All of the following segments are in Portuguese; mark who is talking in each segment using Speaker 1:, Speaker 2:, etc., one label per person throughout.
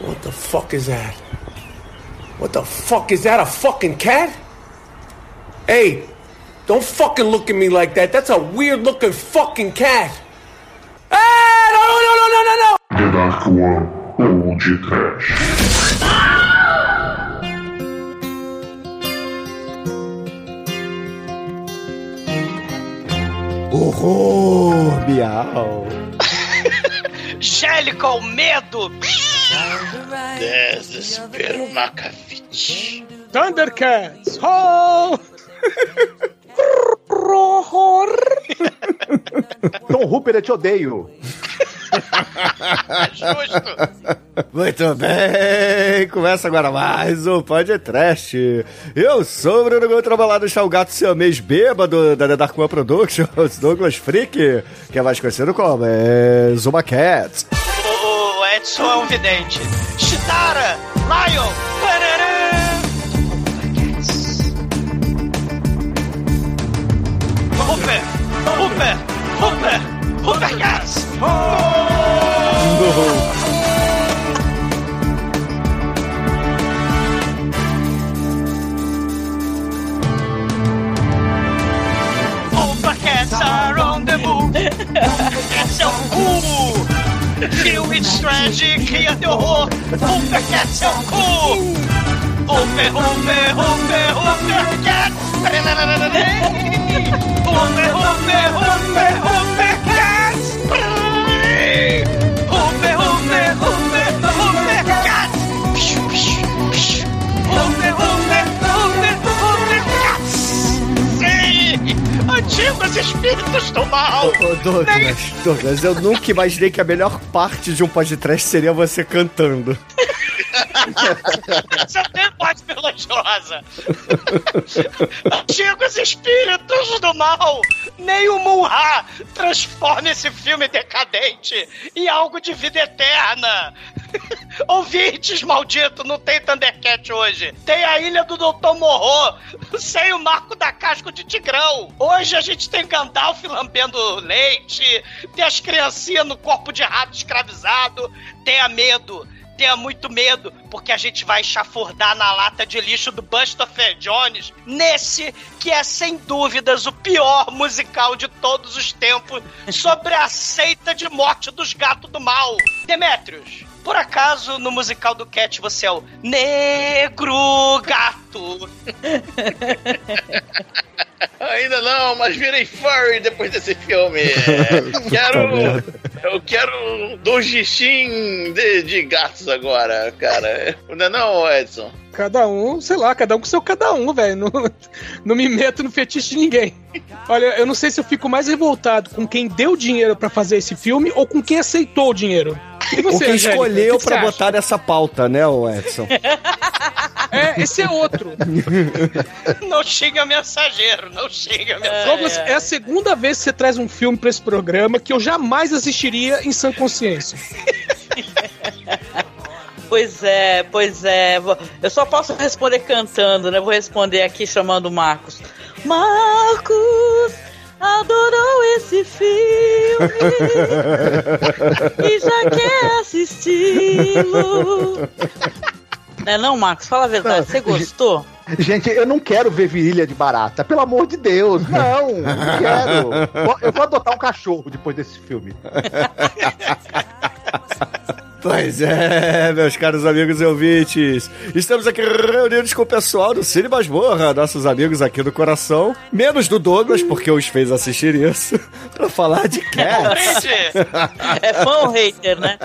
Speaker 1: What the fuck is that? What the fuck is that? A fucking cat? Hey, don't fucking look at me like that. That's a weird looking fucking cat. Ah, no, no, no, no, no, no, no!
Speaker 2: The Dark One ou de Trash.
Speaker 3: Horror, miau.
Speaker 4: Gélica, o medo!
Speaker 5: Desespero Macavite.
Speaker 6: Thundercats! Oh! Horror!
Speaker 7: Tom Hooper, eu te odeio.
Speaker 4: Justo!
Speaker 3: Muito bem, começa agora mais um podcast. Eu sou o Bruno Gontrabalado, o gato siamês bêbado da The Dark One Productions, Douglas Freak, que é mais conhecido como é, Zuma Cat.
Speaker 4: Edson é um vidente. Chitara! Lion! Tararã! Hooper! Hooper! Hooper! Hooper Cats! Hooper Cats are on the move! Cats é o cu! Feel it's tragic, cria terror! Hooper Cats é o cu! Hooper, Hooper, Hooper, Hooper Cats! Hooper, Hooper, Hooper, Hooper Cats! Antigos espíritos do mal!
Speaker 3: Ô, Douglas, Douglas, eu nunca imaginei que a melhor parte de um podcast seria você cantando.
Speaker 4: Você tem voz melodiosa. Antigos espíritos do mal, nem o Munra transforma esse filme decadente em algo de vida eterna. Ouvintes, maldito, não tem Thundercat hoje. Tem a ilha do Dr. Morro, sem o marco da casca de Tigrão. Hoje a gente tem Gandalf lambendo leite, tem as criancinhas no corpo de rato escravizado, tenha medo. Tenha muito medo, porque a gente vai chafurdar na lata de lixo do Buster Jones nesse que é sem dúvidas o pior musical de todos os tempos sobre a seita de morte dos gatos do mal. Demetrius, por acaso no musical do Cat você é o negro gato?
Speaker 5: Ainda não, mas virei furry depois desse filme. quero. Eu quero dojishin de, de gatos agora, cara. Não é não, Edson?
Speaker 6: Cada um, sei lá, cada um com seu cada um, velho. Não, não me meto no fetiche de ninguém. Olha, eu não sei se eu fico mais revoltado com quem deu dinheiro pra fazer esse filme ou com quem aceitou o dinheiro. E
Speaker 3: O
Speaker 6: você,
Speaker 3: que
Speaker 6: Angélica,
Speaker 3: escolheu
Speaker 6: acha?
Speaker 3: botar nessa pauta, né, Edson?
Speaker 6: É, esse é outro.
Speaker 4: Não xinga mensageiro, não xinga mensageiro.
Speaker 6: Douglas, é a segunda vez que você traz um filme pra esse programa que eu jamais assistiria em sã consciência.
Speaker 8: Pois é, pois é. Eu só posso responder cantando, né? Vou responder aqui chamando o Marcos. Marcos adorou esse filme e já quer assisti-lo. Não é não, Marcos? Fala a verdade. Você gostou?
Speaker 7: Gente, eu não quero ver virilha de barata. Pelo amor de Deus. Não, não quero. Eu vou adotar um cachorro depois desse filme.
Speaker 3: Pois é, meus caros amigos e ouvintes. Estamos aqui reunidos com o pessoal do Cine Masmorra, nossos amigos aqui do coração. Menos do Douglas, porque os fez assistir isso, pra falar de Cats.
Speaker 8: É fã ou hater, né?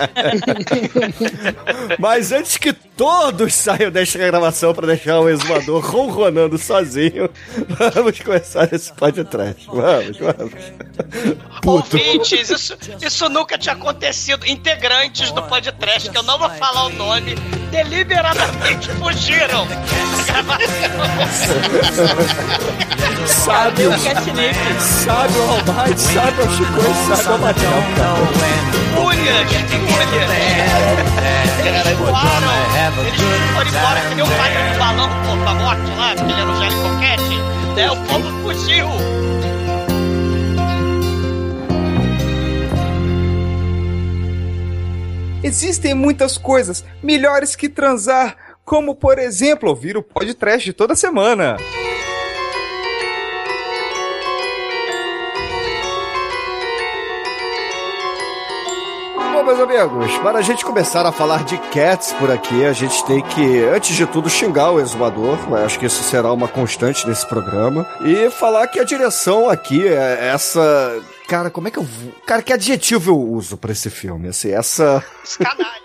Speaker 3: Mas antes que todos saiam desta gravação pra deixar o exumador ronronando sozinho, vamos começar esse podcast. Vamos, vamos. Puto.
Speaker 4: ouvintes, isso, isso nunca tinha acontecido. Integrantes do podcast, que eu não vou falar o nome, deliberadamente fugiram da gravação.
Speaker 3: Sabe o
Speaker 8: Catnip.
Speaker 3: Sabe o Almighty, sabe o Chico, sabe o Matheus.
Speaker 4: Ulhas, Eles voaram, eles foram embora que nem o pai do balão do Porta Morte lá, que ele era o Coquete. Daí o povo fugiu.
Speaker 9: Existem muitas coisas melhores que transar, como por exemplo ouvir o podcast toda semana.
Speaker 3: Meus amigos, para a gente começar a falar de Cats por aqui, a gente tem que, antes de tudo, xingar o exumador. Eu acho que isso será uma constante nesse programa. E falar que a direção aqui é essa. Cara, como é que eu. vou- Cara, que adjetivo eu uso pra esse filme? Assim, essa.
Speaker 4: Canalha.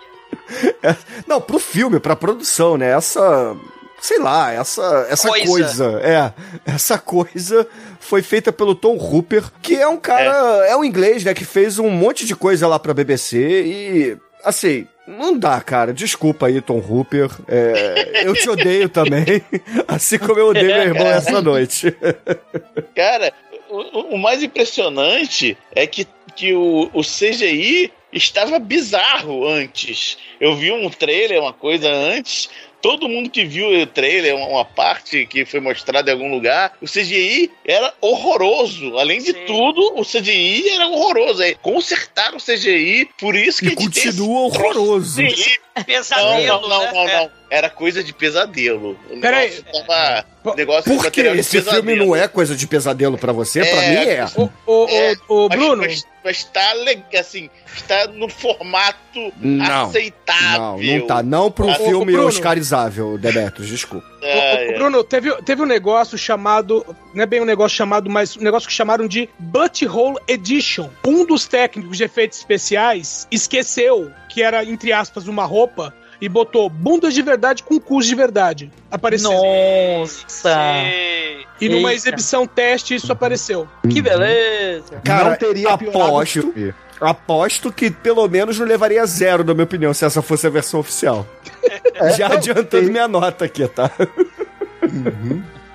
Speaker 3: É, não, pro filme, pra produção, né? Essa. Sei lá, essa, essa
Speaker 4: Coisa.
Speaker 3: coisa. É, essa coisa foi feita pelo Tom Hooper, que é um cara. É, um inglês, né? Que fez um monte de coisa lá pra BBC e. Assim. Não dá, cara. Desculpa aí, Tom Hooper. É, eu te odeio também. Assim como eu odeio meu irmão essa noite.
Speaker 5: Cara, o, o mais impressionante é que, que o, o CGI estava bizarro antes. Eu vi um trailer, uma coisa antes. Todo mundo que viu o trailer, uma, uma parte que foi mostrada em algum lugar, o CGI era horroroso. Além de
Speaker 4: Sim.
Speaker 5: tudo, o CGI era horroroso. Aí, consertaram o CGI, por isso que
Speaker 3: E
Speaker 5: a gente
Speaker 3: continua horroroso.
Speaker 5: CGI. Não,
Speaker 4: Pesadelo,
Speaker 5: não, não,
Speaker 4: né?
Speaker 5: não,
Speaker 4: É.
Speaker 5: não. Era coisa de pesadelo. O
Speaker 6: Peraí.
Speaker 5: negócio tava. O negócio
Speaker 3: Por que esse filme não é coisa de pesadelo pra você? Pra
Speaker 5: É,
Speaker 3: mim é.
Speaker 6: Ô, ô,
Speaker 5: É,
Speaker 6: ô,
Speaker 5: Mas-
Speaker 6: Bruno,
Speaker 5: Mas, mas tá legal, assim, está no formato
Speaker 3: Não.
Speaker 5: aceitável.
Speaker 3: Não, não tá. Não pro
Speaker 5: Ô,
Speaker 3: filme
Speaker 6: Bruno.
Speaker 3: oscarizável, Demetrius, desculpa.
Speaker 6: Ô,
Speaker 5: é.
Speaker 6: Bruno, teve, teve um negócio chamado. Não é bem um negócio chamado, mas um negócio que chamaram de Butthole Edition. Um dos técnicos de efeitos especiais esqueceu que era, entre aspas, uma roupa e botou bundas de verdade com cus de verdade. Apareceu.
Speaker 8: Nossa!
Speaker 4: Sei.
Speaker 6: E numa
Speaker 8: Eita.
Speaker 6: exibição teste isso apareceu.
Speaker 8: Que beleza!
Speaker 3: Cara,
Speaker 7: não teria
Speaker 3: aposto, aposto que pelo menos não levaria zero, na minha opinião, se essa fosse a versão oficial.
Speaker 7: É,
Speaker 3: Já adiantando minha nota aqui, tá?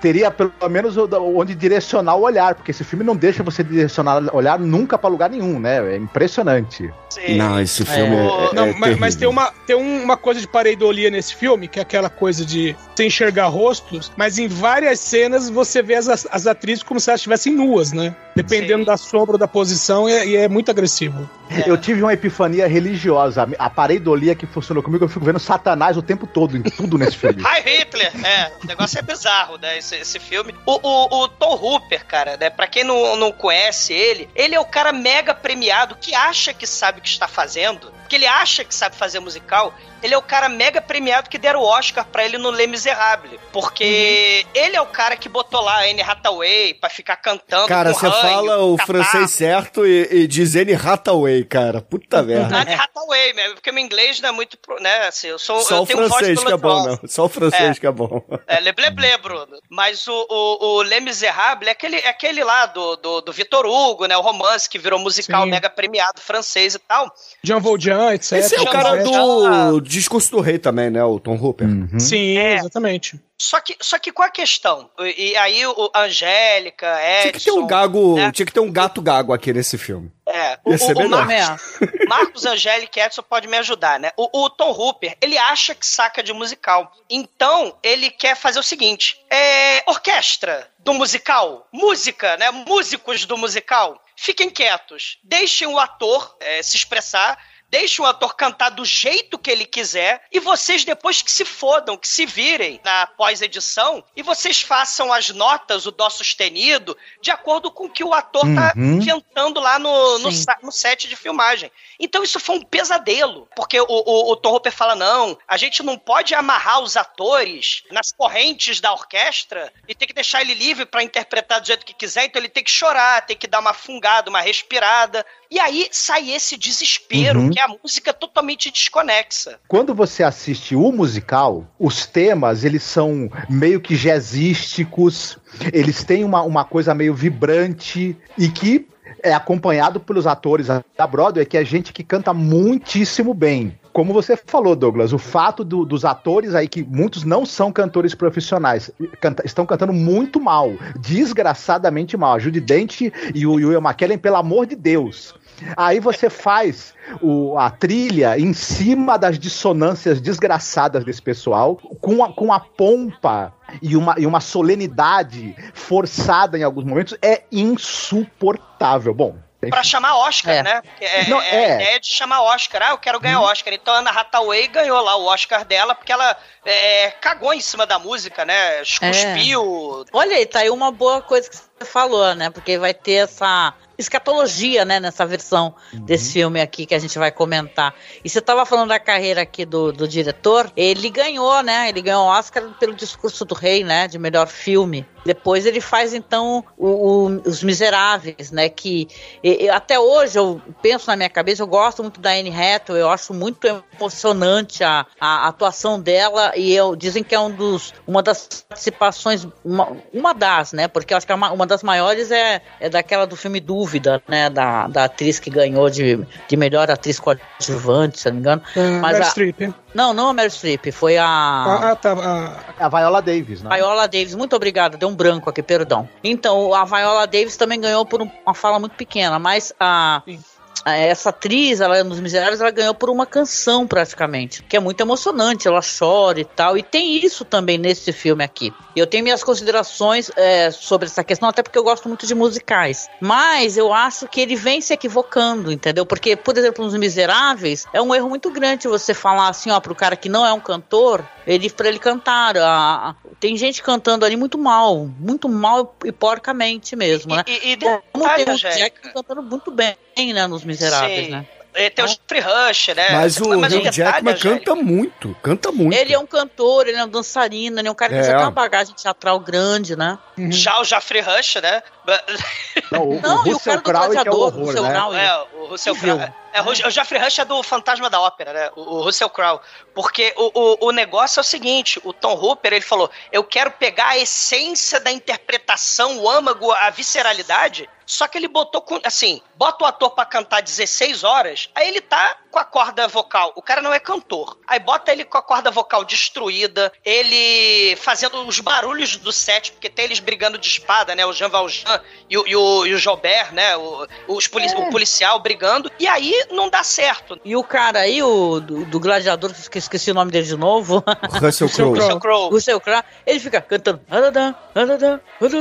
Speaker 7: Teria pelo menos o- onde direcionar o olhar, porque esse filme não deixa você direcionar o olhar nunca pra lugar nenhum, né? É impressionante.
Speaker 4: Sei.
Speaker 3: Não, esse filme é, é,
Speaker 6: Não,
Speaker 3: é
Speaker 6: mas, mas tem, uma, tem um- uma coisa de pareidolia nesse filme, que é aquela coisa de você enxergar rostos, mas em várias cenas você vê as, as atrizes como se elas estivessem nuas, né? Dependendo
Speaker 4: Sim.
Speaker 6: da sombra ou da posição, e, e é muito agressivo.
Speaker 7: Eu tive uma epifania religiosa. A pareidolia que funcionou comigo, eu fico vendo Satanás o tempo todo, em tudo nesse filme.
Speaker 4: Hi Hitler, é, o negócio é bizarro, né, esse, esse filme. O, o, o Tom Hooper, cara, né, pra quem não, não conhece ele, ele é o cara mega premiado que acha que sabe o que está fazendo, que ele acha que sabe fazer musical, ele é o cara mega premiado que deram o Oscar pra ele no Les Miserables, porque ele é o cara que botou lá a Anne Hathaway pra ficar cantando
Speaker 3: Cara, você fala o
Speaker 4: catarro.
Speaker 3: francês certo e, e diz N Hathaway, cara. Puta merda.
Speaker 4: Anne Hathaway mesmo, porque meu inglês não é muito, né, assim, eu sou,
Speaker 3: Só
Speaker 4: eu
Speaker 3: o francês que é bom, não. Só o francês
Speaker 4: É.
Speaker 3: que é bom.
Speaker 4: É, Le Blé Blé, Bruno. Mas o, o, o Les Miserables é aquele, é aquele lá do, do, do Vitor Hugo, né? O romance que virou musical
Speaker 6: Sim.
Speaker 4: mega premiado francês e tal.
Speaker 6: Jean Valjean, etc.
Speaker 3: Esse é o cara do Discurso do Rei também, né? O Tom Hooper.
Speaker 7: Uhum.
Speaker 6: Sim,
Speaker 4: É.
Speaker 6: exatamente.
Speaker 4: Só que, só que qual a questão? E, aí o Angélica,
Speaker 3: Tinha que ter um
Speaker 4: Edson,
Speaker 3: gago,
Speaker 4: né?
Speaker 3: tinha que ter um gato gago aqui nesse filme.
Speaker 4: É, o, o, o
Speaker 3: melhor.
Speaker 4: Marcos, Marcos Angélica e Edson pode me ajudar, né? O, o Tom Hooper, ele acha que saca de musical. Então, ele quer fazer o seguinte: é, orquestra do musical, música, né? Músicos do musical, fiquem quietos. Deixem o ator é, se expressar. Deixe o ator cantar do jeito que ele quiser e vocês depois que se fodam, que se virem na pós-edição e vocês façam as notas, o dó sustenido, de acordo com o que o ator tá
Speaker 7: Uhum.
Speaker 4: inventando lá no, no, no set de filmagem. Então isso foi um pesadelo, porque o, o, o Tom Hooper fala, não, a gente não pode amarrar os atores nas correntes da orquestra e ter que deixar ele livre pra interpretar do jeito que quiser, então ele tem que chorar, tem que dar uma fungada, uma respirada. E aí sai esse desespero,
Speaker 7: Uhum.
Speaker 4: que é a música totalmente desconexa.
Speaker 7: Quando você assiste o musical, os temas, eles são meio que jazzísticos, eles têm uma, uma coisa meio vibrante e que é acompanhado pelos atores da Broadway, que é gente que canta muitíssimo bem. Como você falou, Douglas, o fato do- dos atores aí, que muitos não são cantores profissionais, canta- estão cantando muito mal, desgraçadamente mal. A Judy Dent e o Will McKellen, pelo amor de Deus. Aí você faz o- a trilha em cima das dissonâncias desgraçadas desse pessoal, com a, com a pompa e uma, e uma solenidade forçada em alguns momentos, é insuportável. Bom,
Speaker 4: pra chamar Oscar,
Speaker 8: É.
Speaker 4: né? É,
Speaker 7: Não,
Speaker 4: é
Speaker 7: é.
Speaker 4: a ideia de chamar Oscar. Ah, eu quero ganhar Oscar. Então a Anna Hathaway ganhou lá o Oscar dela porque ela é, cagou em cima da música, né? Cuspiu.
Speaker 8: Olha aí, tá aí uma boa coisa que você falou, né? Porque vai ter essa escatologia, né, nessa versão desse filme aqui que a gente vai comentar. E você tava falando da carreira aqui do, do diretor, ele ganhou, né? Ele ganhou o Oscar pelo Discurso do Rei, né? De melhor filme. Depois ele faz, então, o- o- Os Miseráveis, né? Que e- e até hoje eu penso na minha cabeça, eu gosto muito da Anne Hathaway, eu acho muito emocionante a, a atuação dela e eu, dizem que é um dos, uma das participações, uma, uma das, né? Porque eu acho que a ma- uma das maiores é, é daquela do filme Dúvida, né? Da, da atriz que ganhou de, de melhor atriz coadjuvante, se não me engano.
Speaker 6: Ah,
Speaker 8: Mas
Speaker 6: Meryl
Speaker 8: a-
Speaker 6: Streep.
Speaker 8: Não, não a Meryl Streep, foi a...
Speaker 6: Ah, ah, tá. ah,
Speaker 7: É a Viola Davis, né?
Speaker 8: Viola Davis, muito obrigada, deu um branco aqui, perdão. Então, a Viola Davis também ganhou por um- uma fala muito pequena, mas a, a- essa atriz, ela nos Miseráveis, ela ganhou por uma canção praticamente, que é muito emocionante, ela chora e tal, e tem isso também nesse filme aqui. Eu tenho minhas considerações é, sobre essa questão, até porque eu gosto muito de musicais, mas eu acho que ele vem se equivocando, entendeu? Porque, por exemplo, nos Miseráveis, é um erro muito grande você falar assim, ó, pro cara que não é um cantor, ele para ele cantar. a- a- tem gente cantando ali muito mal, muito mal e porcamente mesmo, né?
Speaker 4: E, e
Speaker 8: Como
Speaker 4: detalhe,
Speaker 8: tem o Jack cantando muito bem, né, nos Miseráveis,
Speaker 4: Sim.
Speaker 8: né?
Speaker 4: é, tem o Jeffrey Rush, né?
Speaker 3: Mas o Hugh
Speaker 4: detalhe,
Speaker 3: Jackman
Speaker 4: Angélica,
Speaker 3: canta muito, canta muito.
Speaker 8: Ele é um cantor, ele é um dançarino, ele é um cara que
Speaker 3: É.
Speaker 8: já tem uma bagagem teatral grande, né?
Speaker 4: Já o Jeffrey Rush, né?
Speaker 7: Não, o,
Speaker 8: Não,
Speaker 7: o
Speaker 8: o
Speaker 7: Russell
Speaker 8: cara do
Speaker 7: Crowe que é o
Speaker 8: Gladiador,
Speaker 7: horror,
Speaker 8: Russell
Speaker 7: né?
Speaker 8: Crowe.
Speaker 4: É, o Russell. Crowe. É, o o Jeffrey Rush é do Fantasma da Ópera, né? O, o Russell Crowe. Porque o, o, o negócio é o seguinte, o Tom Hooper, ele falou, eu quero pegar a essência da interpretação, o âmago, a visceralidade, só que ele botou, assim, bota o ator pra cantar 16 horas, aí ele tá com a corda vocal, o cara não é cantor. Aí bota ele com a corda vocal destruída, ele fazendo os barulhos do set, porque tem eles brigando de espada, né? O Jean Valjean e o, e o, e o Jobert, né? O, os poli o policial brigando, e aí não dá certo.
Speaker 8: E o cara aí, o do, do gladiador, que eu esqueci o nome dele de novo,
Speaker 3: Russell Crowe.
Speaker 4: Russell Crowe.
Speaker 8: o seu Crowe, ele fica cantando.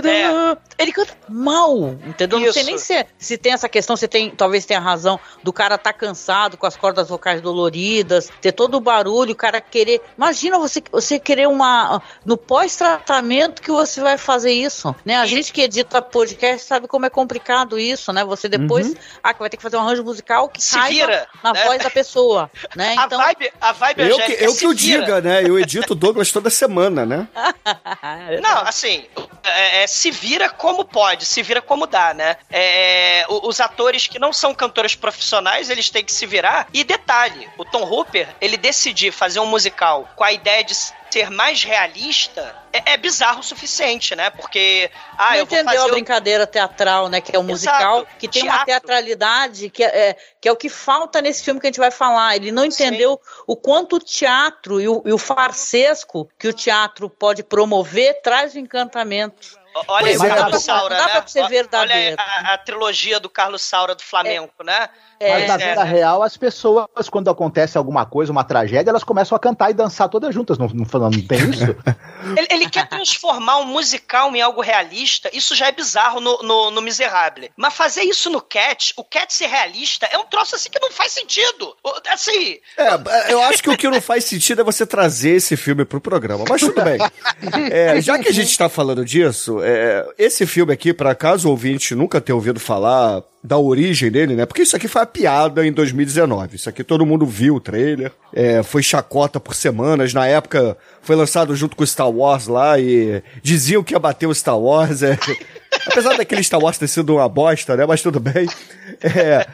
Speaker 4: É.
Speaker 8: Ele canta mal, entendeu? Não sei
Speaker 4: Isso.
Speaker 8: nem se, se tem essa questão, se tem, talvez tenha razão do cara tá cansado com as cordas vocais doloridas, ter todo o barulho, o cara querer. Imagina você, você querer uma. No pós-tratamento que você vai fazer isso, né? A gente que edita podcast sabe como é complicado isso, né? Você depois. Ah, que vai ter que fazer um arranjo musical que
Speaker 4: Se vira,
Speaker 8: na
Speaker 4: né?
Speaker 8: voz da pessoa, né?
Speaker 4: A
Speaker 8: Então.
Speaker 4: vibe, a vibe
Speaker 3: Eu que, eu que o diga, né? Eu edito o Douglas toda semana, né?
Speaker 4: Não, assim, é, é, se vira como pode, se vira como dá, né? É, o- os atores que não são cantores profissionais, eles têm que se virar. E detalhe, o Tom Hooper, ele decidir fazer um musical com a ideia de ser mais realista, é, é bizarro o suficiente, né? Porque, ah,
Speaker 8: não
Speaker 4: eu vou
Speaker 8: entendeu
Speaker 4: fazer...
Speaker 8: a
Speaker 4: o-
Speaker 8: brincadeira teatral, né? Que é um musical que tem uma
Speaker 4: teatro.
Speaker 8: teatralidade que é, é- que é o que falta nesse filme que a gente vai falar. Ele não entendeu o quanto o teatro e o, e o farsesco que o teatro pode promover traz o encantamento.
Speaker 4: Olha aí o
Speaker 3: é,
Speaker 4: Carlos
Speaker 3: não
Speaker 4: Saura,
Speaker 8: dá
Speaker 4: né?
Speaker 8: pra ser
Speaker 4: Olha
Speaker 8: verdadeiro.
Speaker 4: a, a trilogia do Carlos Saura do Flamengo, né?
Speaker 7: Mas na
Speaker 4: É,
Speaker 7: vida real, as pessoas, quando acontece alguma coisa, uma tragédia, elas começam a cantar e dançar todas juntas. Não, não, não tem isso?
Speaker 4: Ele, ele quer transformar um musical em algo realista. Isso já é bizarro no, no, no Miserable. Mas fazer isso no Cat, o Cat ser realista, é um troço assim que não faz sentido. Assim,
Speaker 3: É, eu acho que o que não faz sentido é você trazer esse filme pro programa, mas tudo bem. É, já que a gente tá falando disso, é, esse filme aqui, para caso o ouvinte nunca tenha ouvido falar da origem dele, né? Porque isso aqui foi a piada em 2019. Isso aqui todo mundo viu o trailer, é, foi chacota por semanas. Na época foi lançado junto com o Star Wars lá e diziam que ia bater o Star Wars. É, apesar daquele Star Wars ter sido uma bosta, né? Mas tudo bem. É,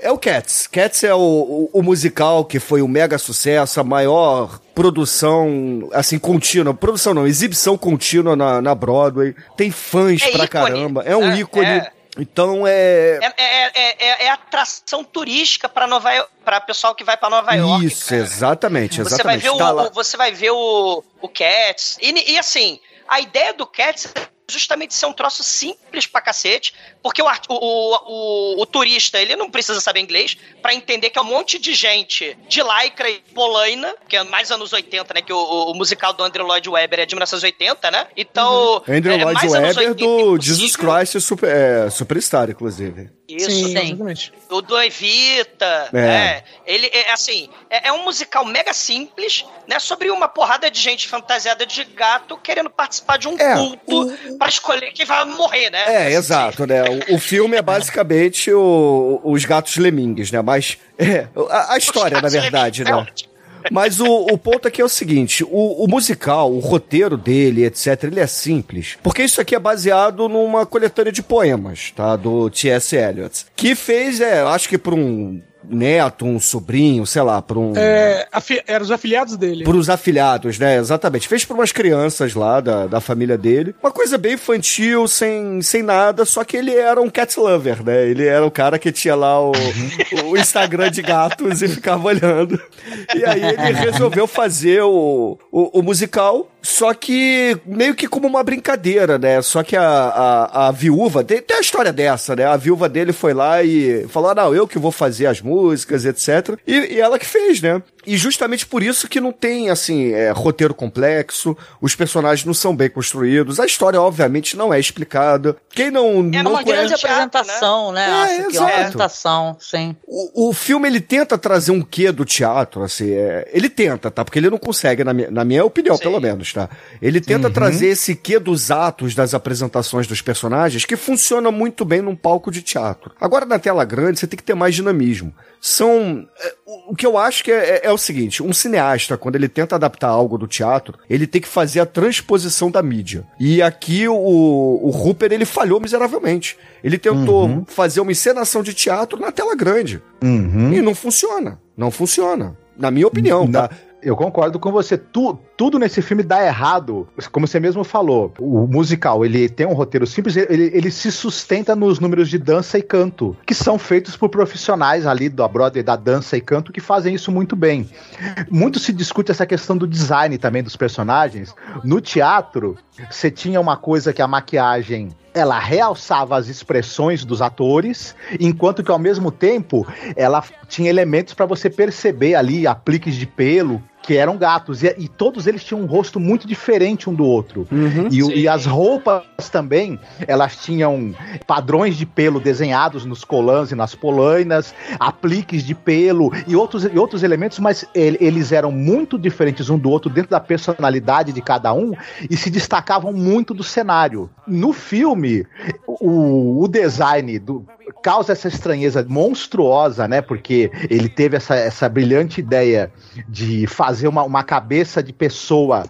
Speaker 3: é o Cats. Cats é o, o, o musical que foi um mega sucesso, a maior produção, assim, contínua. Produção não, exibição contínua na, na Broadway. Tem fãs
Speaker 4: É
Speaker 3: pra
Speaker 4: ícone,
Speaker 3: caramba. É um
Speaker 4: né?
Speaker 3: ícone.
Speaker 4: É.
Speaker 3: Então é.
Speaker 4: é, é, é, é- é atração turística para Nova para pessoal que vai para Nova York.
Speaker 3: Isso,
Speaker 4: cara.
Speaker 3: exatamente,
Speaker 4: Você vai
Speaker 3: exatamente.
Speaker 4: ver, o,
Speaker 3: Tá lá.
Speaker 4: o- você vai ver o, o Cats. E, e, assim, a ideia do Cats é justamente ser um troço simples pra cacete, porque o, o, o, o, o turista, ele não precisa saber inglês pra entender que é um monte de gente de lycra e polaina, que é mais anos 80, né, que o, o musical do Andrew Lloyd Webber é de 1980, né? Então,
Speaker 3: Andrew
Speaker 4: é
Speaker 3: Lloyd
Speaker 4: mais anos
Speaker 3: Webber
Speaker 4: 80
Speaker 3: do. Jesus Christ Super, é, Superstar, inclusive.
Speaker 4: Isso.
Speaker 6: Sim, exatamente.
Speaker 4: O do Evita,
Speaker 3: É.
Speaker 4: né? Ele é assim, é, é um musical mega simples, né? Sobre uma porrada de gente fantasiada de gato querendo participar de um
Speaker 3: É,
Speaker 4: culto pra escolher quem vai morrer, né?
Speaker 3: É, exato, né? O, o filme é basicamente o- os gatos lemingues, né? Mas é, a, a história, na verdade,
Speaker 4: É
Speaker 3: né? Mas o, o ponto aqui é o seguinte: o, o musical, o roteiro dele, etc., ele é simples. Porque isso aqui é baseado numa coletânea de poemas, tá? Do T.S. Eliot. Que fez, é, acho que por um neto, um sobrinho, sei lá, por um.
Speaker 6: É, eram os afiliados dele.
Speaker 3: Por os afilhados, né? Exatamente. Fez por umas crianças lá da, da família dele. Uma coisa bem infantil, sem, sem nada, só que ele era um cat lover, né? Ele era o cara que tinha lá o, o Instagram de gatos e ficava olhando. E aí ele resolveu fazer o, o, o musical, só que meio que como uma brincadeira, né? Só que a, a, a viúva, tem, tem a história dessa, né? A viúva dele foi lá e falou: ah, não, eu que vou fazer as músicas, etc. E, e ela que fez, né? E justamente por isso que não tem, assim, é, roteiro complexo, os personagens não são bem construídos, a história, obviamente, não é explicada. Quem não,
Speaker 4: É
Speaker 3: não
Speaker 8: uma grande
Speaker 3: conhece...
Speaker 8: apresentação, né?
Speaker 3: É,
Speaker 8: Acho que é uma
Speaker 3: exato.
Speaker 8: apresentação, sim.
Speaker 3: O, o filme, ele tenta trazer um quê do teatro, assim, é, ele tenta, tá? Porque ele não consegue, na minha, na minha opinião,
Speaker 4: Sim.
Speaker 3: pelo menos, tá? Ele tenta trazer esse quê dos atos das apresentações dos personagens que funciona muito bem num palco de teatro. Agora, na tela grande, você tem que ter mais dinamismo. São. é, o- que eu acho que é, é- é o seguinte: um cineasta, quando ele tenta adaptar algo do teatro, ele tem que fazer a transposição da mídia. E aqui o, o Rupert, ele falhou miseravelmente. Ele tentou fazer uma encenação de teatro na tela grande.
Speaker 7: Uhum.
Speaker 3: E não funciona. Não funciona. Na minha opinião, tá?
Speaker 7: Eu concordo com você. Tu- tudo nesse filme dá errado. Como você mesmo falou, o musical ele tem um roteiro simples, ele, ele se sustenta nos números de dança e canto, que são feitos por profissionais ali da Broadway da dança e canto que fazem isso muito bem. Muito se discute essa questão do design também dos personagens. No teatro, você tinha uma coisa que a maquiagem ela realçava as expressões dos atores, enquanto que ao mesmo tempo ela tinha elementos para você perceber ali apliques de pelo que eram gatos e, e todos eles tinham um rosto muito diferente um do outro. e, o-
Speaker 4: Sim.
Speaker 7: e as roupas também, elas tinham padrões de pelo desenhados nos colãs e nas polainas, apliques de pelo e outros, e outros elementos, mas ele- eles eram muito diferentes um do outro dentro da personalidade de cada um e se destacavam muito do cenário. No filme, o, o design do, causa essa estranheza monstruosa, né? Porque ele teve essa, essa brilhante ideia de fazer uma, uma cabeça de pessoa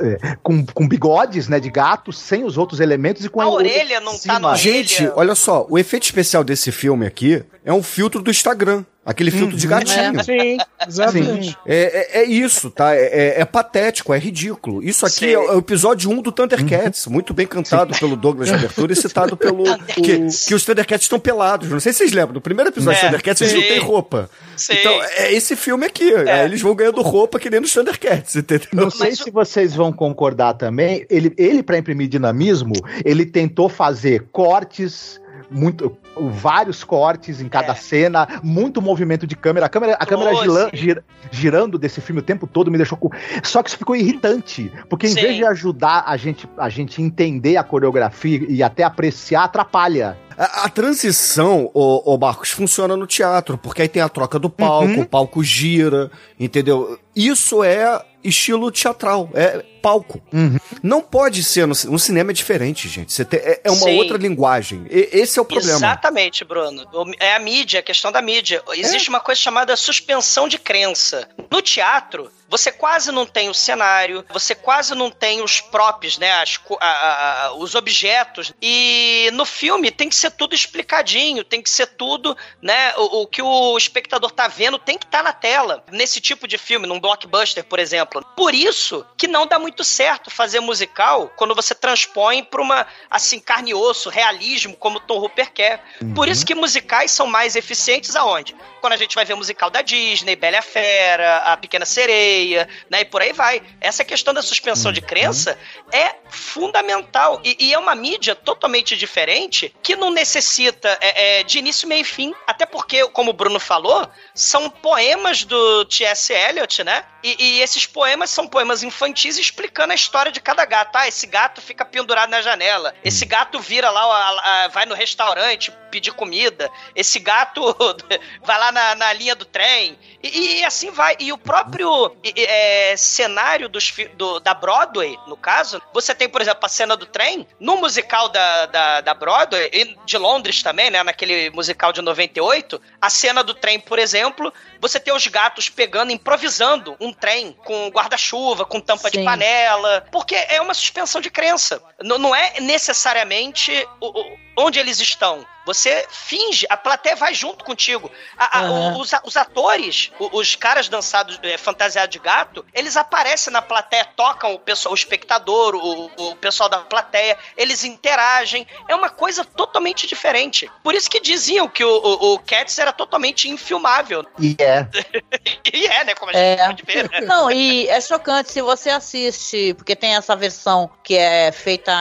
Speaker 7: eh, com, com bigodes, né? De gato, sem os outros elementos e com
Speaker 4: A
Speaker 7: olho
Speaker 4: orelha não tá
Speaker 7: cima.
Speaker 4: na
Speaker 3: Gente,
Speaker 4: orelha.
Speaker 3: olha só, o efeito especial desse filme aqui é um filtro do Instagram. Aquele filtro de gatinho.
Speaker 6: Sim, exatamente.
Speaker 3: É, é, é isso, tá? É, é- é patético, é ridículo. Isso aqui
Speaker 4: Sim.
Speaker 3: é, o- é o episódio 1 do Thundercats, muito bem cantado pelo Douglas de abertura e citado pelo. Que, que os Thundercats estão pelados. Não sei se vocês lembram. No primeiro episódio
Speaker 4: É,
Speaker 3: do Thundercats, eles não
Speaker 4: sim.
Speaker 3: têm roupa.
Speaker 4: Sim.
Speaker 3: Então, é esse filme aqui. Aí Eles vão ganhando roupa que nem nos Thundercats, entendeu?
Speaker 7: Não sei
Speaker 4: Mas
Speaker 7: se vocês vão concordar também. Ele, ele para imprimir dinamismo, ele tentou fazer cortes, muito, vários cortes em cada
Speaker 4: É.
Speaker 7: cena, muito movimento de câmera. A câmera, a câmera gira- girando desse filme o tempo todo me deixou com. Só que isso ficou irritante, porque em
Speaker 4: Sim.
Speaker 7: vez de ajudar a gente a gente entender a coreografia e até apreciar, atrapalha.
Speaker 3: A, a transição, ô, ô Marcos, funciona no teatro, porque aí tem a troca do palco, o palco gira, entendeu? Isso é estilo teatral, é palco. Não pode ser, no, no cinema é diferente, gente. Você tem- é, é uma
Speaker 4: Sim.
Speaker 3: outra linguagem. E- esse é o problema.
Speaker 4: Exatamente, Bruno. É a mídia, a questão da mídia. Existe uma coisa chamada suspensão de crença. No teatro, você quase não tem o cenário, você quase não tem os props, né? as a- a- os objetos. E no filme tem que ser tudo explicadinho, tem que ser tudo, né? O, o que o espectador tá vendo tem que estar na tela. Nesse tipo de filme, num blockbuster, por exemplo. Por isso que não dá muito certo fazer musical quando você transpõe para uma, assim, carne e osso, realismo, como o Tom Hooper quer. Por isso que musicais são mais eficientes aonde? Quando a gente vai ver musical da Disney, Bela e Fera, A Pequena Sereia, né? E por aí vai. Essa questão da suspensão de crença é fundamental. E, e é uma mídia totalmente diferente que não necessita é, é, de início, meio e fim. Até porque, como o Bruno falou, são poemas do T.S. Eliot, né? E, e esses poemas são poemas infantis explicando a história de cada gato. Ah, esse gato fica pendurado na janela. Esse gato vira lá, a- a- vai no restaurante pedir comida. Esse gato vai lá na, na linha do trem. E, e assim vai. E o próprio é, cenário dos, do- da Broadway, no caso, você tem, por exemplo, a cena do trem. No musical da, da, da Broadway, e de Londres também, né? Naquele musical de 98, a cena do trem, por exemplo, você tem os gatos pegando, improvisando um trem com guarda-chuva, com tampa de
Speaker 8: Sim.
Speaker 4: panela. Porque é uma suspensão de crença. N- não é necessariamente o- o- onde eles estão. Você finge, a plateia vai junto contigo. A- a-
Speaker 8: Aham.
Speaker 4: os, os atores, os caras dançados, é, fantasiados de gato, eles aparecem na plateia, tocam o pessoal, o espectador, o, o pessoal da plateia, eles interagem. É uma coisa totalmente diferente. Por isso que diziam que o, o, o Cats era totalmente infilmável.
Speaker 7: E é.
Speaker 4: E é, né? Como a gente
Speaker 8: É.
Speaker 4: pode ver. né?
Speaker 8: Não, e é chocante se você assiste, porque tem essa versão que é feita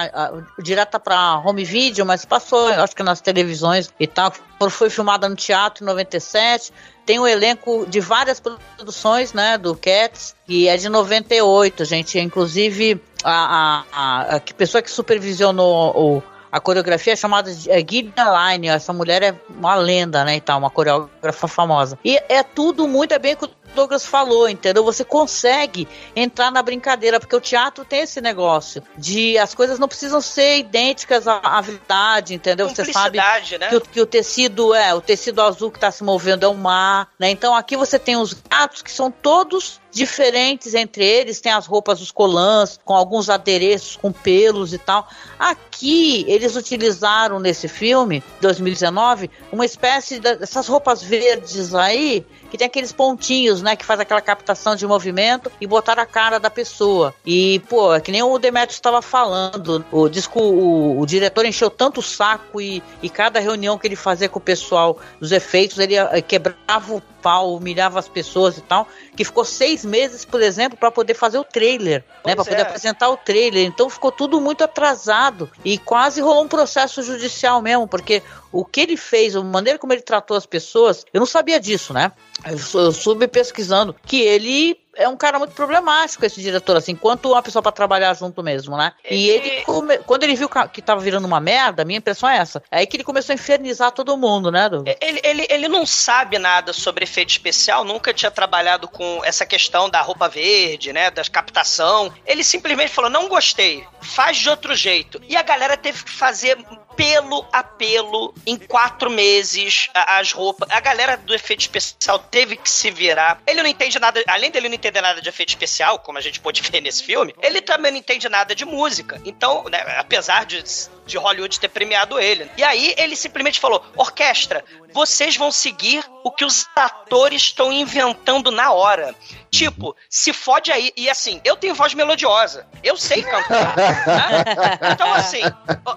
Speaker 8: direta pra home video, mas passou, eu acho que nas televisões e tal, foi filmada no teatro em 97. Tem um elenco de várias produções, né, do Cats, e é de 98, gente. Inclusive, a, a, a, que pessoa que supervisionou o, a coreografia é chamada é Gideon Line. Essa mulher é uma lenda, né? E tal, uma coreógrafa famosa. E é tudo muito é bem que Douglas falou, entendeu? Você consegue entrar na brincadeira, porque o teatro tem esse negócio de as coisas não precisam ser idênticas à, à verdade, entendeu? Você sabe
Speaker 4: né?
Speaker 8: que o, que o tecido é o tecido azul que está se movendo é o mar, né? Então aqui você tem os gatos que são todos diferentes entre eles, tem as roupas dos colãs com alguns adereços com pelos e tal. Aqui eles utilizaram nesse filme 2019 uma espécie de- dessas roupas verdes aí que tem aqueles pontinhos, né, que faz aquela captação de movimento e botar a cara da pessoa. E, pô, é que nem o Demetrius estava falando, o disco, o, o diretor encheu tanto o saco e, e cada reunião que ele fazia com o pessoal dos efeitos, ele eh, quebrava o pau, humilhava as pessoas e tal, que ficou seis meses, por exemplo, para poder fazer o trailer, né, para
Speaker 4: Pois
Speaker 8: poder
Speaker 4: é.
Speaker 8: apresentar o trailer. Então ficou tudo muito atrasado e quase rolou um processo judicial mesmo, porque o que ele fez, a maneira como ele tratou as pessoas, eu não sabia disso, né? Eu soube pesquisando que ele é um cara muito problemático, esse diretor, assim, quanto uma pessoa pra trabalhar junto mesmo, né? E
Speaker 4: Ele-
Speaker 8: come- quando ele viu que tava virando uma merda, a minha impressão é essa. É aí que ele começou a infernizar todo mundo, né, Douglas?
Speaker 4: Ele, ele, ele não sabe nada sobre efeito especial, nunca tinha trabalhado com essa questão da roupa verde, né? Da captação. Ele simplesmente falou: não gostei, faz de outro jeito. E a galera teve que fazer pelo a pelo em quatro meses as roupas. A galera do efeito especial teve que se virar. Ele não entende nada, além dele não entender nada de efeito especial, como a gente pôde ver nesse filme, ele também não entende nada de música. Então, né, apesar de de Hollywood ter premiado ele. E aí ele simplesmente falou: orquestra, vocês vão seguir o que os atores estão inventando na hora. Tipo, se fode aí. E assim, eu tenho voz melodiosa. Eu sei cantar. né? Então, assim,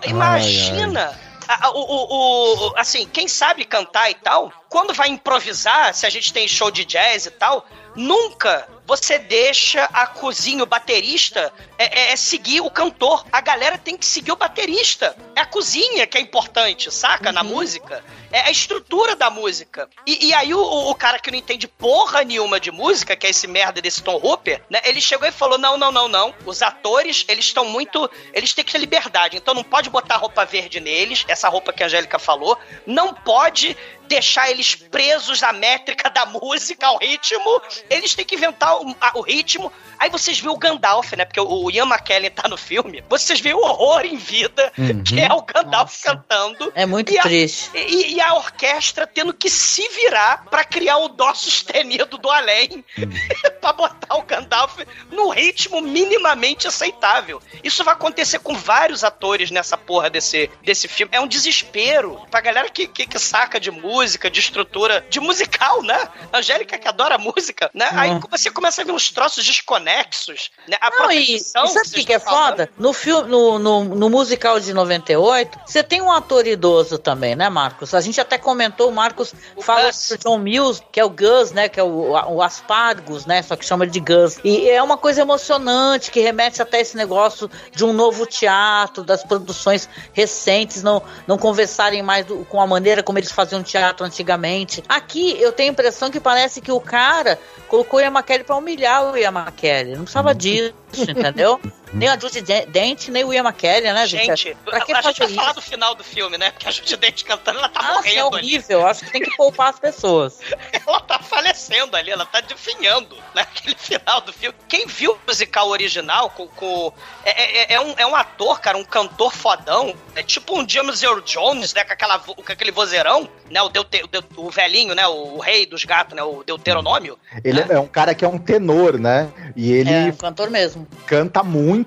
Speaker 4: imagina. a- o, o- o- assim, quem sabe cantar e tal, quando vai improvisar, se a gente tem show de jazz e tal, nunca você deixa a cozinha, o baterista, é, é- é seguir o cantor. A galera tem que seguir o baterista. É a cozinha que é importante, saca? Na música. É a estrutura da música. E, e aí o, o cara que não entende porra nenhuma de música, que é esse merda desse Tom Hooper, né? Ele chegou e falou: não, não, não, não. Os atores, eles estão muito. Eles têm que ter liberdade. Então não pode botar roupa verde neles, essa roupa que a Angélica falou. Não pode deixar eles presos à métrica da música, ao ritmo. Eles têm que inventar o, a- o ritmo. Aí vocês viram o Gandalf, né? Porque o, o Ian McKellen tá no filme. Vocês veem o horror em vida, que é o Gandalf cantando.
Speaker 8: É muito
Speaker 4: E a-
Speaker 8: triste.
Speaker 4: E, e a orquestra tendo que se virar pra criar o dó sustenido do além pra botar o Gandalf num ritmo minimamente aceitável. Isso vai acontecer com vários atores nessa porra desse, desse filme. É um desespero pra galera que, que, que saca de música, de estrutura, de musical, né? Angélica que adora música, né? Aí você começa a ver uns troços desconexos, né? A
Speaker 8: Não, e, sabe o que, que é
Speaker 4: falando.
Speaker 8: foda? No, filme, no, no, no musical de 98, você tem um ator idoso também, né, Marcos? A gente até comentou, o Marcos
Speaker 4: O
Speaker 8: fala
Speaker 4: Gus.
Speaker 8: do John Mills, que é o Gus, né? Que é o, o Aspargus, né? Só que chama ele de Gus. E é uma coisa emocionante, que remete até esse negócio de um novo teatro, das produções recentes não, não conversarem mais do- com a maneira como eles faziam teatro antigamente. Aqui eu tenho a impressão que parece que o cara colocou o Ian McKellen pra humilhar o Ian McKellen. Não precisava disso, entendeu? Nem a Judy Dent, nem o Ian McKellen, né, gente?
Speaker 4: Gente,
Speaker 8: pra que
Speaker 4: a gente
Speaker 8: fazer
Speaker 4: vai falar do final do filme, né? Porque a Judy Dent cantando, ela tá
Speaker 8: Ah, isso é
Speaker 4: morrendo ali.
Speaker 8: horrível. Acho que tem que poupar as pessoas.
Speaker 4: Ela tá falecendo ali, ela tá definhando naquele final do filme. Quem viu o musical original com. com- é, é- é um, é um ator, cara, um cantor fodão. É tipo um James Earl Jones, né? Com, aquela, com aquele vozeirão, né? O, deute, o, o velhinho, né? O, o rei dos gatos, né? O Deuteronômio.
Speaker 7: Ele é um cara que é um tenor, né? E ele
Speaker 8: É, um cantor mesmo.
Speaker 7: canta muito,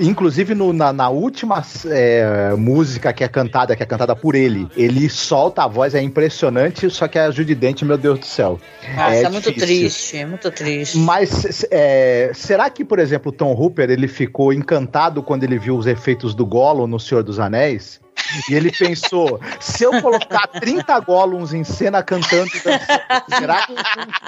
Speaker 7: inclusive no- na, na última é, música que é cantada, que é cantada por ele, ele solta a voz, é impressionante, só que a Judy Dent, meu Deus do céu.
Speaker 8: Nossa, é, muito
Speaker 7: difícil.
Speaker 8: triste, é muito triste.
Speaker 7: Mas é, será que, por exemplo, o Tom Hooper ele ficou encantado quando ele viu os efeitos do Gollum no Senhor dos Anéis? E ele pensou: se eu colocar 30 Gollums em cena cantando, dançando, será que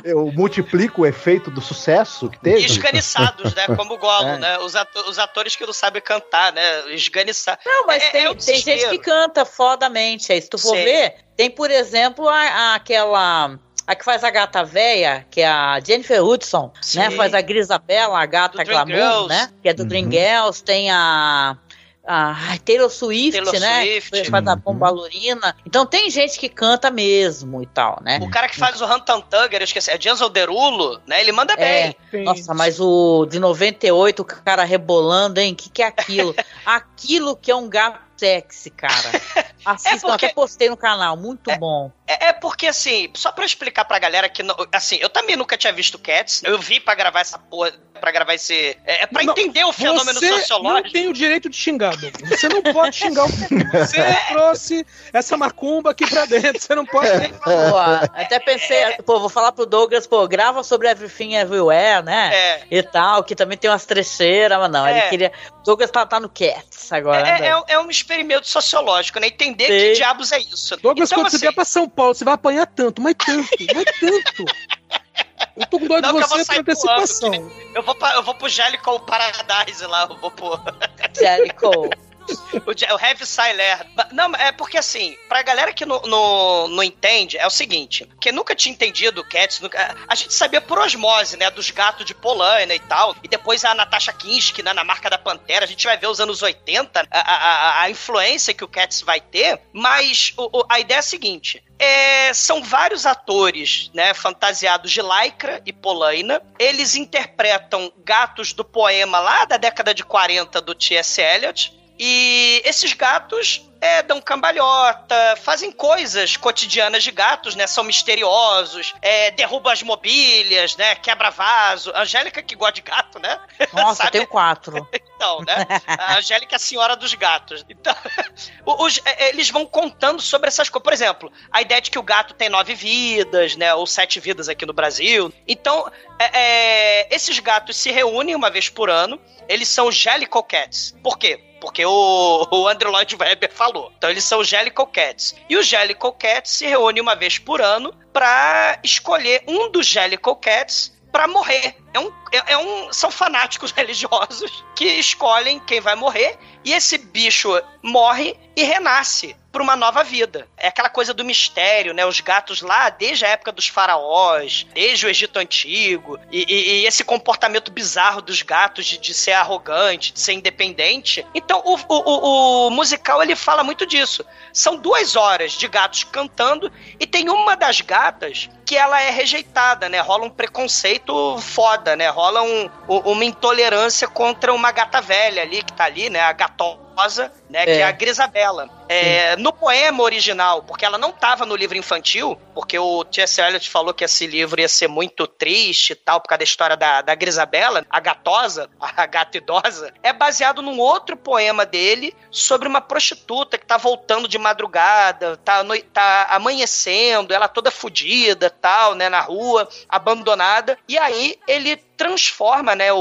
Speaker 7: eu multiplico o efeito do sucesso que teve?
Speaker 4: esganiçados, né? Como o Gollum,
Speaker 7: É.
Speaker 4: né? Os, ato- os atores que não sabem cantar, né? Esganiçados.
Speaker 8: Não, mas
Speaker 4: É-
Speaker 8: tem,
Speaker 4: é
Speaker 8: tem gente que canta fodamente. Aí, se tu for
Speaker 4: Sim.
Speaker 8: ver, tem, por exemplo, a, a- aquela. A que faz a gata véia, que é a Jennifer Hudson,
Speaker 4: Sim.
Speaker 8: né? Faz a Grisabella, a gata
Speaker 4: Do
Speaker 8: glamour, né? Que é do
Speaker 7: Uhum.
Speaker 8: Dreamgirls. Tem a. a Taylor Swift,
Speaker 4: Taylor
Speaker 8: né?
Speaker 4: Swift.
Speaker 8: Que faz a
Speaker 7: Uhum.
Speaker 8: bombalurina. Então tem gente que canta mesmo e tal, né?
Speaker 4: O cara que faz o Rantantanger, eu esqueci, é Denzel Derulo, né? Ele manda
Speaker 8: É.
Speaker 4: bem.
Speaker 8: Nossa, mas o de 98, o cara rebolando, hein? O que, que é aquilo? aquilo que é um gato sexy, cara. Assistam,
Speaker 4: porque-
Speaker 8: até postei no canal, muito bom.
Speaker 4: É, é porque, assim, só pra explicar pra galera que, não- assim, eu também nunca tinha visto Cats, eu vi pra gravar essa porra, pra gravar esse... É, é pra
Speaker 6: Não,
Speaker 4: entender o fenômeno
Speaker 6: Você não
Speaker 4: sociológico.
Speaker 6: tem o direito de xingar, Douglas. Você não pode xingar o Você trouxe essa macumba aqui pra dentro. Você não pode.
Speaker 8: Pô, até pensei, pô, vou falar pro Douglas, pô, grava sobre Everything Everywhere, né?
Speaker 4: É.
Speaker 8: E tal, que também tem umas trecheiras, mas não, ele
Speaker 4: É.
Speaker 8: queria. Douglas tá, tá no Cats agora.
Speaker 4: É,
Speaker 8: né?
Speaker 4: é, é um experimento sociológico, né? Entender
Speaker 8: Sim.
Speaker 4: que diabos é isso.
Speaker 6: Douglas,
Speaker 4: então,
Speaker 6: quando você
Speaker 4: assim,
Speaker 6: vier pra São Paulo, você vai apanhar tanto, mas tanto, mas tanto. Eu tô com dó de
Speaker 4: Não, que eu
Speaker 6: você por antecipação.
Speaker 4: eu vou, pra, eu vou pro Jellicle Paradise lá, eu vou pro...
Speaker 8: Jericho.
Speaker 4: O, o Heavy. Não, é porque assim, pra galera que não, não, entende, é o seguinte: que nunca tinha entendido Cats, nunca- a gente sabia por osmose, né? Dos gatos de Polônia e tal. E depois a Natasha Kinski, né, na marca da Pantera. A gente vai ver os anos 80, a, a, a- a influência que o Cats vai ter. Mas o- o- a ideia é a seguinte: é, são vários atores, né, fantasiados de lycra e polaina. Eles interpretam gatos do poema lá da década de 40 do T.S. Eliot. E esses gatos é, dão cambalhota, fazem coisas cotidianas de gatos, né? São misteriosos, é, derrubam as mobílias, né? Quebra vaso. Angélica que gosta de gato, né?
Speaker 8: Nossa, tenho quatro.
Speaker 4: Então, né? A Angélica é a senhora dos gatos. Então, os- é, eles vão contando sobre essas coisas. Por exemplo, a ideia de que o gato tem nove vidas, né? Ou sete vidas aqui no Brasil. Então, é, é, esses gatos se reúnem uma vez por ano. Eles são Jellicle Cats. Por quê? Porque o, o Andrew Lloyd Webber falou. Então, eles são Jellicle Cats. E os Jellicle Cats se reúnem uma vez por ano pra escolher um dos Jellicle Cats pra morrer. É um, é, é um, são fanáticos religiosos que escolhem quem vai morrer e esse bicho morre e renasce pra uma nova vida. É aquela coisa do mistério, né? Os gatos lá, desde a época dos faraós, desde o Egito Antigo, e, e- e esse comportamento bizarro dos gatos de, de ser arrogante, de ser independente. Então, o, o- o- musical, ele fala muito disso. São duas horas de gatos cantando e tem uma das gatas que ela é rejeitada, né? Rola um preconceito foda, né? Rola um- uma intolerância contra uma gata velha ali, que tá ali, né? A gatosa, né? Que
Speaker 8: É.
Speaker 4: é a Grisabella. É, no poema original, porque ela não tava no livro infantil, porque o T.S. Eliot falou que esse livro ia ser muito triste e tal, por causa da história da, da Grisabella, a gatosa, a gata idosa, é baseado num outro poema dele sobre uma prostituta que tá voltando de madrugada, tá, noi- tá amanhecendo, ela toda fodida, tal, né, na rua, abandonada, e aí ele transforma, né, o,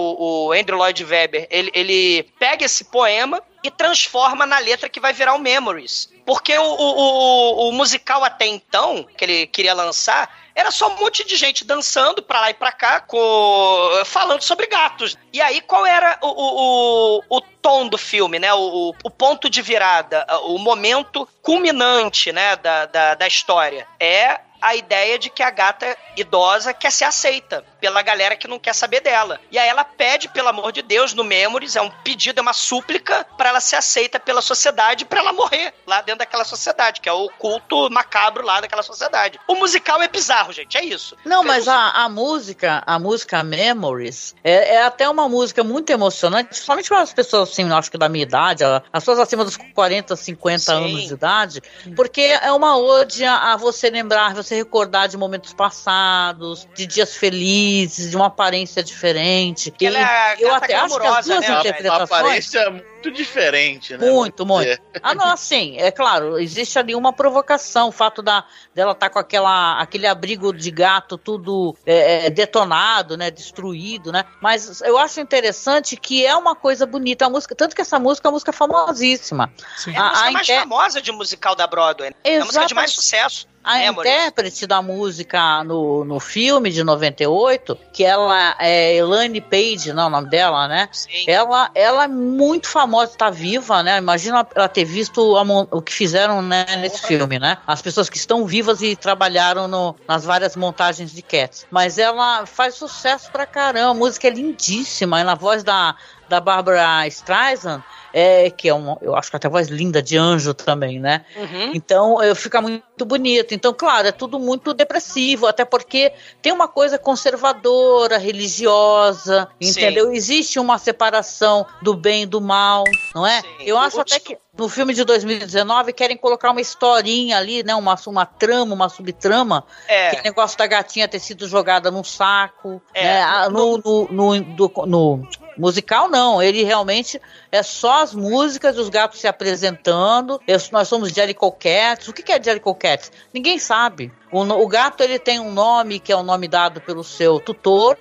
Speaker 4: o Andrew Lloyd Webber, ele, ele pega esse poema e transforma na letra que vai virar o Memories. Porque o, o, o, musical até então, que ele queria lançar, era só um monte de gente dançando pra lá e pra cá, com... falando sobre gatos. E aí, qual era o, o, o, o tom do filme, né? O, o ponto de virada, o momento culminante, né, da, da, da história. É a ideia de que a gata idosa quer ser aceita pela galera que não quer saber dela. E aí ela pede, pelo amor de Deus, no Memories, é um pedido, é uma súplica para ela ser aceita pela sociedade, para ela morrer lá dentro daquela sociedade, que é o culto macabro lá daquela sociedade. O musical é bizarro, gente, é isso.
Speaker 8: Não, mas a, a música, a música Memories, é, é até uma música muito emocionante, principalmente para as pessoas, assim, acho que da minha idade, as pessoas acima dos 40, 50 Sim. anos de idade, porque é uma ode a você lembrar, você recordar de momentos passados, de dias felizes, de uma aparência diferente.
Speaker 4: Ela é eu até acho que as duas
Speaker 5: né?
Speaker 8: interpretações.
Speaker 5: Aparência muito diferente, né?
Speaker 8: Muito, muito. Ah, não, assim, é claro, existe ali uma provocação, o fato da, dela estar tá com aquela, aquele abrigo de gato tudo é, é, detonado, né? Destruído, né? Mas eu acho interessante que é uma coisa bonita a música, tanto que essa música é uma música famosíssima.
Speaker 4: Sim. É a, a música a mais inter... famosa de musical da Broadway. Né? É a música de mais sucesso.
Speaker 8: A intérprete da música no, no filme de 98, que ela é Elaine Page, não é o nome dela, né? Sim. Ela, ela é muito famosa, tá viva, né? Imagina ela ter visto a, o que fizeram né, nesse filme, né? As pessoas que estão vivas e trabalharam no, nas várias montagens de Cats. Mas ela faz sucesso pra caramba, a música é lindíssima, e na voz da, da Barbara Streisand, é, que é um, eu acho que até voz linda de anjo também, né? Uhum. Então eu, fica muito bonito. Então, claro, é tudo muito depressivo, até porque tem uma coisa conservadora, religiosa, entendeu? Sim. Existe uma separação do bem e do mal, não é? Sim. Eu acho até que no filme de 2019 querem colocar uma historinha ali, né? Uma, uma trama, uma subtrama. É. Que é o negócio da gatinha ter sido jogada num saco. É. Né? Ah, no, no, no, no, no Musical não, ele realmente é só as músicas, os gatos se apresentando. Eu, nós somos Jericho Cats. O que, é Jericho Cats? Ninguém sabe. O, o, gato ele tem um nome que é o nome dado pelo seu tutor,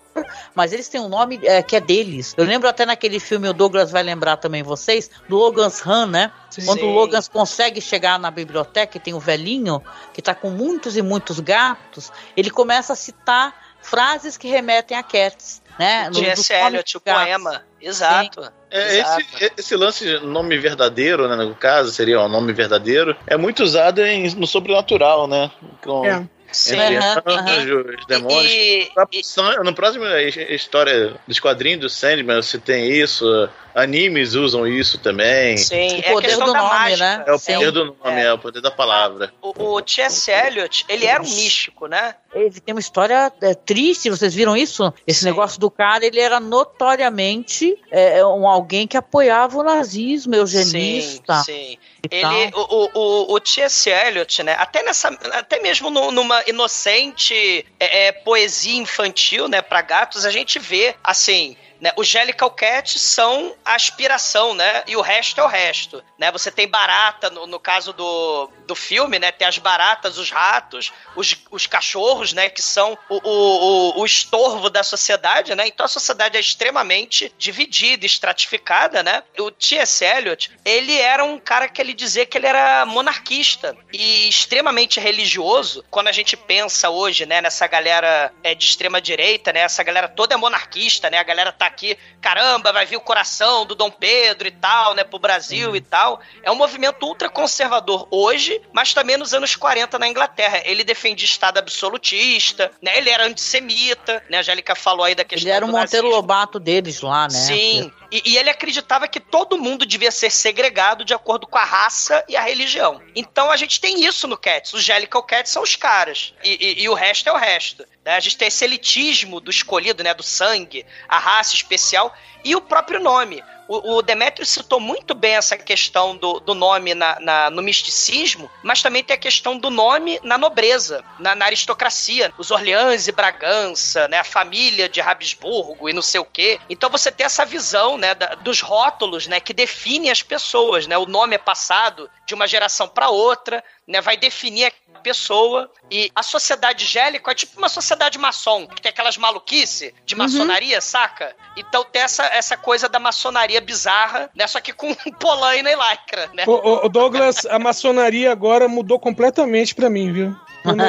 Speaker 8: mas eles têm um nome é, que é deles. Eu lembro até naquele filme, o Douglas vai lembrar também vocês, do Logan's Run, né? Sim. Quando o Logan consegue chegar na biblioteca e tem o um velhinho que tá com muitos e muitos gatos, ele começa a citar frases que remetem a Cats né?
Speaker 4: T.S. Eliot, o poema. Exato.
Speaker 5: É, esse, esse, lance nome verdadeiro, né, no caso, seria o um nome verdadeiro, é muito usado em, no sobrenatural, né? Com, é. Sim. Entre uhum, uhum. os demônios. E, e, no próximo história dos quadrinhos do Sandman, você tem isso. Animes usam isso também.
Speaker 8: Sim, o poder é do nome, mágica. né?
Speaker 5: É o poder Sim. do nome, é. é. o poder da palavra.
Speaker 4: O, o T.S. Eliot, ele era um místico, né?
Speaker 8: Ele tem uma história é, triste, vocês viram isso? Esse Sim. negócio do cara, ele era notoriamente é, um, alguém que apoiava o nazismo, eugenista.
Speaker 4: Sim, sim. Ele, o, o, o T.S. Eliot, né? Até, nessa, até mesmo no, numa inocente é, é, poesia infantil, né, para gatos, a gente vê, assim, né? Os Jellicle Cats são a aspiração, né? E o resto é o resto, né? Você tem barata, no, no caso do, do filme, né? Tem as baratas, os ratos, os, os cachorros, né? Que são o, o, o, estorvo da sociedade, né? Então a sociedade é extremamente dividida, estratificada, né? O T.S. Eliot, ele era um cara que ele dizia que ele era monarquista e extremamente religioso. Quando a gente pensa hoje, né? Nessa galera é, de extrema direita, né? Essa galera toda é monarquista, né? A galera tá aqui, caramba, vai vir o coração do Dom Pedro e tal, né, pro Brasil e tal. É um movimento ultra conservador hoje, mas também nos anos 40 na Inglaterra. Ele defendia Estado absolutista, né, ele era antissemita, né, a Angélica falou aí da questão
Speaker 8: Ele era o Monteiro Lobato deles lá, né?
Speaker 4: Sim, e, e, ele acreditava que todo mundo devia ser segregado de acordo com a raça e a religião. Então a gente tem isso no Cats. Os Jellicle Cats são os caras. E, e, e o resto é o resto. Né? A gente tem esse elitismo do escolhido, né? Do sangue, a raça especial e o próprio nome. O, o Demétrio citou muito bem essa questão do, do nome na, na, no misticismo, mas também tem a questão do nome na nobreza, na, na aristocracia. Os Orleans e Bragança, né, a família de Habsburgo e não sei o quê. Então você tem essa visão né, da, dos rótulos né, que definem as pessoas. Né? O nome é passado de uma geração para outra, né, vai definir a pessoa. E a sociedade gélico é tipo uma sociedade maçom, que tem aquelas maluquice de uhum. maçonaria, uhum. saca? Então tem essa, essa coisa da maçonaria bizarra, né? Só que com polaina e lycra, né?
Speaker 6: O, o Douglas, a maçonaria agora mudou completamente pra mim, viu? Agora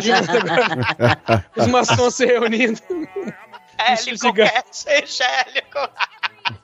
Speaker 6: os maçons se reunindo.
Speaker 4: Hélico, Cats, Angélico.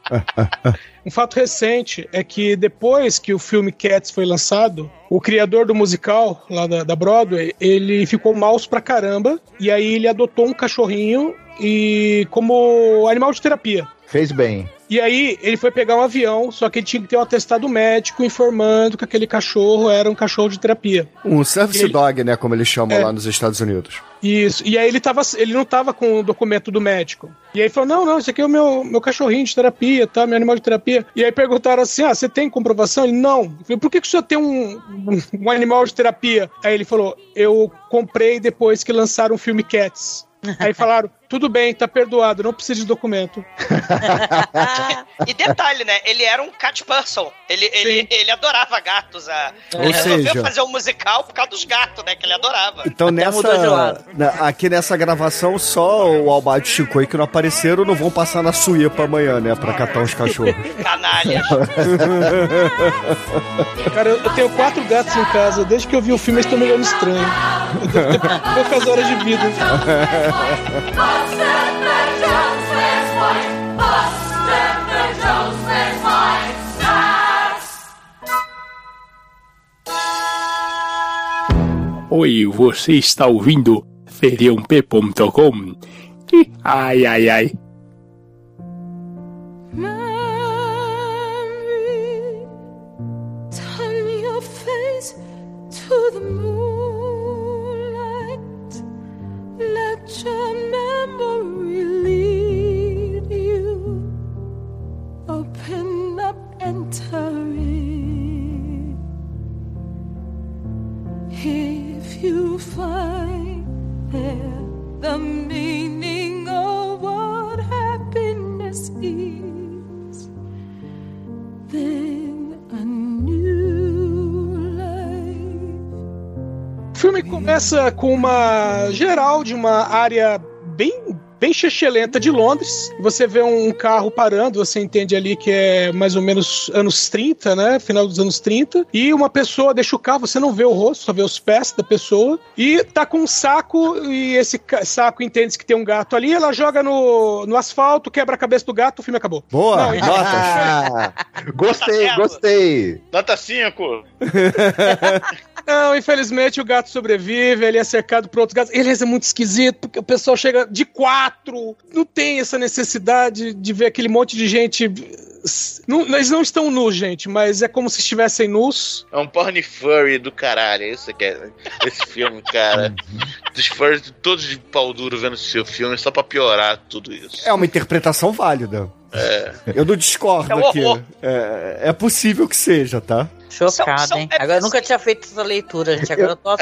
Speaker 6: Um fato recente é que depois que o filme Cats foi lançado, o criador do musical lá da, da Broadway, ele ficou mouse pra caramba e aí ele adotou um cachorrinho e como animal de terapia.
Speaker 7: Fez bem.
Speaker 6: E aí ele foi pegar um avião, só que ele tinha que ter um atestado médico informando que aquele cachorro era um cachorro de terapia.
Speaker 3: Um service
Speaker 6: Ele-
Speaker 3: dog, né? Como eles chamam
Speaker 6: É.
Speaker 3: lá nos Estados Unidos.
Speaker 6: Isso. E aí ele, tava, ele não tava com o documento do médico. E aí ele falou: não, não, esse aqui é o meu, meu cachorrinho de terapia, tá? Meu animal de terapia. E aí perguntaram assim: ah, você tem comprovação? Ele, não. Eu falei, por que, que o senhor tem um, um animal de terapia? Aí ele falou: eu comprei depois que lançaram o filme Cats. Aí falaram: tudo bem, tá perdoado, não precisa de documento.
Speaker 4: E detalhe, né? Ele era um cat person. Ele, ele, ele adorava gatos. A...
Speaker 3: Ou
Speaker 4: ele resolveu
Speaker 3: seja-
Speaker 4: fazer um musical por causa dos gatos, né? Que ele adorava.
Speaker 3: Então nessa. aqui nessa gravação, só o Albato e Chico aí que não apareceram não vão passar na Suípa amanhã, né? Pra catar os cachorros.
Speaker 4: Canalhas.
Speaker 6: Cara, eu eu tenho quatro gatos em casa. Desde que eu vi o filme, eles estão me olhando estranho. Eu devo ter poucas horas de vida.
Speaker 10: Oi, você está ouvindo feriump.com? Ai, ai, ai.
Speaker 11: Memory lead you. Open up and turn. If you find there the meaning of what happiness is, then a new life.
Speaker 6: O filme começa com uma geral de uma área bem bem chechelenta de Londres. Você vê um carro parando, você entende ali que é mais ou menos anos 30, né? Final dos anos 30. E uma pessoa deixa o carro, você não vê o rosto, só vê os pés da pessoa. E tá com um saco, e esse saco entende que tem um gato ali. Ela joga no, no asfalto, quebra a cabeça do gato, o filme acabou.
Speaker 3: Boa,
Speaker 6: Não,
Speaker 3: notas.
Speaker 7: Ah, gostei, gostei.
Speaker 5: Nota 5.
Speaker 6: Não, infelizmente o gato sobrevive, ele é cercado por outros gatos. Ele é muito esquisito, porque o pessoal chega de quatro. Não tem essa necessidade de ver aquele monte de gente. Não, eles não estão nus, gente, mas é como se estivessem nus.
Speaker 5: É um porn furry do caralho. é Isso que é esse filme, cara. Os furries todos de pau duro vendo seu filme só pra piorar tudo isso.
Speaker 3: É uma interpretação válida.
Speaker 5: É.
Speaker 3: Eu não discordo
Speaker 4: É
Speaker 3: aqui. É, é possível que seja, tá?
Speaker 4: São- são-
Speaker 8: hein?
Speaker 4: é
Speaker 8: Agora eu
Speaker 4: assim-
Speaker 8: nunca tinha feito essa leitura, gente. Agora eu tô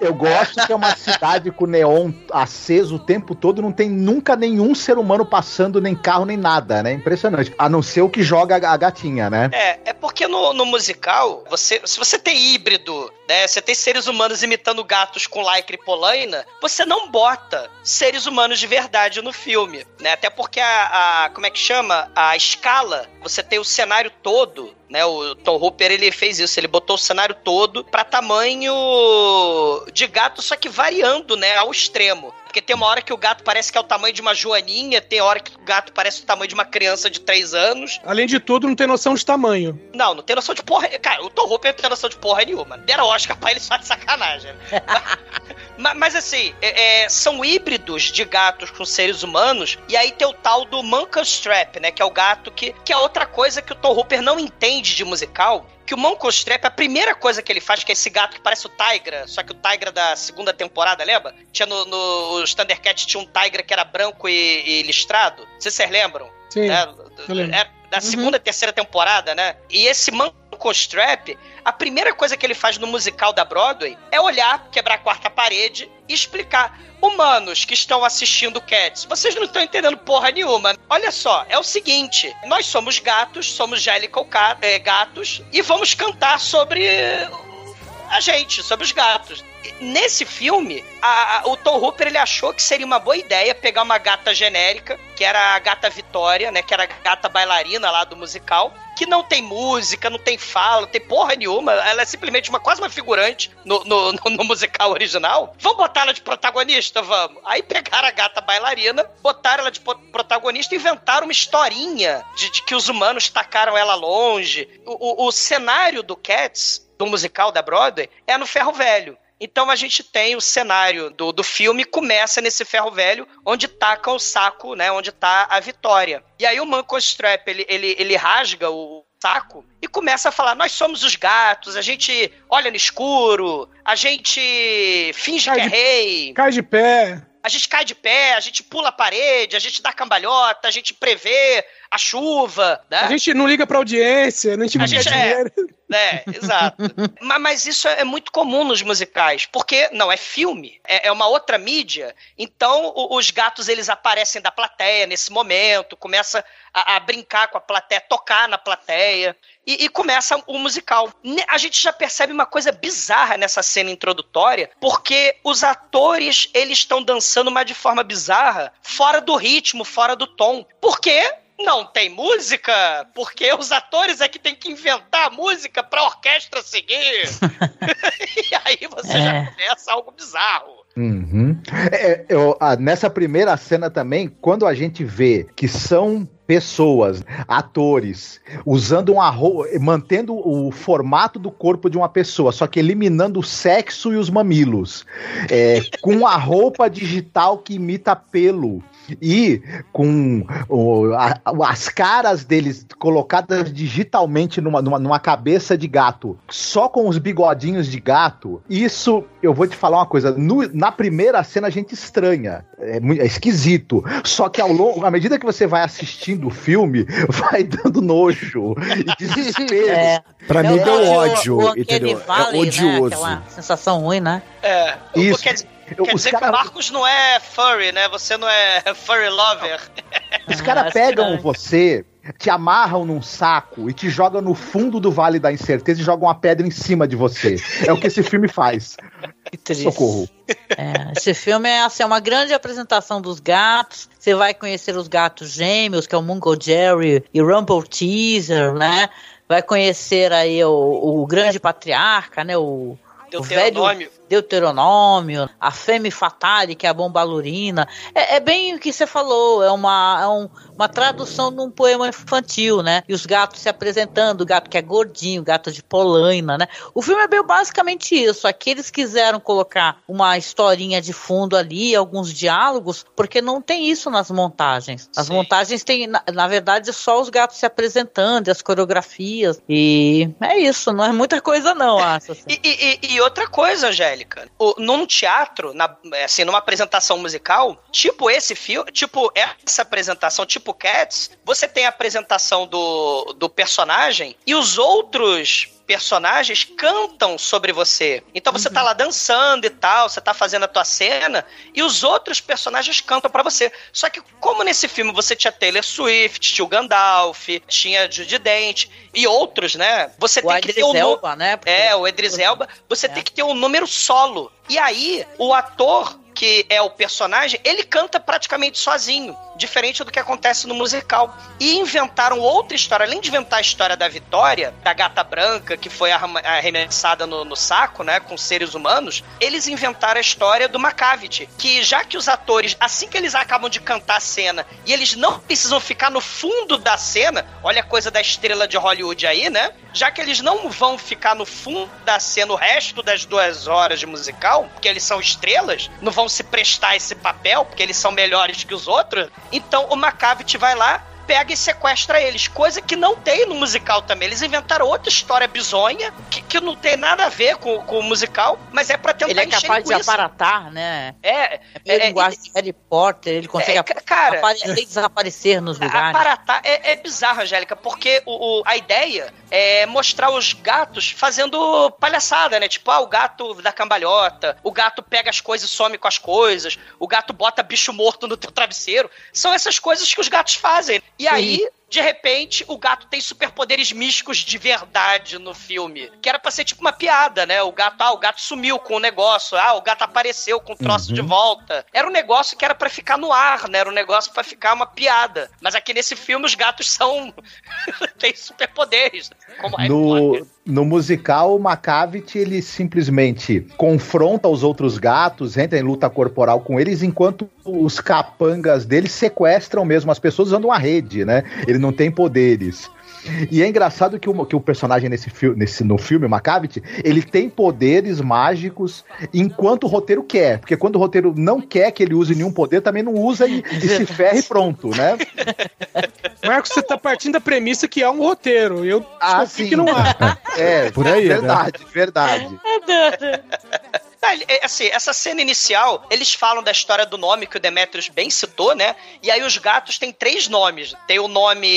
Speaker 7: Eu gosto que é uma cidade com neon aceso o tempo todo, não tem nunca nenhum ser humano passando, nem carro, nem nada, né? Impressionante. A não ser o que joga a gatinha, né?
Speaker 4: É, é porque no, no musical, você, se você tem híbrido, né? Você tem seres humanos imitando gatos com lycra e polaina, você não bota seres humanos de verdade no filme, né? Até porque a, a- como é que chama? A escala, você tem o cenário todo, né? O Tom Hooper, ele fez isso, ele botou o cenário todo pra tamanho de gato, só que variando, né, ao extremo. Porque tem uma hora que o gato parece que é o tamanho de uma joaninha, tem hora que o gato parece o tamanho de uma criança de 3 anos.
Speaker 6: Além de tudo, não tem noção de tamanho.
Speaker 4: Não, não tem noção de porra. Cara, o Tom Hooper não tem noção de porra nenhuma. Deram Oscar pra ele só de sacanagem. né? mas, mas, assim, é- é, são híbridos de gatos com seres humanos. E aí tem o tal do Monkey Strap, né? Que é o gato que, que é outra coisa que o Tom Hooper não entende de musical. Que o Monkey Strap, a primeira coisa que ele faz, que é esse gato que parece o Tigra, só que o Tigra da segunda temporada, lembra? Tinha no, no os Thundercats tinha um Tigra que era branco e, e listrado. Não sei se vocês lembram
Speaker 6: Sim.
Speaker 4: né?
Speaker 6: eu lembro.
Speaker 4: É, da segunda e terceira temporada, né? E esse Manco Strap, a primeira coisa que ele faz no musical da Broadway é olhar, quebrar a quarta parede e explicar. Humanos que estão assistindo Cats, vocês não estão entendendo porra nenhuma. Olha só, é o seguinte: nós somos gatos, somos Jellicle é, gatos, e vamos cantar sobre a gente, sobre os gatos. Nesse filme, a- a- o Tom Hooper ele achou que seria uma boa ideia pegar uma gata genérica, que era a gata Vitória, né? Que era a gata bailarina lá do musical, que não tem música, não tem fala, não tem porra nenhuma. Ela é simplesmente uma quase uma figurante no, no, no- no musical original. Vamos botar ela de protagonista? Vamos. Aí pegaram a gata bailarina, botaram ela de protagonista inventaram uma historinha de, de que os humanos tacaram ela longe. O, o- o cenário do Cats, do musical da Broadway, é no Ferro Velho. Então a gente tem o cenário do, do filme, começa nesse ferro velho, onde tacam o saco, né? Onde tá a vitória. E aí o Manco Strap, ele, ele, ele rasga o saco e começa a falar: Nós somos os gatos, a gente olha no escuro, a gente finge
Speaker 6: Cai
Speaker 4: que é
Speaker 6: de-
Speaker 4: rei.
Speaker 6: Cai de pé.
Speaker 4: A gente cai de pé, a gente pula a parede, a gente dá cambalhota, a gente prevê a chuva, né?
Speaker 6: A gente não liga pra audiência, a gente não
Speaker 4: A gente é.
Speaker 6: Dinheiro.
Speaker 4: É, exato. mas, mas isso é muito comum nos musicais, porque não é filme, é, é uma outra mídia. Então o- os gatos eles aparecem da plateia nesse momento, começa a, a brincar com a plateia, tocar na plateia. E, e começa o musical. A gente já percebe uma coisa bizarra nessa cena introdutória, porque os atores eles estão dançando, mas de forma bizarra, fora do ritmo, fora do tom. Por quê? Não tem música, porque os atores é que tem que inventar a música pra orquestra seguir. e aí você já
Speaker 8: É.
Speaker 4: começa algo bizarro.
Speaker 7: Uhum. É, eu- ah, nessa primeira cena também, quando a gente vê que são pessoas, atores, usando uma roupa, mantendo o formato do corpo de uma pessoa, só que eliminando o sexo e os mamilos, é, com a roupa digital que imita pelo. E com o- a- as caras deles colocadas digitalmente numa, numa, numa cabeça de gato, só com os bigodinhos de gato, isso eu vou te falar uma coisa. no- na primeira cena a gente estranha, é, é esquisito. Só que ao longo, à medida que você vai assistindo o filme, vai dando nojo e desespero.
Speaker 8: É.
Speaker 3: Pra
Speaker 8: É
Speaker 3: mim
Speaker 8: o-
Speaker 3: deu
Speaker 8: o-
Speaker 3: ódio,
Speaker 8: o Uncanny
Speaker 3: entendeu?
Speaker 8: Valley,
Speaker 3: é
Speaker 8: Né?
Speaker 3: odioso.
Speaker 8: Aquela sensação ruim, né?
Speaker 4: É, o-
Speaker 7: Isso.
Speaker 4: dizer-
Speaker 7: Eu-
Speaker 4: quer
Speaker 7: os
Speaker 4: dizer que
Speaker 7: cara-
Speaker 4: o Marcos não é furry, né? Você não é furry lover.
Speaker 7: Os
Speaker 8: Ah,
Speaker 7: caras pegam você, te amarram num saco e te jogam no fundo do vale da incerteza e jogam uma pedra em cima de você. É o que esse filme faz.
Speaker 8: Que triste.
Speaker 7: Socorro.
Speaker 8: É, esse filme é assim, é uma grande apresentação dos gatos. Você vai conhecer os gatos gêmeos, que é o Mungo Jerry e Rumble Teaser, né? Vai conhecer aí o, o grande patriarca, né? O, o velho.
Speaker 4: Deuteronômio,
Speaker 8: a Femme Fatale, que é a bombalurina. É, é bem o que você falou, é uma, é um- uma tradução de um poema infantil, né? E os gatos se apresentando, o gato que é gordinho, o gato de polaina, né? O filme é bem basicamente isso. Aqui eles quiseram colocar uma historinha de fundo ali, alguns diálogos, porque não tem isso nas montagens. As
Speaker 4: Sim.
Speaker 8: montagens têm, na, na verdade, só os gatos se apresentando, e as coreografias. E é isso, não é muita coisa, não, acho. assim.
Speaker 4: E, e- e- e outra coisa, Angélica, o- num teatro, na- assim, numa apresentação musical, tipo esse filme, tipo essa apresentação, tipo Cats, você tem a apresentação do, do personagem e os outros personagens cantam sobre você. Então você tá lá dançando e tal, você tá fazendo a tua cena e os outros personagens cantam pra você. Só que como nesse filme você tinha Taylor Swift, tinha o Gandalf, tinha Judy Dent e outros, né? Você
Speaker 8: O
Speaker 4: tem que ter nu-
Speaker 8: Elba, né? Porque-
Speaker 4: é, o Edris Elba, você
Speaker 8: É.
Speaker 4: tem que ter um número solo. E aí, o ator que é o personagem, ele canta praticamente sozinho, diferente do que acontece no musical. E inventaram outra história, além de inventar a história da Vitória, da gata branca que foi arremessada no, no saco, né, com seres humanos, eles inventaram a história do Macavity, que já que os atores, assim que eles acabam de cantar a cena, e eles não precisam ficar no fundo da cena, olha a coisa da estrela de Hollywood aí, né? Já que eles não vão ficar no fundo da cena o resto das duas horas de musical, porque eles são estrelas, não vão se prestar esse papel, porque eles são melhores que os outros, então o Macavity vai lá, pega e sequestra eles, coisa que não tem no musical também. Eles inventaram outra história bizonha, que, que não tem nada a ver com, com o musical, mas é pra tentar
Speaker 8: Ele é capaz de aparatar, né?
Speaker 4: É,
Speaker 8: É
Speaker 4: é,
Speaker 8: linguagem de Harry Potter, ele consegue
Speaker 4: É, cara-
Speaker 8: apare- desaparecer nos lugares.
Speaker 4: Aparatar é, é bizarro, Angélica, porque o, o- a ideia é mostrar os gatos fazendo palhaçada, né? Tipo, ah, o gato da cambalhota, o gato pega as coisas e some com as coisas, o gato bota bicho morto no teu travesseiro. São essas coisas que os gatos fazem. E aí. De repente, o gato tem superpoderes místicos de verdade no filme. Que era pra ser tipo uma piada, né? O gato, ah, o gato sumiu com o negócio. Ah, o gato apareceu com o troço
Speaker 3: Uhum.
Speaker 4: de volta. Era um negócio que era pra ficar no ar, né? Era um negócio pra ficar uma piada. Mas aqui nesse filme os gatos são. têm superpoderes. Como Harry Potter.
Speaker 7: No, musical, o Macavity, ele simplesmente confronta os outros gatos, entra em luta corporal com eles, enquanto os capangas dele sequestram mesmo as pessoas usando uma rede, né? Ele não tem poderes. E é engraçado que o, que o personagem nesse, fi nesse no filme, o Macavity, ele tem poderes mágicos enquanto o roteiro quer. Porque quando o roteiro não quer que ele use nenhum poder, também não usa e, e se ferra e pronto, né?
Speaker 6: Marcos, você tá partindo da premissa que há um roteiro. Eu
Speaker 7: Ah, sim.
Speaker 6: que não há.
Speaker 7: É,
Speaker 3: Por aí, né?
Speaker 7: verdade,
Speaker 4: Ah, ele- é, assim, essa cena inicial, eles falam da história do nome que o Demetrius bem citou, né? E aí os gatos têm três nomes. Tem o nome.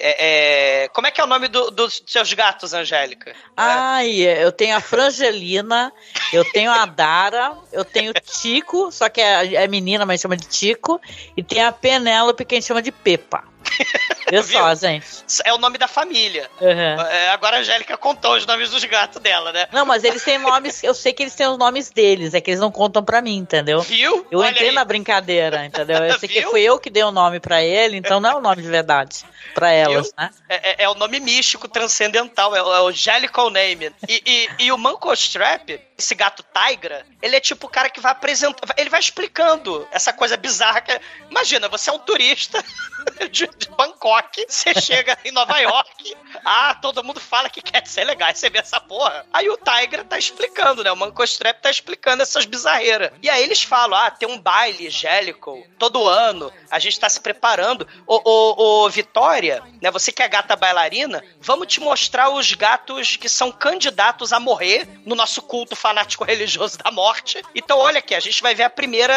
Speaker 4: é, é, como é que é o nome do- dos seus gatos, Angélica?
Speaker 8: Ai, eu tenho a Frangelina, eu tenho a Dara, eu tenho o Tico, só que é, é menina, mas chama de Tico, e tem a Penélope, que a gente chama de Pepa. Viu só, gente?
Speaker 4: É o nome da família.
Speaker 8: Uhum.
Speaker 4: É, agora a Angélica contou os nomes dos gatos dela, né?
Speaker 8: Não, mas eles têm nomes, eu sei que eles têm os nomes deles, é que eles não contam pra mim, entendeu?
Speaker 4: Viu?
Speaker 8: Eu
Speaker 4: Olha
Speaker 8: entrei
Speaker 4: aí.
Speaker 8: na brincadeira, entendeu? Eu sei que
Speaker 4: Viu?
Speaker 8: fui eu que dei o nome pra ele, então não é o nome de verdade pra elas, né?
Speaker 4: É, é- é o nome místico, transcendental, é, o- é o Jellicle Name. E, e, e o Manco Strap, esse gato Tigra, ele é tipo o cara que vai apresentar, ele vai explicando essa coisa bizarra que é, Imagina, você é um turista de, de Bangkok, você chega em Nova York, ah, todo mundo fala que quer ser legal, aí você vê essa porra. Aí o Tigra tá explicando, né? O Manco Strap tá explicando essas bizarreiras. E aí eles falam, ah, tem um baile Jellicle todo ano, a gente tá se preparando. Ô, ô, ô, Vitória, né? Você que é gata bailarina, vamos te mostrar os gatos que são candidatos a morrer no nosso culto fanático religioso da morte. Então, olha aqui, a gente vai ver a primeira,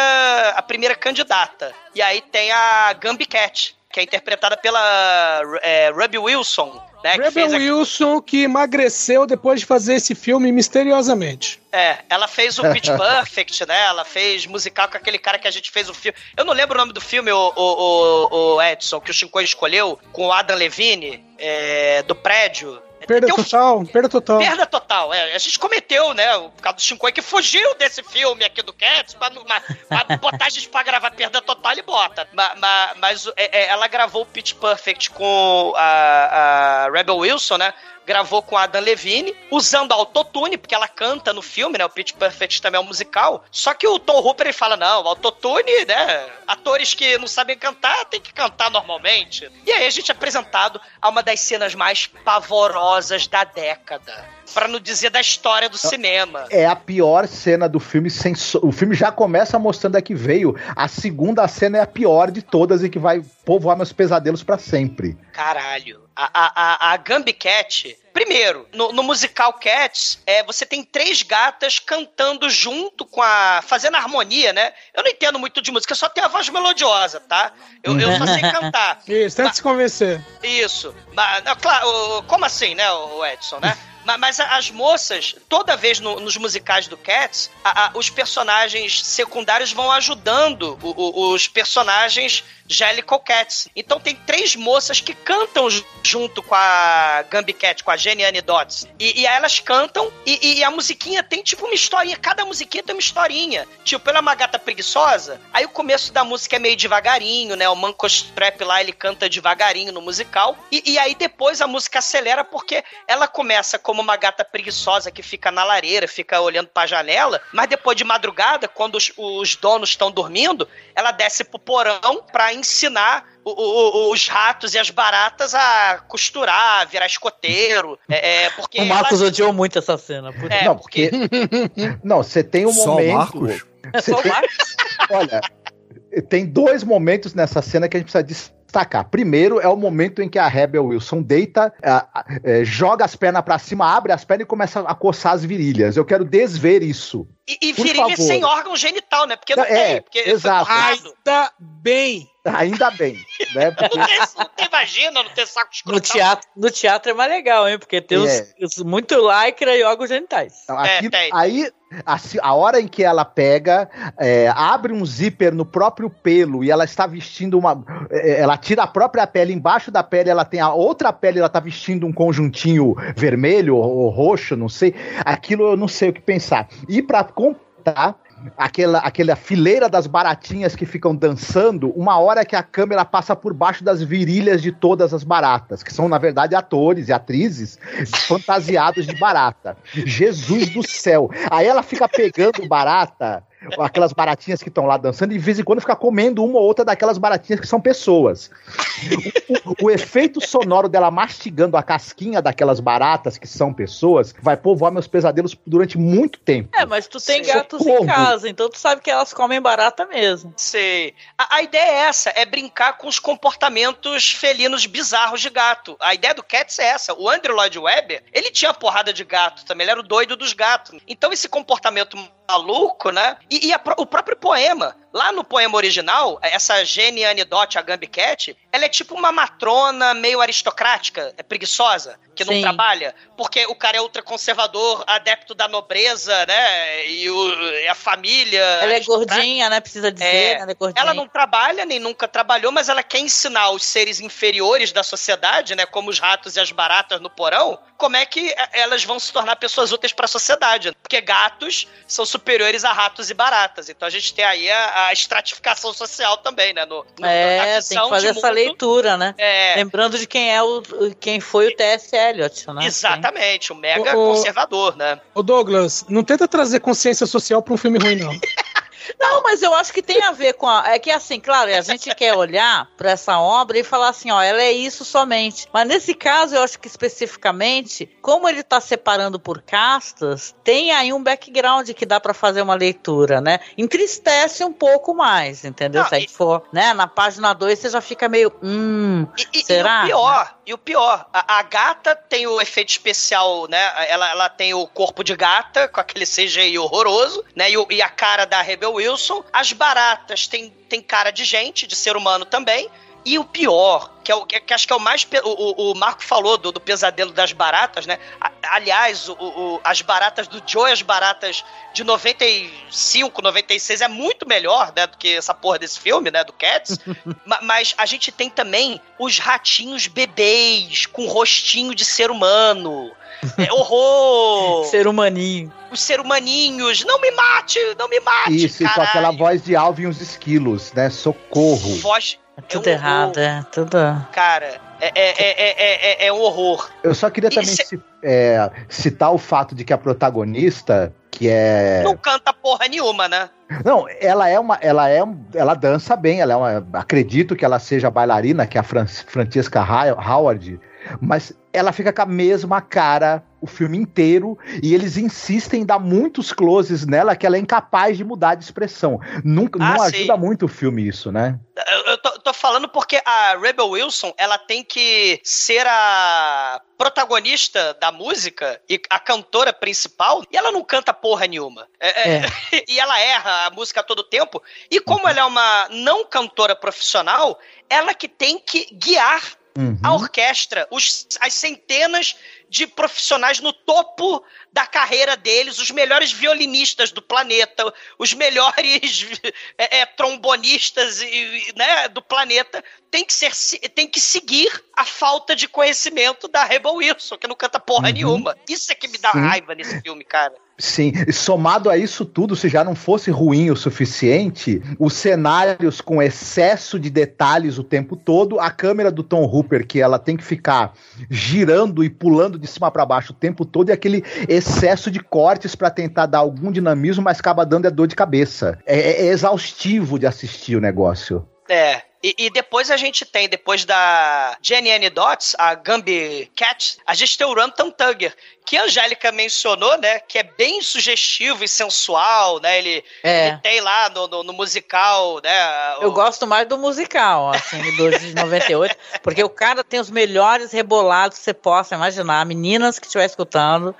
Speaker 4: a primeira candidata. E aí tem a Gambi Cat, que é interpretada pela é, Ruby Wilson, né? que
Speaker 6: Rebel
Speaker 4: fez a-
Speaker 6: Wilson que emagreceu depois de fazer esse filme misteriosamente.
Speaker 4: É, ela fez o Pitch Perfect, né? Ela fez musical com aquele cara que a gente fez o filme. Eu não lembro o nome do filme, o, o, o- o Edson, que o Chico escolheu, com o Adam Levine, é, do prédio.
Speaker 6: Perda
Speaker 4: Tem um
Speaker 6: total, perda total.
Speaker 4: Perda total, é. A gente cometeu, né? Por causa do Shinkoi que fugiu desse filme aqui do Cats pra, não- ma- pra botar a gente pra gravar Perda Total, ele bota. Ma- ma- mas é, é, ela gravou o Pitch Perfect com a, a Rebel Wilson, né? Gravou com a Dan Levine, usando autotune, porque ela canta no filme, né? O Pitch Perfect também é um musical. Só que o Tom Hooper ele fala: não, autotune, né? Atores que não sabem cantar tem que cantar normalmente. E aí a gente é apresentado a uma das cenas mais pavorosas da década. Pra não dizer da história do cinema.
Speaker 7: É a pior cena do filme. Sem so- O filme já começa mostrando a que veio. A segunda cena é a pior de todas e que vai povoar meus pesadelos pra sempre.
Speaker 4: Caralho. A, a, a, Gambi Cat. Primeiro, no, no musical Cats, é, você tem três gatas cantando junto com a. fazendo harmonia, né? Eu não entendo muito de música, eu só tenho a voz melodiosa, tá? Eu, eu só sei cantar.
Speaker 6: Isso, tenta se convencer.
Speaker 4: Isso. Mas, não, claro, o- como assim, né, o Edson, né? Ma- Mas as moças, toda vez no- nos musicais do Cats, a- a- os personagens secundários vão ajudando o- o- os personagens Jellicle Cats. Então tem três moças que cantam ju- junto com a Gambi Cat, com a Geniane Dots. E, e elas cantam e, e a musiquinha tem tipo uma historinha. Cada musiquinha tem uma historinha. Tipo, ela é uma gata preguiçosa. Aí o começo da música é meio devagarinho, né? O Manco Strap lá, ele canta devagarinho no musical. E, e aí depois a música acelera porque ela começa como uma gata preguiçosa que fica na lareira, fica olhando pra janela. Mas depois de madrugada, quando os, os donos estão dormindo, ela desce pro porão pra ensinar o- o- o- os ratos e as baratas a costurar, virar escoteiro. É, é, porque
Speaker 8: O Marcos
Speaker 4: ela-
Speaker 8: odiou muito essa cena. por-
Speaker 4: É,
Speaker 7: não, porque. não, você tem um
Speaker 3: Só o
Speaker 7: momento.
Speaker 3: Marcos?
Speaker 8: Só o Marcos?
Speaker 7: Olha, tem dois momentos nessa cena que a gente precisa destacar. Primeiro é o momento em que a Rebel Wilson deita, ah, eh, joga as pernas pra cima, abre as pernas e começa a coçar as virilhas. Eu quero desver isso.
Speaker 4: E, e virilha
Speaker 7: favor.
Speaker 4: sem órgão genital, né? Porque não
Speaker 7: É,
Speaker 4: tem. Porque
Speaker 7: exato.
Speaker 6: Ainda bem.
Speaker 7: Ainda bem, né? Porque
Speaker 4: Não tem, não tem vagina, não tem saco
Speaker 8: No
Speaker 4: escrotal.
Speaker 8: teatro, no teatro é mais legal, hein? Porque tem os,
Speaker 7: É.
Speaker 8: os muito lycra e órgãos genitais.
Speaker 7: Então,
Speaker 4: É,
Speaker 7: aqui-
Speaker 4: tem.
Speaker 7: aí, assim, a hora em que ela pega, é, abre um zíper no próprio pelo e ela está vestindo uma. é, Ela tira a própria pele, embaixo da pele ela tem a outra pele, ela está vestindo um conjuntinho vermelho ou, ou roxo, não sei. Aquilo eu não sei o que pensar. E para contar. Aquela, aquela fileira das baratinhas que ficam dançando, uma hora que a câmera passa por baixo das virilhas de todas as baratas, que são, na verdade, atores e atrizes fantasiados de barata. Jesus do céu. Aí ela fica pegando barata, aquelas baratinhas que estão lá dançando, e de vez em quando fica comendo uma ou outra daquelas baratinhas que são pessoas. O, o- o efeito sonoro dela mastigando a casquinha daquelas baratas que são pessoas vai povoar meus pesadelos durante muito tempo.
Speaker 8: É, mas tu tem
Speaker 7: Sim.
Speaker 8: gatos
Speaker 7: Socorro.
Speaker 8: em casa, então tu sabe que elas comem barata mesmo.
Speaker 4: Sei. A, a ideia é essa, é brincar com os comportamentos felinos bizarros de gato. A ideia do Cats é essa. O Andrew Lloyd Webber, ele tinha porrada de gato também, ele era o doido dos gatos. Então esse comportamento maluco, né? E, e a o próprio poema. Lá no poema original, essa Jenny Anidot, a Gambi Cat, ela é tipo uma matrona meio aristocrática, é preguiçosa, que não
Speaker 8: Sim.
Speaker 4: trabalha, porque o cara é ultraconservador, adepto da nobreza, né? E, o- e a família.
Speaker 8: Ela é gordinha, né? Precisa dizer,
Speaker 4: É.
Speaker 8: né? Ela é gordinha.
Speaker 4: Ela não trabalha, nem nunca trabalhou, mas ela quer ensinar os seres inferiores da sociedade, né, como os ratos e as baratas no porão, como é que eh, elas vão se tornar pessoas úteis para a sociedade. Porque gatos são superiores a ratos e baratas. Então a gente tem aí a, a estratificação social também, né? No, no-
Speaker 8: É, tem que fazer
Speaker 4: de
Speaker 8: essa
Speaker 4: mundo.
Speaker 8: leitura, né?
Speaker 4: É,
Speaker 8: Lembrando de quem é o quem foi o T.S. Eliot, né?
Speaker 4: exatamente, o mega
Speaker 6: O- o-
Speaker 4: conservador, né?
Speaker 6: Ô Douglas, não tenta trazer consciência social pra um filme ruim, não.
Speaker 8: Não, mas eu acho que tem a ver com a. É que assim, claro, a gente quer olhar para essa obra e falar assim, ó, ela é isso somente. Mas nesse caso, eu acho que especificamente, como ele tá separando por castas, tem aí um background que dá para fazer uma leitura, né? Entristece um pouco mais, entendeu?
Speaker 4: Não,
Speaker 8: Se a gente for, né? Na página 2 você já fica meio. Hum.
Speaker 4: E,
Speaker 8: Será?
Speaker 4: e o pior, e o pior, a, a gata tem o efeito especial, né? Ela, ela tem o corpo de gata, com aquele CGI horroroso, né? E, o- e a cara da Rebel Wilson. As baratas têm tem cara de gente, de ser humano também. E o pior, que, é o, que, acho que é o mais. O, o- Marco falou do, do pesadelo das baratas, né? A- aliás, o- o- as baratas do Joe as baratas de 95, 96 é muito melhor, né? Do que essa porra desse filme, né? Do Cats. Ma- mas a gente tem também os ratinhos bebês com rostinho de ser humano. É horror!
Speaker 8: Ser humaninho.
Speaker 4: Os ser humaninhos. Não me mate! Não me mate!
Speaker 7: Isso, e com aquela voz de Alvin e os esquilos, né? Socorro.
Speaker 4: Voz.
Speaker 8: É tudo
Speaker 4: um
Speaker 8: errado,
Speaker 4: horror,
Speaker 8: é tudo.
Speaker 4: Cara, é, é, é, é, é, é um horror.
Speaker 7: Eu só queria também
Speaker 4: é-
Speaker 7: é, citar o fato de que a protagonista, que é.
Speaker 4: Não canta porra nenhuma, né?
Speaker 7: Não, ela é uma. Ela é um- Ela dança bem, ela é uma. Acredito que ela seja bailarina, que é a Fran- Francesca Howard, mas ela fica com a mesma cara o filme inteiro e eles insistem em dar muitos closes nela que ela é incapaz de mudar de expressão. Nunca,
Speaker 4: Ah,
Speaker 7: não
Speaker 4: sim.
Speaker 7: ajuda muito o filme isso, né?
Speaker 4: Eu, eu tô, tô falando porque a Rebel Wilson, ela tem que ser a protagonista da música e a cantora principal, e ela não canta porra nenhuma. É, é, e ela erra a música todo tempo. E como ela é uma não cantora profissional, ela que tem que guiar
Speaker 7: Uhum.
Speaker 4: a orquestra, os- as centenas de profissionais no topo da carreira deles, os melhores violinistas do planeta, os melhores é, é, trombonistas e, né, do planeta, tem que, ser, tem que seguir a falta de conhecimento da Rebel Wilson, que não canta porra
Speaker 7: Uhum.
Speaker 4: nenhuma. Isso é que me dá
Speaker 7: Sim.
Speaker 4: raiva nesse filme, cara.
Speaker 7: Sim, somado a isso tudo, se já não fosse ruim o suficiente, os cenários com excesso de detalhes o tempo todo, a câmera do Tom Hooper, que ela tem que ficar girando e pulando de cima para baixo o tempo todo, e aquele excesso de cortes para tentar dar algum dinamismo, mas acaba dando é dor de cabeça. É, é exaustivo de assistir o negócio.
Speaker 4: É. E, e depois a gente tem, depois da Jenny Dots, a Gambi Cat, a gente tem o Rantan Tugger, que a Angélica mencionou, né? Que é bem sugestivo e sensual, né? Ele,
Speaker 8: É.
Speaker 4: ele tem lá no, no, no musical, né?
Speaker 8: Eu
Speaker 4: o-
Speaker 8: gosto mais do musical, assim, do de 98, porque o cara tem os melhores rebolados que você possa imaginar. Meninas que estiver escutando,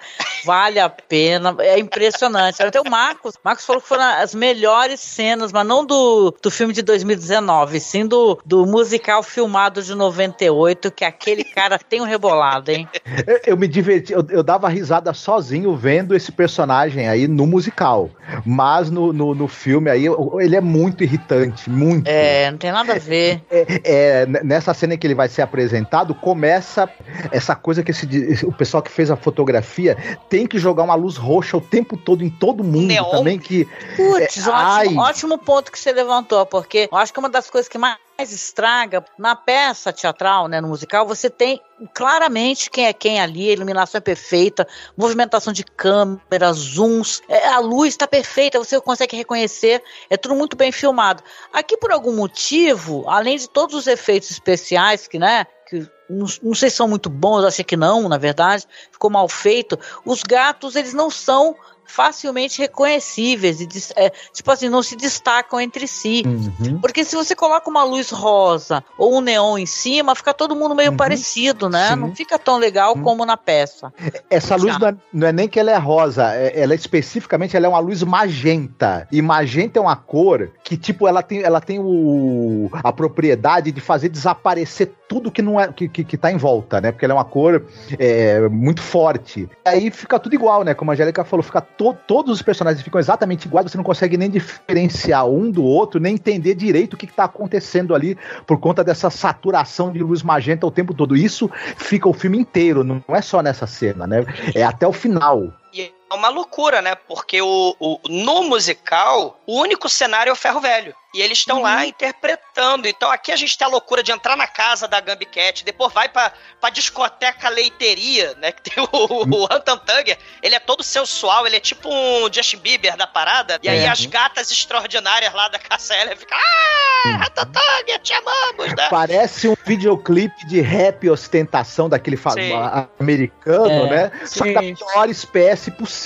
Speaker 8: vale a pena, é impressionante. Até o Marcos, Marcos falou que foram as melhores cenas, mas não do, do filme de 2019, sim do, do musical filmado de 98, que aquele cara tem um rebolado, hein?
Speaker 7: Eu, eu me diverti, eu, eu dava risada sozinho vendo esse personagem aí no musical. Mas no, no, no filme aí, ele é muito irritante, muito.
Speaker 8: É, não tem nada a ver.
Speaker 7: É, é, nessa cena em que ele vai ser apresentado, começa essa coisa que esse, o pessoal que fez a fotografia tem que jogar uma luz roxa o tempo todo em todo mundo
Speaker 8: Neon.
Speaker 7: também que
Speaker 8: Putz,
Speaker 7: É,
Speaker 8: ótimo, ótimo ponto que você levantou, porque eu acho que uma das coisas que mais estraga na peça teatral, né, no musical, você tem claramente quem é quem ali, a iluminação é perfeita, movimentação de câmera, zooms, é, a luz está perfeita, você consegue reconhecer, é tudo muito bem filmado. Aqui, por algum motivo, além de todos os efeitos especiais que, né, que não, não sei se são muito bons, achei que não, na verdade, ficou mal feito. Os gatos, eles não são facilmente reconhecíveis e é, tipo assim não se destacam entre si
Speaker 7: Uhum.
Speaker 8: porque se você coloca uma luz rosa ou um neon em cima fica todo mundo meio parecido né
Speaker 7: Sim.
Speaker 8: não fica tão legal como na peça
Speaker 7: Essa luz não é, não é nem que ela é rosa, é- ela é especificamente ela é uma luz magenta. E magenta é uma cor que, tipo, ela tem, ela tem o, a propriedade de fazer desaparecer tudo que não é que, que, que tá em volta, né? Porque ela é uma cor é, muito forte. Aí fica tudo igual, né? Como a Angélica falou, fica to- todos os personagens ficam exatamente iguais, você não consegue nem diferenciar um do outro, nem entender direito o que, que tá acontecendo ali por conta dessa saturação de luz magenta o tempo todo. Isso fica o filme inteiro, não é só nessa cena, né? É até o final.
Speaker 4: E uma loucura, né? Porque o, o- no musical, o único cenário é o ferro velho. E eles estão lá interpretando. Então aqui a gente tem a loucura de entrar na casa da Gambi Cat, depois vai pra, pra discoteca leiteria, né? Que tem o, o Hunter Tugger. Ele é todo sensual, ele é tipo um Justin Bieber da parada. E aí
Speaker 7: É.
Speaker 4: as gatas extraordinárias lá da Caça Heller ficam. Ah, Hunter Tugger, te amamos, né?
Speaker 7: Parece um videoclipe de rap e ostentação daquele fa-
Speaker 4: Sim.
Speaker 7: a- americano,
Speaker 8: É,
Speaker 7: né? Só que da
Speaker 8: sim.
Speaker 7: pior espécie possível.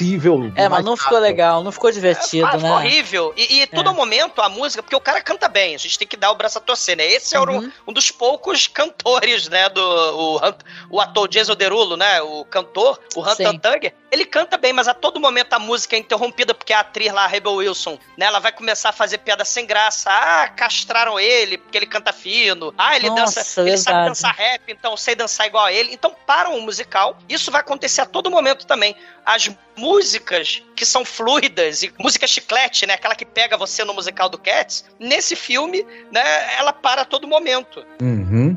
Speaker 8: É mas não ficou legal não ficou divertido
Speaker 4: Ah, ficou
Speaker 8: né
Speaker 4: horrível. E, e todo
Speaker 8: É.
Speaker 4: momento a música, porque o cara canta bem, a gente tem que dar o braço a torcer, né? Esse é
Speaker 8: Uhum.
Speaker 4: um, um dos poucos cantores, né? Do o, o ator Jason Derulo, né? O cantor, o Hunter. Tugger. Ele canta bem, mas a todo momento a música é interrompida porque a atriz lá, a Rebel Wilson, né? Ela vai começar a fazer piada sem graça. Ah, castraram ele porque ele canta fino. Ah, ele
Speaker 8: Nossa,
Speaker 4: dança, ele sabe
Speaker 8: verdade.
Speaker 4: dançar rap, então eu sei dançar igual a ele. Então param o musical. Isso vai acontecer a todo momento também. As músicas que são fluidas e música chiclete, né? Aquela que pega você no musical do Cats, nesse filme, né? Ela para a todo momento.
Speaker 7: Uhum.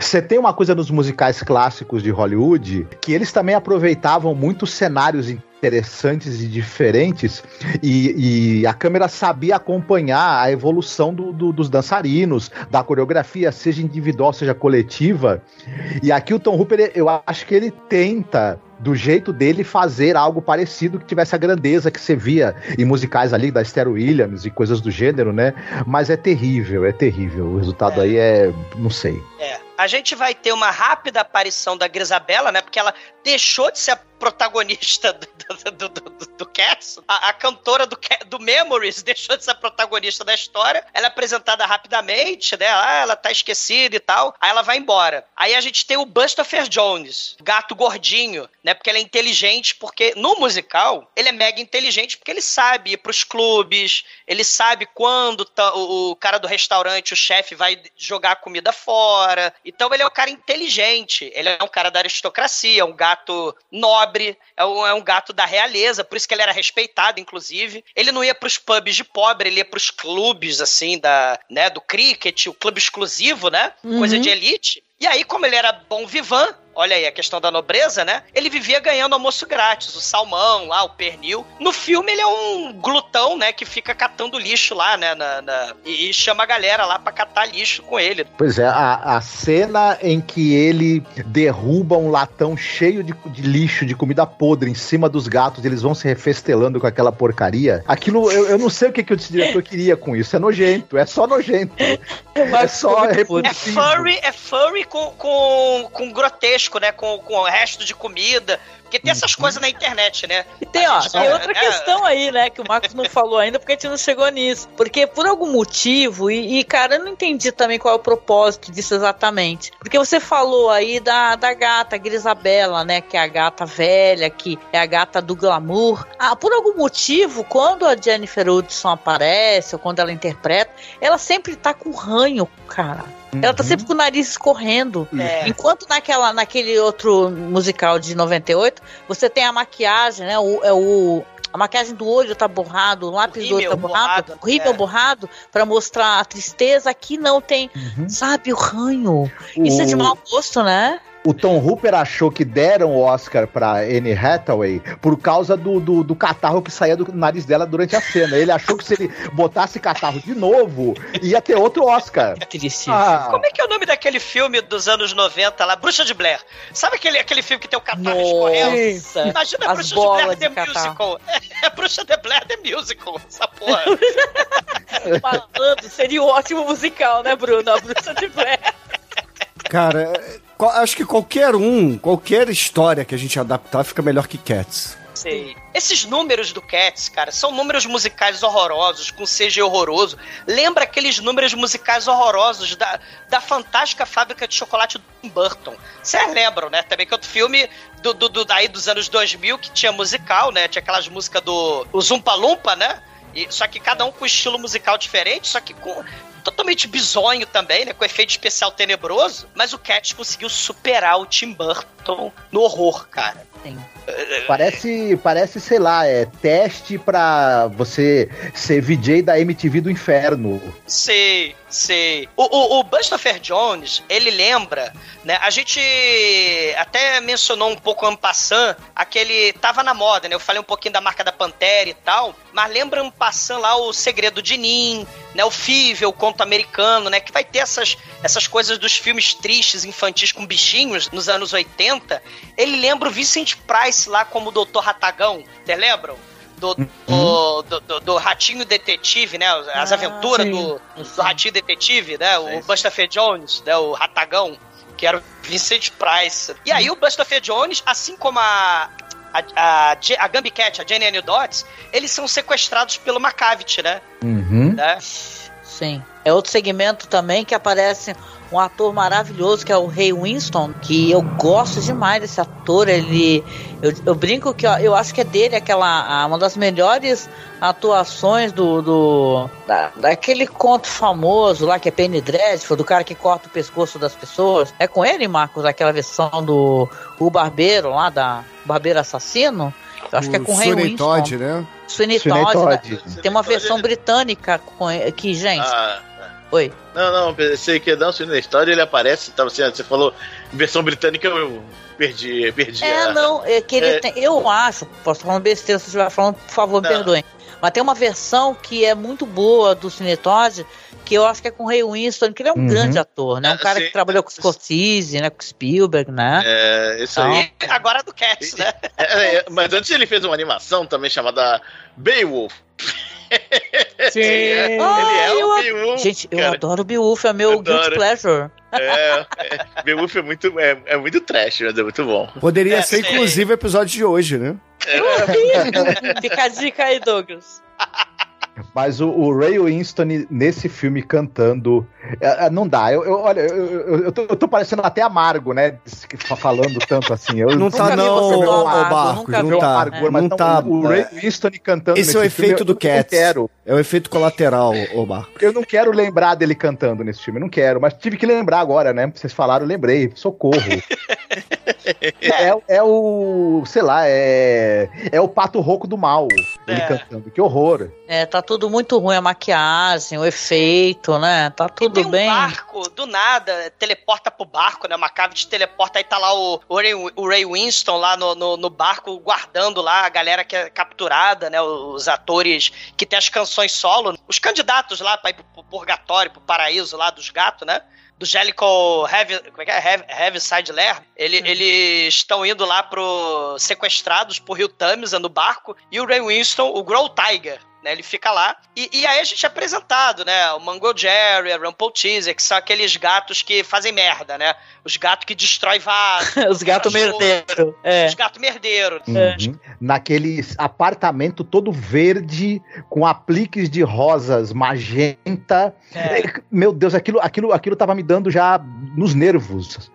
Speaker 7: Você tem uma coisa nos musicais clássicos de Hollywood que eles também aproveitavam muitos cenários interessantes e diferentes e, e a câmera sabia acompanhar a evolução do- do- dos dançarinos, da coreografia, seja individual, seja coletiva. E aqui o Tom Hooper, eu acho que ele tenta do jeito dele fazer algo parecido que tivesse a grandeza que você via em musicais ali da Esther Williams e coisas do gênero, né? Mas é terrível, é terrível. O resultado aí é, não sei.
Speaker 4: É. A gente vai ter uma rápida aparição da Grisabella, né? Porque ela deixou de ser a protagonista do, do, do, do, do Cats. A, a cantora do, do Memories deixou de ser a protagonista da história. Ela é apresentada rapidamente, né? Ah, ela tá esquecida e tal. Aí ela vai embora. Aí a gente tem o Bustopher Jones, gato gordinho, né? Porque ele é inteligente, porque no musical ele é mega inteligente porque ele sabe ir pros clubes, ele sabe quando tá- o, o cara do restaurante, o chefe, vai jogar a comida fora. Então ele é um cara inteligente, ele é um cara da aristocracia, um gato nobre, é um, é um gato da realeza, por isso que ele era respeitado, inclusive. Ele não ia pros pubs de pobre, ele ia pros clubes, assim, da, né, do cricket, o clube exclusivo, né? Coisa
Speaker 8: Uhum.
Speaker 4: de elite. E aí, como ele era bom vivan, olha aí a questão da nobreza, né? Ele vivia ganhando almoço grátis, o salmão lá, o pernil. No filme ele é um glutão, né, que fica catando lixo lá, né, na, na- e, chama a galera lá pra catar lixo com ele.
Speaker 7: Pois é, a, a cena em que ele derruba um latão cheio de, de lixo, de comida podre em cima dos gatos, eles vão se refestelando com aquela porcaria. Aquilo, eu, eu não sei o que, que o diretor queria com isso. É nojento, é só nojento. É só
Speaker 4: É
Speaker 7: repulsivo.
Speaker 4: furry, é furry com, com, com grotesco disco, né? Com, com o resto de comida. Porque tem essas coisas na internet, né?
Speaker 8: E tem, ó,
Speaker 4: gente-
Speaker 8: tem outra
Speaker 4: é,
Speaker 8: questão aí, né, que o Marcos não falou ainda, porque a gente não chegou nisso. Porque por algum motivo, e, e, cara, eu não entendi também qual é o propósito disso exatamente. Porque você falou aí da, da gata, Grisabela, né, que é a gata velha, que é a gata do glamour. Ah, por algum motivo, quando a Jennifer Hudson aparece, ou quando ela interpreta, ela sempre tá com ranho, cara. Ela tá sempre com o nariz escorrendo.
Speaker 4: É.
Speaker 8: Enquanto naquela, naquele outro musical de 98, você tem a maquiagem, né? O, é o, a maquiagem do olho tá borrado, o lápis do olho tá borrado,
Speaker 4: borrado,
Speaker 8: o rímel
Speaker 4: é.
Speaker 8: borrado, pra mostrar a tristeza. Aqui não tem, sabe, o ranho. Isso é de
Speaker 7: O-
Speaker 8: mau gosto, né?
Speaker 7: O Tom Hooper achou que deram o Oscar pra Anne Hathaway por causa do, do, do catarro que saía do nariz dela durante a cena. Ele achou que se ele botasse catarro de novo, ia ter outro Oscar.
Speaker 8: Triste.
Speaker 7: Ah,
Speaker 4: Como é que é o nome daquele filme dos anos 90 lá? Bruxa de Blair. Sabe aquele, aquele filme que tem o catarro escorrendo?
Speaker 8: Nossa,
Speaker 4: Imagina a
Speaker 8: as
Speaker 4: Bruxa de Blair
Speaker 8: de
Speaker 4: The
Speaker 8: catarro.
Speaker 4: Musical. É a Bruxa de Blair The Musical, essa porra.
Speaker 8: Falando, seria um ótimo musical, né, Bruno? A Bruxa de Blair.
Speaker 3: Cara, é, acho que qualquer um, qualquer história que a gente adaptar fica melhor que Cats.
Speaker 4: Sei. Esses números do Cats, cara, são números musicais horrorosos, com CG horroroso. Lembra aqueles números musicais horrorosos da, da fantástica fábrica de chocolate do Tim Burton. Vocês lembram, né? Também que outro filme do, do, do- daí dos anos 2000 que tinha musical, né? Tinha aquelas músicas do Zumpa Lumpa, né? E, só que cada um com estilo musical diferente, só que com totalmente bizonho também, né? Com efeito especial tenebroso. Mas o Cats conseguiu superar o Tim Burton no horror, cara.
Speaker 8: Sim.
Speaker 7: Parece, parece, sei lá, é teste pra você ser VJ da MTV do inferno.
Speaker 4: Sei, sei. O, o, o Jones, ele lembra, né? A gente até mencionou um pouco en passant, aquele. Tava na moda, né? Eu falei um pouquinho da marca da Pantera e tal, mas lembra en passant lá o Segredo de Nin, né? O Fível, o conto americano, né? Que vai ter essas, essas coisas dos filmes tristes, infantis com bichinhos nos anos 80. Ele lembra o Vincent Price lá como o Dr. Ratagão, vocês lembram? Do, do, do, do- do Ratinho Detetive, né? As
Speaker 8: Ah,
Speaker 4: aventuras
Speaker 6: sim.
Speaker 4: do, do Ratinho Detetive, né? O Buster F. Jones, né? O Ratagão, que era o Vincent Price. E aí o Buster F. Jones, assim como a. A, a, a Gambi Cat, a Jenny and the Dots, eles são sequestrados pelo Macavity, né?
Speaker 7: Uhum.
Speaker 4: né?
Speaker 8: Sim. É outro segmento também que aparece um ator maravilhoso que é o Ray Winston, que eu gosto demais desse ator. Ele, eu, eu brinco que ó, eu acho que é dele aquela a- uma das melhores atuações do, do da- daquele conto famoso lá que é Penny Dreadful, do cara que corta o pescoço das pessoas. É com ele, Marcos, aquela versão do o barbeiro lá da Barbeiro Assassino. Eu acho que é com o Ray
Speaker 3: Sweeney. Todd, né?
Speaker 8: Sweeney Todd, né? Tem uma versão britânica com ele- que, gente.
Speaker 5: Ah,
Speaker 8: Oi.
Speaker 5: não, não, pensei que não, na história ele aparece, tava assim, você falou versão britânica, eu perdi, perdi.
Speaker 8: É,
Speaker 5: a-
Speaker 8: não, é que ele
Speaker 5: É.
Speaker 8: tem. Eu acho, posso estar falando besteira se eu estiver falando, por favor, me
Speaker 5: Não.
Speaker 8: perdoem. Mas tem uma versão que é muito boa do Cine Todd, que eu acho que é com o Ray Winston, que ele é um
Speaker 7: Uhum.
Speaker 8: grande ator, né? Um
Speaker 5: Ah,
Speaker 8: cara
Speaker 5: sim.
Speaker 8: que trabalhou com Scorsese, né? Com Spielberg, né?
Speaker 5: É, isso aí.
Speaker 4: E agora do Cats, né?
Speaker 5: É, é, mas antes ele fez uma animação também chamada Beowulf.
Speaker 6: Sim.
Speaker 5: É, ele
Speaker 8: Ah,
Speaker 5: é
Speaker 8: eu
Speaker 5: o Beowulf.
Speaker 8: Gente, eu
Speaker 5: cara.
Speaker 8: adoro Beowulf, é meu guilty pleasure.
Speaker 5: É, é, Beowulf é muito, é, é muito trash, mas é muito bom.
Speaker 3: Poderia
Speaker 4: É,
Speaker 3: ser,
Speaker 4: sei.
Speaker 3: inclusive, o episódio de hoje, né?
Speaker 8: Fica a dica aí, Douglas.
Speaker 7: Mas o, o Ray Winston nesse filme cantando. é, é, não dá. Eu, eu- olha, eu, eu, eu tô, eu tô parecendo até amargo, né? Falando tanto assim. Eu
Speaker 3: Não tá não,
Speaker 8: você
Speaker 3: ô
Speaker 8: amargo,
Speaker 3: Barcos,
Speaker 8: vi.
Speaker 3: não tá.
Speaker 7: amargor, mas
Speaker 3: Não tá.
Speaker 7: o, o Ray Winston cantando
Speaker 3: Esse é o
Speaker 7: nesse filme,
Speaker 3: efeito do
Speaker 7: eu,
Speaker 3: Cats.
Speaker 7: Eu não quero.
Speaker 3: É o efeito colateral, ô Barco.
Speaker 7: Eu não quero lembrar dele cantando nesse filme, não quero, mas tive que lembrar agora, né? Vocês falaram, lembrei, socorro. é, é o, sei lá, é, é o pato rouco do mal, ele
Speaker 4: É.
Speaker 7: cantando, que horror.
Speaker 8: É, tá tudo muito ruim, a maquiagem, o efeito, né? Tá
Speaker 4: E
Speaker 8: tudo
Speaker 4: tem um
Speaker 8: bem.
Speaker 4: barco, do nada, teleporta pro barco, né? Uma cave te teleporta, aí tá lá o, o, Ray, o Ray Winston lá no, no, no barco, guardando lá a galera que é capturada, né? Os atores que tem as canções solo, os candidatos lá pra ir pro, pro purgatório, pro paraíso lá dos gatos, né? Do Jellicle Heavy, como é que é? Heavy, Heavy Side Lair. Ele, Eles estão indo lá pro. sequestrados por Rio Tamisa no barco. E o Ray Winston, o Grow Tiger, né? Ele fica lá. E, e aí a gente é apresentado, né? O Mango Jerry, a Rumple Teaser, que são aqueles gatos que fazem merda, né? Os gatos que destroem vaso.
Speaker 8: Os gatos merdeiros. É.
Speaker 4: Os gatos merdeiros.
Speaker 7: Uhum. Naquele apartamento todo verde, com apliques de rosas magenta.
Speaker 4: É.
Speaker 7: Meu Deus, aquilo, aquilo, aquilo tava me dando já nos nervos.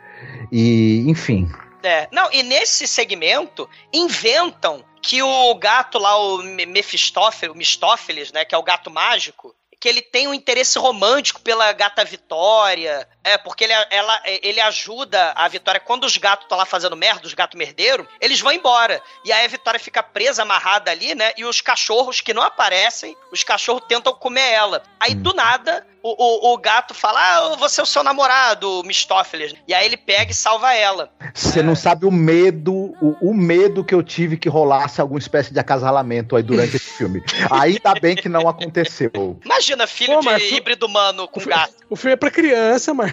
Speaker 7: E, enfim.
Speaker 4: É, não, e nesse segmento inventam que o gato lá, o Me- Mephistófeles, Mistófeles, né, que é o gato mágico, que ele tem um interesse romântico pela gata Vitória, é, porque ele, ela, ele ajuda a Vitória, quando os gatos estão lá fazendo merda, os gatos merdeiros, eles vão embora, e aí a Vitória fica presa, amarrada ali, né, e os cachorros que não aparecem, os cachorros tentam comer ela. Aí, do nada, o, o, o gato fala, ah, eu vou ser o seu namorado, o Mistófeles, e aí ele pega e salva ela.
Speaker 7: Você não sabe o medo, o, o medo que eu tive que rolasse alguma espécie de acasalamento aí durante esse filme. Ainda bem que não aconteceu.
Speaker 4: Imagina, filho
Speaker 6: Pô,
Speaker 4: de
Speaker 6: mas
Speaker 4: híbrido humano com gato.
Speaker 6: O filme é pra criança, Marcos.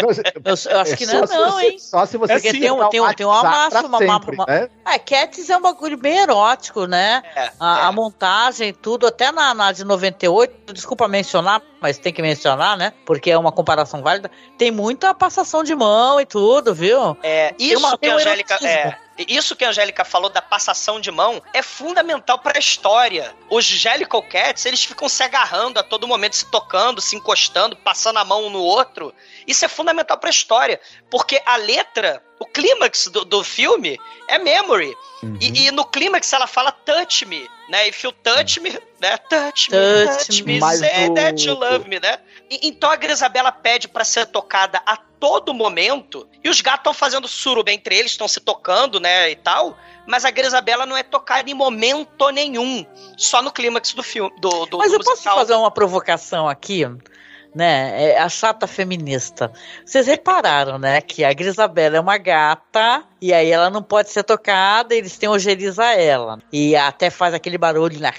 Speaker 7: Não,
Speaker 8: Eu, eu acho que não é
Speaker 7: só se
Speaker 8: não,
Speaker 7: você-
Speaker 8: hein?
Speaker 7: Só se você
Speaker 6: É
Speaker 8: Porque tem, um, tem, um, tem uma máxima, uma,
Speaker 7: sempre,
Speaker 8: uma,
Speaker 7: né?
Speaker 8: Ah, Cats é um bagulho bem erótico, né?
Speaker 4: É,
Speaker 8: A,
Speaker 4: é.
Speaker 8: a montagem, tudo, até na, na de 98, desculpa mencionar, mas tem que mencionar, né? Porque é uma comparação válida. Tem muita passação de mão e tudo, viu?
Speaker 4: É,
Speaker 8: Tem
Speaker 4: isso
Speaker 8: uma-
Speaker 4: que
Speaker 8: tem
Speaker 4: a Angélica. É, isso que a Angélica falou da passação de mão é fundamental pra história. Os Jellicle Cats, eles ficam se agarrando a todo momento, se tocando, se encostando, passando a mão um no outro. Isso é fundamental pra história. Porque a letra, o clímax do, do filme é memory. E, e no clímax ela fala touch me, né? If you touch me, né? Touch me,
Speaker 8: Touch
Speaker 4: touch,
Speaker 8: me.
Speaker 4: me, say
Speaker 7: o-
Speaker 4: that you love me, né? Então a Grisabela pede pra ser tocada a todo momento. E os gatos estão fazendo suruba entre eles, estão se tocando, né? E tal. Mas a Grisabela não é tocada em momento nenhum. Só no clímax do filme. Do, do,
Speaker 8: Mas
Speaker 4: do
Speaker 8: eu posso
Speaker 4: musical.
Speaker 8: fazer uma provocação aqui, né? É a chata feminista. Vocês repararam, né? Que a Grisabela é uma gata e aí ela não pode ser tocada, eles têm ojeriza ela. E até faz aquele barulho né,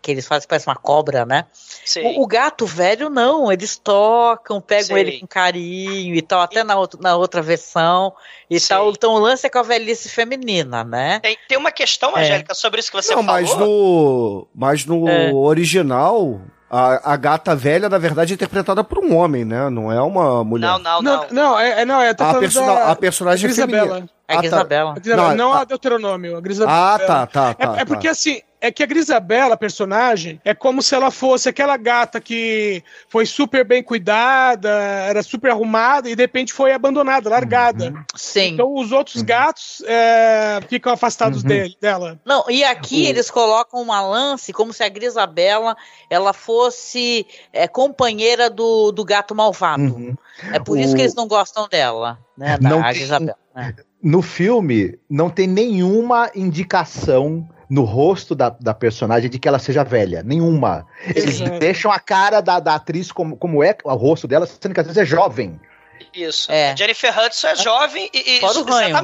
Speaker 8: que eles fazem, parece uma cobra, né?
Speaker 4: Sim.
Speaker 8: O, o gato velho não, eles tocam, pegam
Speaker 4: Sim.
Speaker 8: ele com carinho e tal, até na, outra- na outra versão e
Speaker 4: Sim.
Speaker 8: tal. Então o lance é com a velhice feminina, né?
Speaker 4: Tem, tem uma questão,
Speaker 8: É.
Speaker 4: Angélica, sobre isso que você
Speaker 3: Não,
Speaker 4: falou.
Speaker 3: mas no, mas no
Speaker 8: É.
Speaker 3: original, a, a gata velha, na verdade, é interpretada por um homem, né? Não é uma mulher.
Speaker 4: Não, não, não.
Speaker 6: Não, não, é, é- não, é,
Speaker 3: a, persona-
Speaker 6: da
Speaker 3: a personagem é
Speaker 6: Grisabela.
Speaker 3: Feminina.
Speaker 8: A
Speaker 3: Ah, tá.
Speaker 8: Grisabela.
Speaker 3: Não,
Speaker 6: não,
Speaker 3: a-
Speaker 6: a Deuteronômio, a Grisabela.
Speaker 3: Ah, tá, tá, tá.
Speaker 6: É, é
Speaker 3: tá.
Speaker 6: porque assim, é que a Grisabela, a personagem, é como se ela fosse aquela gata que foi super bem cuidada, era super arrumada e de repente foi abandonada, largada.
Speaker 8: Sim.
Speaker 6: Então os outros gatos é, ficam afastados
Speaker 7: Uhum.
Speaker 6: dele, dela.
Speaker 8: Não, e aqui
Speaker 7: O-
Speaker 8: eles colocam uma lance como se a Grisabela ela fosse é, companheira do, do gato malvado.
Speaker 7: Uhum.
Speaker 8: É por isso que eles não gostam dela, né? Da
Speaker 7: Não
Speaker 8: a
Speaker 7: tem-
Speaker 8: Grisabela. né?
Speaker 7: No filme, não tem nenhuma indicação no rosto da, da personagem de que ela seja velha. Nenhuma. Eles
Speaker 6: Exato.
Speaker 7: deixam a cara da, da atriz como, como é o rosto dela, sendo que às vezes é jovem.
Speaker 4: Isso.
Speaker 8: É.
Speaker 4: Jennifer Hudson é jovem e. e
Speaker 8: Fora o ranho.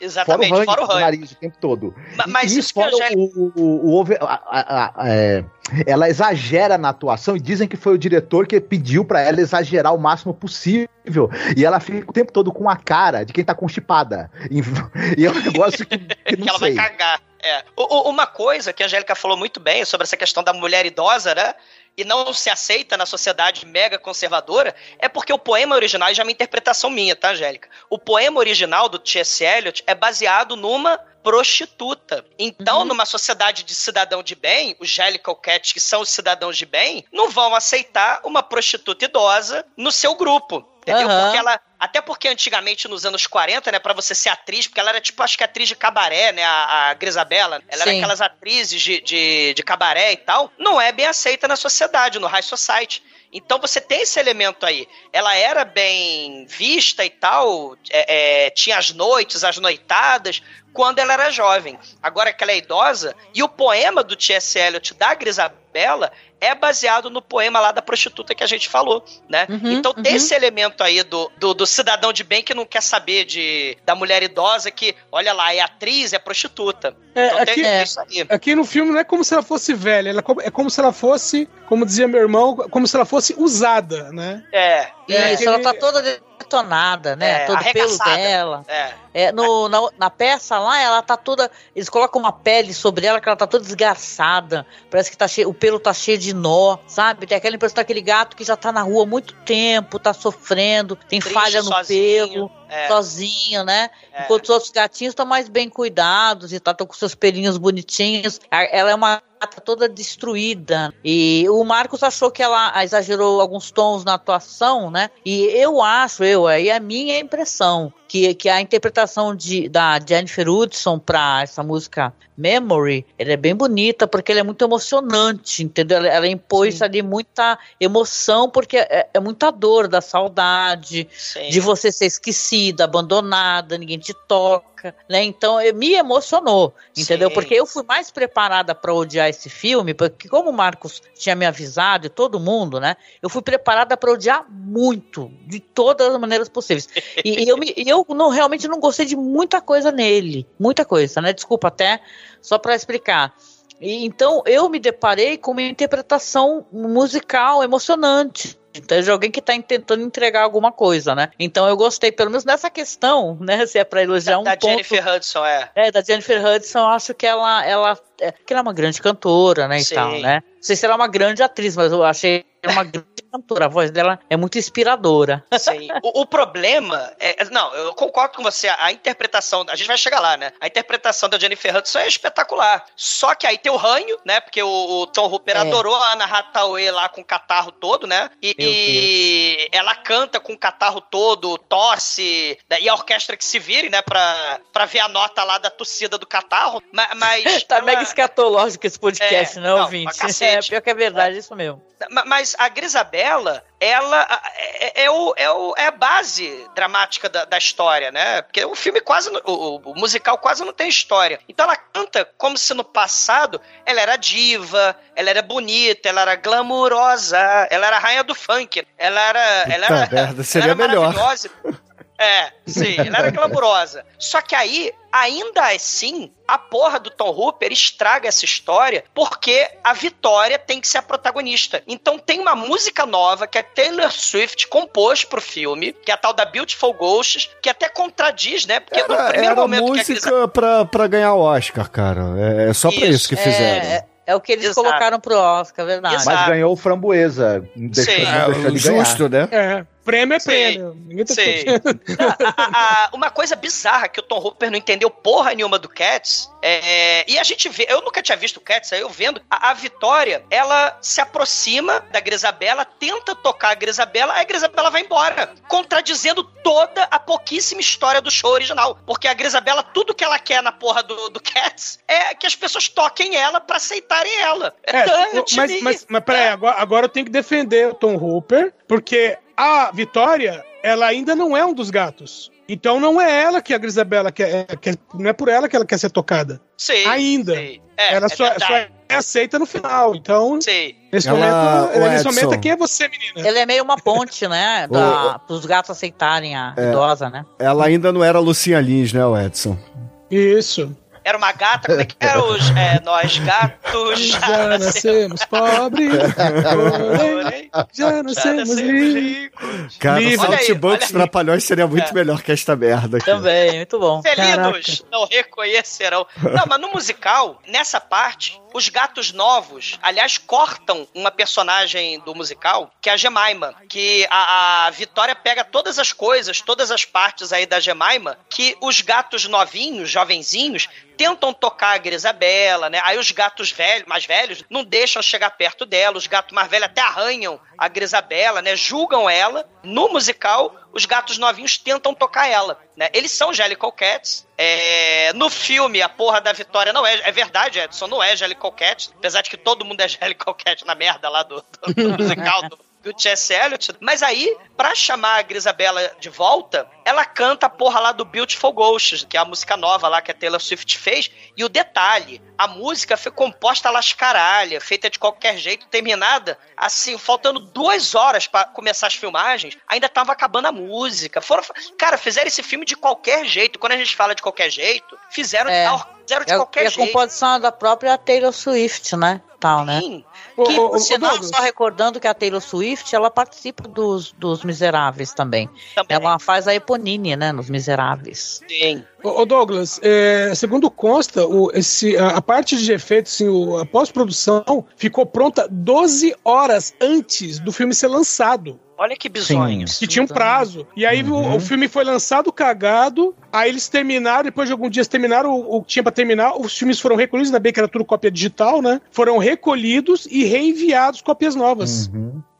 Speaker 4: Exatamente.
Speaker 7: Fora o
Speaker 4: fora o
Speaker 7: nariz o tempo todo.
Speaker 4: Ma- Mas
Speaker 7: e
Speaker 4: isso que a
Speaker 7: fora
Speaker 4: Angélica.
Speaker 7: o, o, o over- a- a- a- é, ela exagera na atuação e dizem que foi o diretor que pediu pra ela exagerar o máximo possível. E ela fica o tempo todo com a cara de quem tá constipada. E, e é um negócio que, que
Speaker 4: que ela
Speaker 7: sei.
Speaker 4: vai cagar. É. Uma coisa que a Angélica falou muito bem sobre essa questão da mulher idosa, né? E não se aceita na sociedade mega conservadora, é porque o poema original, já é uma interpretação minha, tá, Angélica? O poema original do T.S. Eliot é baseado numa prostituta. Então,
Speaker 8: Uhum.
Speaker 4: numa sociedade de cidadão de bem, os Jellicle Cats, que são os cidadãos de bem, não vão aceitar uma prostituta idosa no seu grupo. Entendeu?
Speaker 8: Aham.
Speaker 4: Porque ela. Até porque antigamente, nos anos 40, né, pra você ser atriz, porque ela era tipo, acho que atriz de cabaré, né, a, a Grisabella. Ela era
Speaker 8: Sim.
Speaker 4: aquelas atrizes de, de, de cabaré e tal. Não é bem aceita na sociedade, no high society. Então você tem esse elemento aí. Ela era bem vista e tal, é, é, tinha as noites, as noitadas, quando ela era jovem. Agora que ela é idosa, e o poema do T.S. Eliot da Grisabella é baseado no poema lá da prostituta que a gente falou, né?
Speaker 8: Uhum,
Speaker 4: então tem
Speaker 8: uhum.
Speaker 4: esse elemento aí do, do, do cidadão de bem que não quer saber de, da mulher idosa que, olha lá, é atriz, é prostituta.
Speaker 6: É,
Speaker 4: Então
Speaker 6: aqui,
Speaker 4: tem
Speaker 8: é.
Speaker 4: isso aí.
Speaker 6: aqui no filme não é como se ela fosse velha, ela é como- é como se ela fosse, como dizia meu irmão, como se ela fosse usada, né?
Speaker 4: É.
Speaker 8: Isso,
Speaker 6: É,
Speaker 8: ela tá toda detonada, né?
Speaker 4: É,
Speaker 8: Todo pelo dela.
Speaker 4: É.
Speaker 8: É, no, na, na peça lá, ela tá toda. Eles colocam uma pele sobre ela que ela tá toda desgraçada. Parece que tá cheio, o pelo tá cheio de nó, sabe? Tem aquela impressão daquele gato que já tá na rua há muito tempo, tá sofrendo, tem
Speaker 4: Triste,
Speaker 8: falha no
Speaker 4: sozinho,
Speaker 8: pelo,
Speaker 4: é.
Speaker 8: sozinho, né?
Speaker 4: É.
Speaker 8: Enquanto os outros gatinhos estão mais bem cuidados e tá tão com seus pelinhos bonitinhos. Ela é uma gata toda destruída. E o Marcos achou que ela exagerou alguns tons na atuação, né? E eu acho, eu, aí é a minha impressão, que, que a interpretação de, da Jennifer Hudson pra essa música Memory, ela é bem bonita, porque ela é muito emocionante, entendeu? Ela, ela impôs ali muita emoção, porque é, é muita dor da saudade,
Speaker 4: Sim.
Speaker 8: de você ser esquecida, abandonada, ninguém te toca, né? Então eh, me emocionou, entendeu?
Speaker 4: Sim.
Speaker 8: Porque eu fui mais preparada para odiar esse filme, porque como o Marcos tinha me avisado e todo mundo, né? Eu fui preparada para odiar muito, de todas as maneiras possíveis. E, e eu, me- e eu não, realmente não gostei de muita coisa nele, muita coisa, né? Desculpa até, só para explicar. E, então eu me deparei com uma interpretação musical emocionante. Então, de alguém que está tentando entregar alguma coisa, né? Então eu gostei, pelo menos nessa questão, né? Se é para elogiar um
Speaker 4: da
Speaker 8: ponto.
Speaker 4: Jennifer Hudson, é.
Speaker 8: É, da Jennifer Hudson, eu acho que ela, ela, é, que ela é uma grande cantora, né, e
Speaker 4: Sim.
Speaker 8: tal, né? Não sei se ela é uma grande atriz, mas eu achei ela uma grande cantora. A voz dela é muito inspiradora.
Speaker 4: Sim. O, o problema é. Não, eu concordo com você. A, a interpretação. A gente vai chegar lá, né? A interpretação da Jennifer Hudson é espetacular. Só que aí tem o ranho, né? Porque o, o Tom Hooper
Speaker 8: É.
Speaker 4: adorou a Anna Hathaway lá com o catarro todo, né? E, e ela canta com o catarro todo, tosse. né? E a orquestra que se vire, né? Pra, pra ver a nota lá da tossida do catarro. Ma- Mas.
Speaker 8: Tá
Speaker 4: ela-
Speaker 8: mega escatológico esse podcast,
Speaker 4: É,
Speaker 8: né,
Speaker 4: não,
Speaker 8: ouvinte? É, pior que é verdade, isso mesmo.
Speaker 4: Ma- Mas a Grisabella, ela é, é o, é, o- é a base dramática da, da história, né? Porque o filme quase. O, o- musical quase não tem história. Então ela canta como se no passado ela era diva, ela era bonita, ela era glamurosa, ela era a rainha do funk. Ela era. Ela
Speaker 3: Puta
Speaker 4: era,
Speaker 3: merda, seria
Speaker 4: ela era
Speaker 3: melhor.
Speaker 4: maravilhosa. É, sim, ela era glamurosa. Só que aí, ainda assim, a porra do Tom Hooper estraga essa história porque a Vitória tem que ser a protagonista. Então tem uma música nova que a Taylor Swift compôs pro filme, que é a tal da Beautiful Ghosts, que até contradiz, né? Porque no
Speaker 3: Era,
Speaker 4: primeiro
Speaker 3: era
Speaker 4: momento que a
Speaker 3: música pra, pra ganhar o Oscar, cara. É, é só pra
Speaker 4: Isso.
Speaker 3: que fizeram.
Speaker 8: É, é, é o que eles
Speaker 4: Exato.
Speaker 8: colocaram pro Oscar, é verdade.
Speaker 4: Exato.
Speaker 7: Mas ganhou o framboesa. Deixou,
Speaker 4: Sim.
Speaker 7: deixou
Speaker 3: É, justo, né?
Speaker 6: É, prêmio é prêmio. Ninguém tá
Speaker 4: Sim. A- a- uma coisa bizarra que o Tom Hooper não entendeu porra nenhuma do Cats. É, e a gente vê, eu nunca tinha visto o Cats, aí eu vendo. A, a Vitória, ela se aproxima da Grisabela, tenta tocar a Grisabela, aí a Grisabela vai embora, contradizendo toda a pouquíssima história do show original. Porque a Grisabela, tudo que ela quer na porra do, do Cats é que as pessoas toquem ela pra aceitarem ela.
Speaker 6: É,
Speaker 4: Dante,
Speaker 6: mas, mas, mas peraí, agora, agora eu tenho que defender o Tom Hooper, porque a Vitória, ela ainda não é um dos gatos. Então não é ela que a Grisabela quer, é- quer- não é por ela que ela quer ser tocada.
Speaker 4: Sei,
Speaker 6: ainda.
Speaker 4: sei. É,
Speaker 6: ela
Speaker 4: é
Speaker 6: só, só é aceita no final. Então,
Speaker 4: Sei.
Speaker 6: nesse
Speaker 3: Ela-
Speaker 6: momento,
Speaker 3: o
Speaker 6: nesse momento, quem é você, menina?
Speaker 8: Ele é meio uma ponte, né? Da, pros gatos aceitarem a
Speaker 3: É.
Speaker 8: idosa, né?
Speaker 3: Ela ainda não era Lucinha Lins, né, o Edson?
Speaker 6: Isso.
Speaker 4: Era uma gata, como é que era os. É, nós gatos já,
Speaker 6: Já
Speaker 4: nascemos.
Speaker 6: pobres, porém, já nascemos
Speaker 4: ricos.
Speaker 3: Cara,
Speaker 6: Livre.
Speaker 4: aí, aí.
Speaker 3: Trapalhões seria muito
Speaker 4: É.
Speaker 3: melhor que esta merda aqui.
Speaker 8: Também, muito bom.
Speaker 4: Felinos não reconhecerão. Não, mas no musical, nessa parte, os gatos novos, aliás, cortam uma personagem do musical, que é a Jemima. Que a, a Vitória pega todas as coisas, todas as partes aí da Jemima, que os gatos novinhos, jovenzinhos, tentam tocar a Grisabela, né? Aí os gatos velhos, mais velhos, não deixam chegar perto dela. Os gatos mais velhos até arranham a Grisabela, né? Julgam ela. No musical, os gatos novinhos tentam tocar ela, né? Eles são Jellicle Cats. É, no filme, a porra da Vitória não é... É verdade, Edson, não é Jellicle Cat. Apesar de que todo mundo é Jellicle Cat na merda lá do, do- do musical do, do Chess Elliott. Mas aí, pra chamar a Grisabela de volta, ela canta a porra lá do Beautiful Ghosts, que é a música nova lá que a Taylor Swift fez. E o detalhe, a música foi composta lascaralha, feita de qualquer jeito, terminada, assim, faltando duas horas pra começar as filmagens, ainda tava acabando a música. Foram, cara, fizeram esse filme de qualquer jeito. Quando a gente fala de qualquer jeito, fizeram,
Speaker 8: É.
Speaker 4: fizeram de
Speaker 8: É,
Speaker 4: qualquer
Speaker 8: e a
Speaker 4: jeito.
Speaker 8: composição da própria Taylor Swift, né? Total, né?
Speaker 4: Sim.
Speaker 8: Que, por
Speaker 6: ô,
Speaker 8: sinal,
Speaker 6: Douglas.
Speaker 8: só recordando que a Taylor Swift, ela participa dos, dos Miseráveis também.
Speaker 4: Também.
Speaker 8: Ela faz a Eponine, né, nos Miseráveis.
Speaker 4: Sim.
Speaker 6: Ô, ô, Douglas, é, segundo consta, o, esse, a, a parte de efeitos, assim, o- a pós-produção ficou pronta 12 horas antes do filme ser lançado.
Speaker 4: Olha que bizonhos.
Speaker 6: Que tinha um prazo. E aí o, o filme foi lançado cagado. Aí eles terminaram, depois de alguns dias terminaram o, o que tinha pra terminar. Os filmes foram recolhidos, ainda bem que era tudo cópia digital, né? Foram recolhidos e reenviados cópias novas.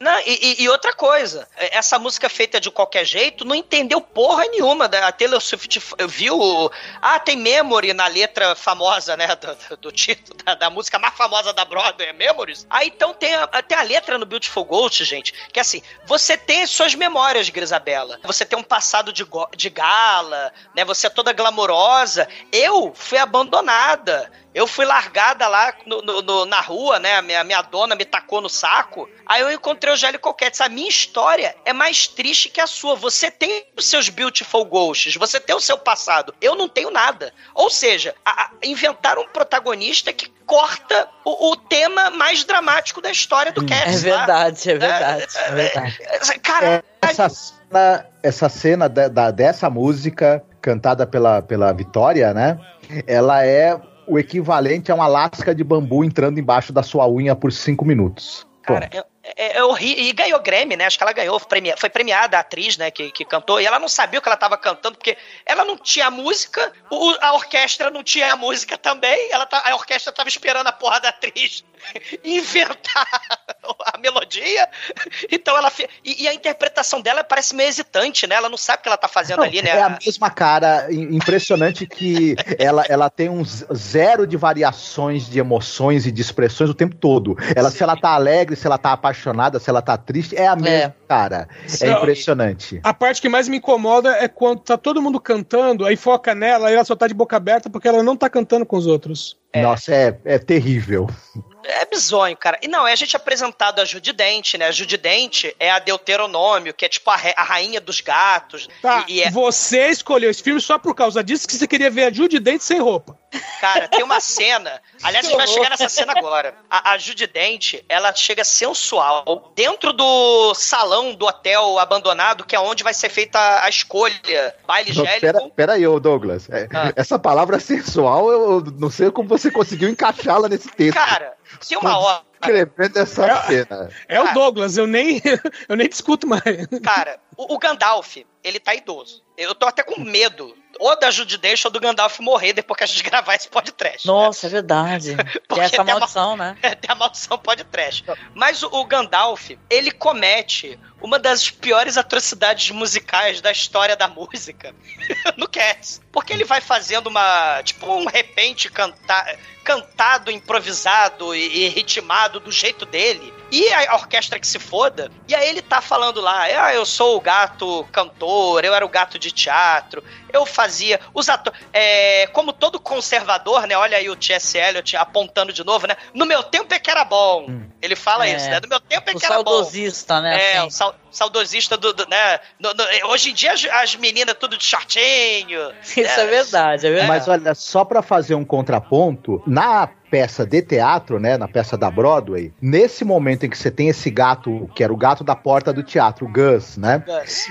Speaker 4: Não, e, e- outra coisa, essa música feita de qualquer jeito não entendeu porra nenhuma. da- A Taylor Swift viu. Ah, tem Memory na letra famosa, né? Do, do- título da, da música mais famosa da Broadway, é Memories. Aí então tem a, tem a letra no Beautiful Ghost, gente, que é assim: você tem as suas memórias, Grisabela. Você tem um passado de, de gala, né? Você é toda glamourosa. Eu fui abandonada. Eu fui largada lá no- no- no- na rua, né? A minha, minha dona me tacou no saco. Aí eu encontrei o Gélio Coquetes. A minha história é mais triste que a sua. Você tem os seus beautiful ghosts, você tem o seu passado. Eu não tenho nada. Ou seja, a- a- inventaram um protagonista que corta o, o tema mais dramático da história do Cats.
Speaker 8: É
Speaker 4: tá?
Speaker 8: verdade, é verdade, é verdade.
Speaker 4: Cara,
Speaker 7: Essa cena, essa cena da- da- dessa música cantada pela, pela Vitória, né? Ela é o equivalente a uma lasca de bambu entrando embaixo da sua unha por cinco minutos.
Speaker 4: Cara, é, é, é horrível. E ganhou Grammy, né? Acho que ela ganhou, foi premia- foi premiada a atriz, né? Que, que cantou. E ela não sabia o que ela tava cantando, porque ela não tinha música, o- a orquestra não tinha a música também. Ela tá- a orquestra tava esperando a porra da atriz inventar a melodia. Então ela. fe- E, e a interpretação dela parece meio hesitante, né? Ela não sabe o que ela tá fazendo
Speaker 7: Não,
Speaker 4: ali, né?
Speaker 7: É a mesma cara, im- impressionante que ela, ela tem um zero de variações de emoções e de expressões o tempo todo. Ela, se ela tá alegre, se ela tá apaixonada, se ela tá triste, é a mesma cara. É
Speaker 6: Não,
Speaker 7: impressionante.
Speaker 6: A parte que mais me incomoda é quando tá todo mundo cantando, aí foca nela, aí ela só tá de boca aberta porque ela não tá cantando com os outros.
Speaker 7: Nossa, é, é terrível.
Speaker 4: É bizonho, cara. E não, é a gente apresentado a Judy Dente, né? A Judy Dente é a Deuteronômio, que é tipo a, re- a rainha dos gatos.
Speaker 6: Tá,
Speaker 4: E, e é,
Speaker 6: você escolheu esse filme só por causa disso que você queria ver a Judy Dente sem roupa.
Speaker 4: cara, tem uma cena. Aliás, a gente vai chegar nessa cena agora. A, a Judy Dente, ela chega sensual dentro do salão do hotel abandonado, que é onde vai ser feita a escolha. Baile
Speaker 7: Não,
Speaker 4: gélico.
Speaker 7: pera, pera aí, ô Douglas. É,
Speaker 4: Ah.
Speaker 7: Essa palavra sensual, eu eu não sei como você conseguiu encaixá-la nesse texto.
Speaker 4: Cara, tem uma hora.
Speaker 7: Escrevendo essa
Speaker 6: É-
Speaker 7: cena.
Speaker 6: É o. Douglas, eu nem, eu nem discuto mais.
Speaker 4: Cara, o, o Gandalf, ele tá idoso. Eu tô até com medo. Ou da Judy Dench ou do Gandalf morrer depois que a gente gravar esse podcast.
Speaker 8: Nossa, é verdade. Tem essa maldição, né?
Speaker 4: Tem a maldição pode trash. Mas o, o Gandalf, ele comete uma das piores atrocidades musicais da história da música no Cats. Porque ele vai fazendo uma. Tipo, um repente canta, cantado, improvisado e, e ritmado do jeito dele. E a orquestra que se foda. E aí ele tá falando lá: ah, eu sou o gato cantor, eu era o gato de teatro, eu fazia. Os atores. É, como todo conservador, né? Olha aí o T.S. Eliot apontando de novo, né? No meu tempo é que era bom. Ele fala
Speaker 8: É.
Speaker 4: isso, né? No meu tempo é
Speaker 8: O
Speaker 4: que era bom.
Speaker 8: saudosista, né?
Speaker 4: É,
Speaker 8: assim.
Speaker 4: o sau- saudosista do, do- né? No- no- hoje em dia as, as meninas tudo de shortinho.
Speaker 8: Isso é verdade, é verdade.
Speaker 7: Mas olha, só pra fazer um contraponto, na peça de teatro, né, na peça da Broadway, nesse momento em que você tem esse gato, que era o gato da porta do teatro, o Gus, né?
Speaker 4: Gus.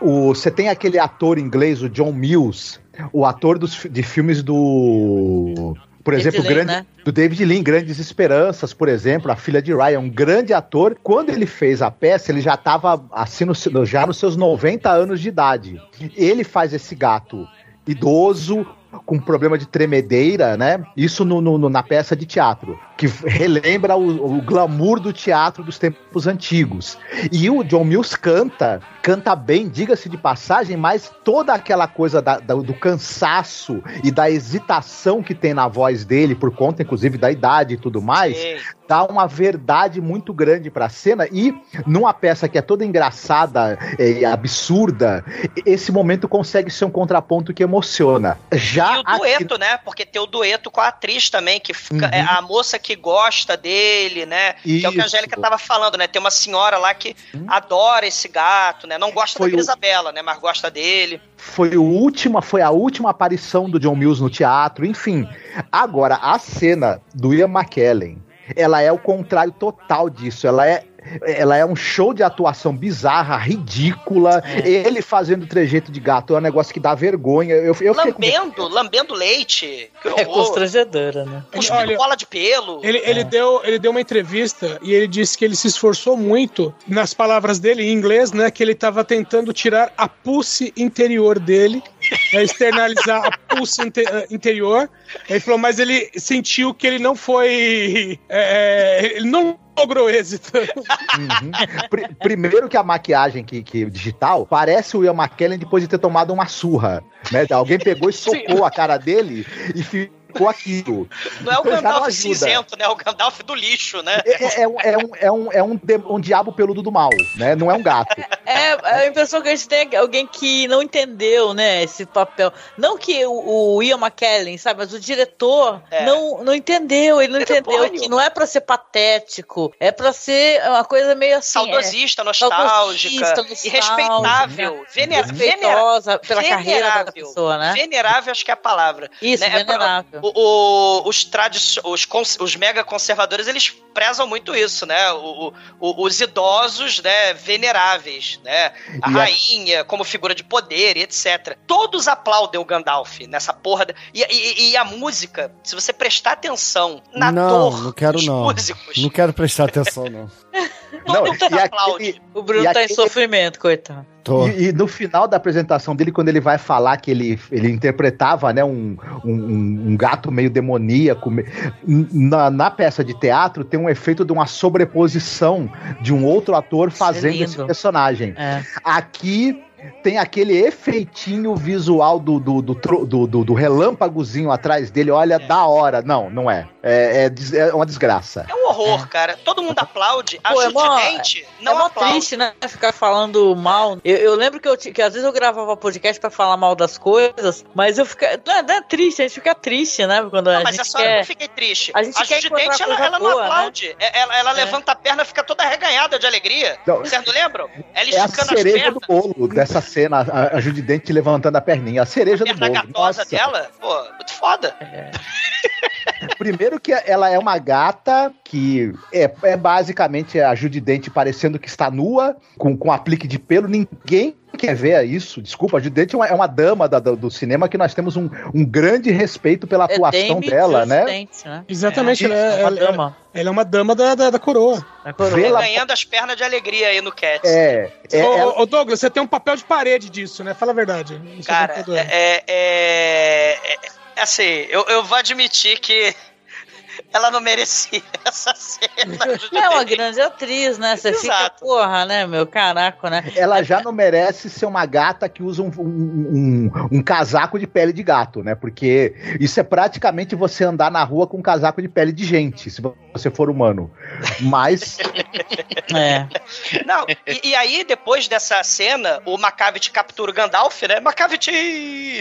Speaker 7: O, você tem aquele ator inglês, o John Mills, o ator dos, de filmes do. Por
Speaker 8: David
Speaker 7: exemplo,
Speaker 8: Lean,
Speaker 7: grande,
Speaker 8: né?
Speaker 7: do David Lean, Grandes Esperanças, por exemplo, a filha de Ryan, um grande ator. Quando ele fez a peça, ele já estava assim, no já nos seus 90 anos de idade. Ele faz esse gato idoso, com problema de tremedeira, né? Isso no- no- na peça de teatro, que relembra o, o glamour do teatro dos tempos antigos. E o John Mills canta, canta bem, diga-se de passagem, mas toda aquela coisa da- da- do cansaço e da hesitação que tem na voz dele, por conta, inclusive, da idade e tudo mais,
Speaker 4: Sim.
Speaker 7: Dá uma verdade muito grande pra cena e numa peça que é toda engraçada e absurda, esse momento consegue ser um contraponto que emociona. Já
Speaker 4: E o
Speaker 7: aqui-
Speaker 4: dueto, né? Porque tem o dueto com a atriz também, que fica,
Speaker 7: Uhum.
Speaker 4: é a moça que gosta dele, né? Que é o que a
Speaker 7: Isso.
Speaker 4: Angélica tava falando, né? Tem uma senhora lá que adora esse gato, né? Não gosta
Speaker 7: Foi
Speaker 4: da
Speaker 7: o-
Speaker 4: Isabela, né? Mas gosta dele.
Speaker 7: foi o última, foi a última aparição do John Mills no teatro, enfim. Agora a cena do Ian McKellen ela é o contrário total disso. Ela é ela é um show de atuação bizarra, ridícula. Ele fazendo trejeito de gato é um negócio que dá vergonha. Eu, eu fiquei com-
Speaker 4: Lambendo, lambendo leite.
Speaker 8: É constrangedora, né?
Speaker 4: Cuspindo
Speaker 6: Olha,
Speaker 4: bola de pelo.
Speaker 6: Ele, ele, deu, ele deu uma entrevista e ele disse que ele se esforçou muito, nas palavras dele em inglês, né? Que ele estava tentando tirar a pulse interior dele, né, externalizar a pulse inte- eh, interior. Ele falou, mas ele sentiu que ele não foi. é, é, ele não logrou êxito.
Speaker 7: Uhum. Pri- Primeiro que a maquiagem que, que digital parece o Ian McKellen depois de ter tomado uma surra. Né? Alguém pegou e socou a cara dele e ficou aquilo.
Speaker 4: Não é o Gandalf cinzento, né? É o Gandalf do lixo, né?
Speaker 7: É, é- é um, é, um, é, um, é um, de- um diabo peludo do mal, né? Não é um gato.
Speaker 8: É, a impressão que a gente tem é alguém que não entendeu, né, esse papel. Não que o, o Ian McKellen, sabe, mas o diretor
Speaker 4: É.
Speaker 8: não, não entendeu, ele não
Speaker 4: é
Speaker 8: entendeu que não é pra ser patético, é pra ser uma coisa meio assim.
Speaker 4: Saudosista,
Speaker 8: é,
Speaker 4: nostálgica,
Speaker 8: saudosista,
Speaker 4: e respeitável. Vener, vener,
Speaker 8: respeitosa pela carreira da
Speaker 4: venerável.
Speaker 8: pessoa, né?
Speaker 4: Venerável, acho que é a palavra.
Speaker 8: Isso,
Speaker 4: né? É pra-
Speaker 8: venerável.
Speaker 4: O- o- os, os, os mega conservadores, eles prezam muito isso, né? O- o- os idosos, né, veneráveis, né? A rainha como figura de poder e etc. Todos aplaudem o Gandalf nessa porra. da- E, e- e a música, se você prestar atenção na
Speaker 3: não,
Speaker 4: dor
Speaker 3: não quero
Speaker 4: dos
Speaker 3: não.
Speaker 4: músicos,
Speaker 3: Não quero prestar atenção, não.
Speaker 7: Não,
Speaker 4: todo mundo
Speaker 7: e
Speaker 4: aplaude.
Speaker 7: aquele-
Speaker 8: O Bruno tá em
Speaker 7: aquele-
Speaker 8: sofrimento, coitado.
Speaker 3: Tô.
Speaker 7: E, e no final da apresentação dele, quando ele vai falar que ele, ele interpretava né, um, um, um- gato meio demoníaco, na, na peça de teatro tem um efeito de uma sobreposição de um outro ator fazendo
Speaker 8: lindo.
Speaker 7: esse personagem.
Speaker 8: É.
Speaker 7: Aqui tem aquele efeitinho visual do, do, do, do, do- do relâmpagozinho atrás dele. Olha, da hora. Não, não é. É, é é uma desgraça.
Speaker 4: É um horror, cara. Todo mundo aplaude. A
Speaker 8: Pô, é mó-
Speaker 4: Judidente não
Speaker 8: é mó
Speaker 4: aplaude.
Speaker 8: triste, né? Ficar falando mal. Eu, eu lembro que, eu, que às vezes eu gravava podcast pra falar mal das coisas, mas eu fica. Não é, não é triste, a gente fica triste, né? Quando a
Speaker 4: Não, mas
Speaker 8: gente
Speaker 4: essa hora eu
Speaker 8: quer.
Speaker 4: não fiquei triste.
Speaker 8: a gente quer
Speaker 4: Judidente,
Speaker 8: encontrar
Speaker 4: ela, ela não
Speaker 8: boa, né?
Speaker 4: aplaude. É- Ela, ela
Speaker 8: É.
Speaker 4: levanta a perna, fica toda arreganhada de alegria.
Speaker 7: Não.
Speaker 4: Vocês não lembram? Ela
Speaker 7: É a
Speaker 4: esticando as
Speaker 7: cereja do
Speaker 4: pernas.
Speaker 7: bolo dessa cena, a, a Judidente levantando a perninha. A cereja do
Speaker 4: perna
Speaker 7: bolo.
Speaker 4: gatosa
Speaker 7: Nossa.
Speaker 4: dela. Pô, muito foda.
Speaker 7: Primeiro que ela é uma gata que é, é basicamente a Judidente parecendo que está nua, com, com aplique de pelo. Ninguém quer ver isso. Desculpa, a Judidente é uma, é uma dama da- do, do cinema que nós temos um, um grande respeito pela
Speaker 8: É
Speaker 7: atuação
Speaker 8: Dame
Speaker 7: dela, né?
Speaker 8: Judidente, né?
Speaker 6: Exatamente,
Speaker 8: É,
Speaker 6: ela, é,
Speaker 8: uma
Speaker 6: ela-
Speaker 8: dama.
Speaker 6: ela é uma dama da, da, da coroa.
Speaker 8: da coroa.
Speaker 7: Vê-la-
Speaker 4: Ganhando as pernas de alegria aí no Cats.
Speaker 7: É, é,
Speaker 6: ô,
Speaker 7: ela-
Speaker 6: ô, Douglas, você tem um papel de parede disso, né? Fala a verdade.
Speaker 4: Cara, é, é, é- é- Assim, eu, eu vou admitir que ela não merecia essa cena.
Speaker 8: É uma grande atriz, né? Você fica,
Speaker 4: Exato.
Speaker 8: porra, né, meu? Caraca, né?
Speaker 7: ela já não merece ser uma gata que usa um, um- um- um casaco de pele de gato, né? Porque isso é praticamente você andar na rua com um casaco de pele de gente, se você for humano. Mas
Speaker 8: É.
Speaker 4: Não, e, e aí, depois dessa cena, o Macavity captura o Gandalf, né? Macavity!